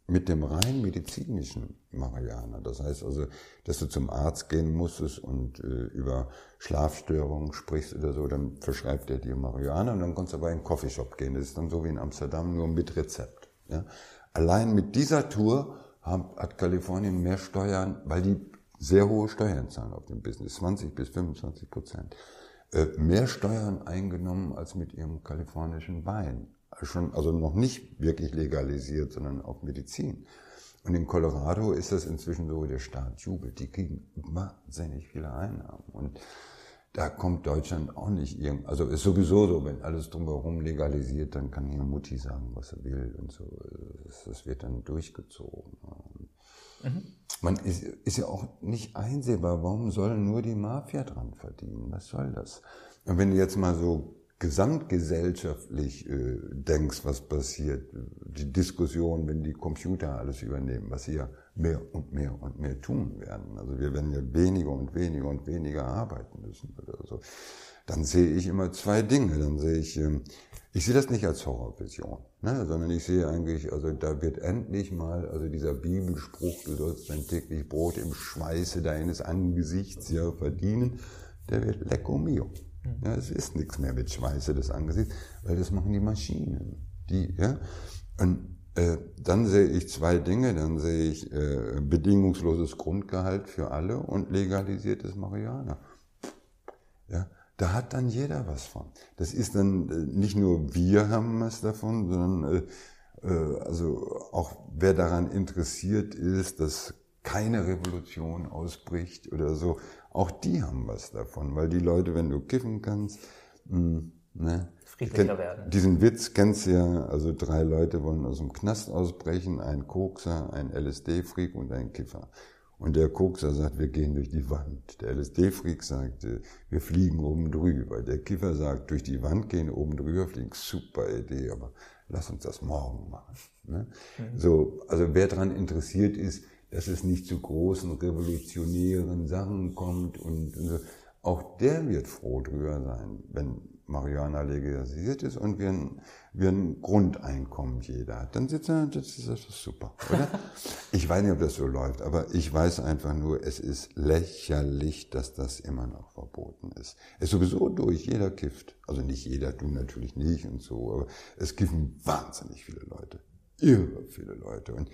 mit dem rein medizinischen Marihuana, das heißt also, dass du zum Arzt gehen musstest und äh, über Schlafstörungen sprichst oder so, dann verschreibt er dir Marihuana und dann kannst du aber in einen Coffeeshop gehen. Das ist dann so wie in Amsterdam, nur mit Rezept. Ja? Allein mit dieser Tour hat Kalifornien mehr Steuern, weil die sehr hohe Steuern zahlen auf dem Business, 20 bis 25 Prozent, äh, mehr Steuern eingenommen als mit ihrem kalifornischen Wein. Schon, also noch nicht wirklich legalisiert, sondern auf Medizin. Und in Colorado ist das inzwischen so, der Staat jubelt. Die kriegen wahnsinnig viele Einnahmen. Und da kommt Deutschland auch nicht irgend, also ist sowieso so, wenn alles drumherum legalisiert, dann kann hier Mutti sagen, was er will und so. Das wird dann durchgezogen. Mhm. Man ist, ist ja auch nicht einsehbar, warum soll nur die Mafia dran verdienen? Was soll das? Und wenn du jetzt mal so gesamtgesellschaftlich äh, denkst, was passiert, die Diskussion, wenn die Computer alles übernehmen, was ja mehr und mehr und mehr tun werden. Also wir werden ja weniger und weniger und weniger arbeiten müssen oder so. Dann sehe ich immer zwei Dinge. Dann sehe ich, ähm, ich sehe das nicht als Horrorvision, ne, sondern ich sehe eigentlich, also da wird endlich mal, also dieser Bibelspruch, du sollst dein täglich Brot im Schweiße deines Angesichts ja verdienen, der wird lecco mio. Mhm. Ja, es ist nichts mehr mit Schweiße des Angesichts, weil das machen die Maschinen. Die, ja, und dann sehe ich zwei Dinge. Dann sehe ich äh, bedingungsloses Grundgehalt für alle und legalisiertes Marihuana. Ja, da hat dann jeder was von. Das ist dann äh, nicht nur wir haben was davon, sondern äh, äh, also auch wer daran interessiert ist, dass keine Revolution ausbricht oder so, auch die haben was davon, weil die Leute, wenn du kiffen kannst, mh, hm, ne, friedlicher werden. Diesen Witz kennst du ja, also drei Leute wollen aus dem Knast ausbrechen, ein Kokser, ein LSD-Freak und ein Kiffer. Und der Kokser sagt, wir gehen durch die Wand. Der LSD-Freak sagt, wir fliegen oben drüber. Der Kiffer sagt, durch die Wand gehen, oben drüber fliegen. Super Idee, aber lass uns das morgen machen. Ne? Mhm. So, also wer daran interessiert ist, dass es nicht zu großen revolutionären Sachen kommt und, und so, auch der wird froh drüber sein, wenn Marihuana legalisiert ist und wir ein, wir ein Grundeinkommen jeder hat, dann sitzt er, das ist das super, oder? ich weiß nicht, ob das so läuft, aber ich weiß einfach nur, es ist lächerlich, dass das immer noch verboten ist. Es ist sowieso durch, jeder kifft. Also nicht jeder, du natürlich nicht und so, aber es kiffen wahnsinnig viele Leute. Irre viele Leute. Und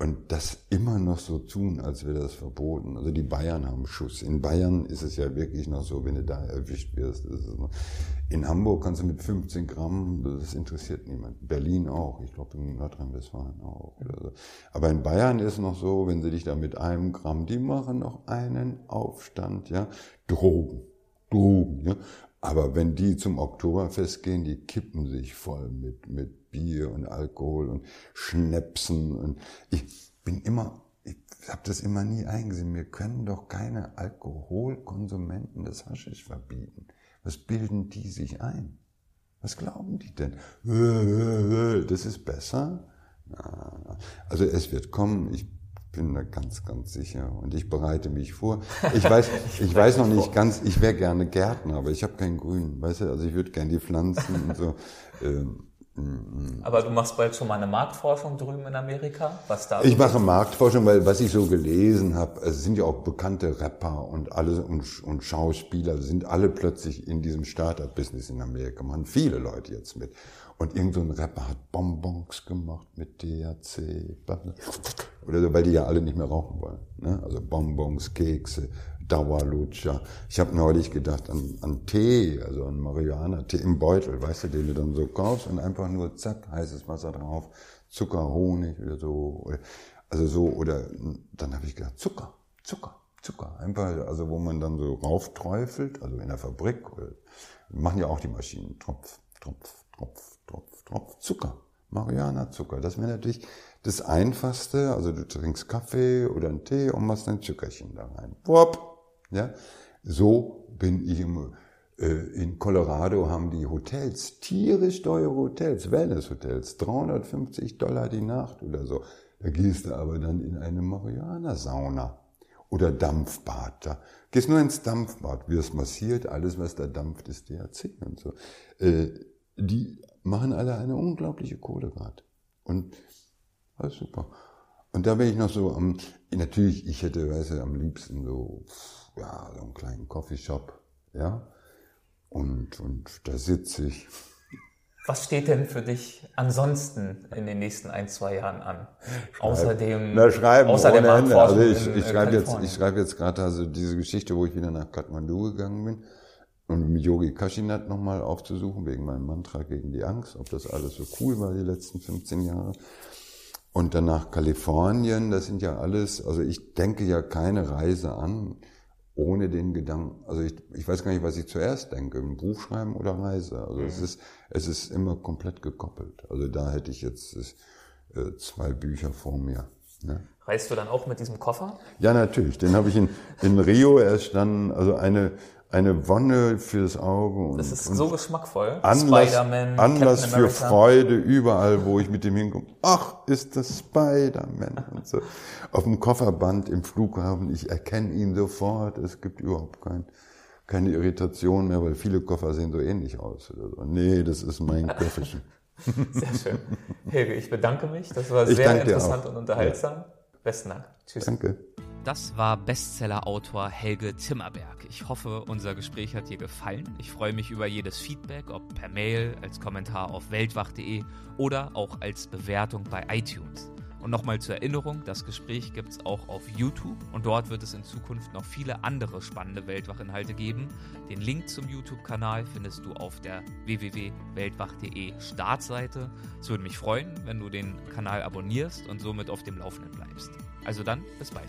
und das immer noch so tun, als wäre das verboten. Also die Bayern haben Schuss. In Bayern ist es ja wirklich noch so, wenn du da erwischt wirst. in Hamburg kannst du mit 15 Gramm, das interessiert niemand. Berlin auch, ich glaube in Nordrhein-Westfalen auch. So. Aber in Bayern ist es noch so, wenn sie dich da mit einem Gramm, die machen noch einen Aufstand, ja. Drogen. Drogen, ja. Aber wenn die zum Oktoberfest gehen, die kippen sich voll mit, mit Bier und Alkohol und Schnäpsen. Und ich bin immer, ich habe das immer nie eingesehen. Wir können doch keine Alkoholkonsumenten des Haschisch verbieten. Was bilden die sich ein? Was glauben die denn? Das ist besser? Also es wird kommen. Ich bin da ganz, ganz sicher. Und ich bereite mich vor. Ich weiß, ich weiß noch nicht ganz, ich wäre gerne Gärtner, aber ich habe keinen Grün. Weißt du, also ich würde gerne die Pflanzen und so. Ähm. Aber du machst bald schon mal eine Marktforschung drüben in Amerika? Was da ich mache Marktforschung, weil was ich so gelesen habe, es sind ja auch bekannte Rapper und alle und, und Schauspieler sind alle plötzlich in diesem Startup-Business in Amerika. Man viele Leute jetzt mit. Und irgend so ein Rapper hat Bonbons gemacht mit DHC. Oder so, weil die ja alle nicht mehr rauchen wollen. Ne? Also Bonbons, Kekse, Dauerlutscher. Ich habe neulich gedacht an, an Tee, also an Marihuana-Tee im Beutel, weißt du, den du dann so kaufst und einfach nur zack, heißes Wasser drauf, Zucker, Honig oder so. Also so, oder dann habe ich gedacht, Zucker, Zucker, Zucker. Einfach, also wo man dann so raufträufelt, also in der Fabrik oder Machen ja auch die Maschinen. Tropf, Tropf, Tropf, Tropf, Tropf. Zucker. Marihuana-Zucker. Das wäre natürlich das Einfachste. Also du trinkst Kaffee oder einen Tee und machst ein Zuckerchen da rein. Wupp. Ja? So bin ich im, äh, in Colorado haben die Hotels, tierisch teure Hotels, Wellness-Hotels, 350 Dollar die Nacht oder so. Da gehst du aber dann in eine Marihuana-Sauna oder Dampfbad. Da gehst nur ins Dampfbad, wirst massiert, alles was da dampft ist THC und so. Äh, die machen alle eine unglaubliche Kohle gerade. Und ist super. Und da bin ich noch so am, natürlich, ich hätte, weißt du, am liebsten so, ja, so einen kleinen Coffeeshop, ja. Und, und da sitze ich. Was steht denn für dich ansonsten in den nächsten ein, zwei Jahren an? Außerdem, Na, schreiben außer ohne Ende. Also ich, ich schreibe jetzt, ich schreibe jetzt gerade also diese Geschichte, wo ich wieder nach Kathmandu gegangen bin und mit Yogi Kashinath nochmal aufzusuchen, wegen meinem Mantra gegen die Angst, ob das alles so cool war die letzten 15 Jahre. Und dann nach Kalifornien, das sind ja alles, also ich denke ja keine Reise an, ohne den Gedanken, also ich, ich weiß gar nicht, was ich zuerst denke, ein Buch schreiben oder Reise. Also mhm. es ist, es ist immer komplett gekoppelt. Also da hätte ich jetzt äh, zwei Bücher vor mir. Ne? Reist du dann auch mit diesem Koffer? Ja, natürlich. Den habe ich in, in Rio erst dann, also eine, eine Wonne fürs Auge. Und, das ist so geschmackvoll. Anlass, Anlass für Freude überall, wo ich mit dem hinkomme. Ach, ist das Spider-Man. Und so. Auf dem Kofferband im Flughafen, ich erkenne ihn sofort. Es gibt überhaupt kein, keine Irritation mehr, weil viele Koffer sehen so ähnlich aus. Oder so. Nee, das ist mein Köfferchen. Sehr schön. Helge, ich bedanke mich. Das war sehr interessant und unterhaltsam. Ja. Besten Dank. Tschüss. Danke. Das war Bestseller-Autor Helge Timmerberg. Ich hoffe, unser Gespräch hat dir gefallen. Ich freue mich über jedes Feedback, ob per Mail, als Kommentar auf weltwach.de oder auch als Bewertung bei iTunes. Und nochmal zur Erinnerung, das Gespräch gibt es auch auf YouTube und dort wird es in Zukunft noch viele andere spannende Weltwach-Inhalte geben. Den Link zum YouTube-Kanal findest du auf der www.weltwach.de Startseite. Es würde mich freuen, wenn du den Kanal abonnierst und somit auf dem Laufenden bleibst. Also dann, bis bald.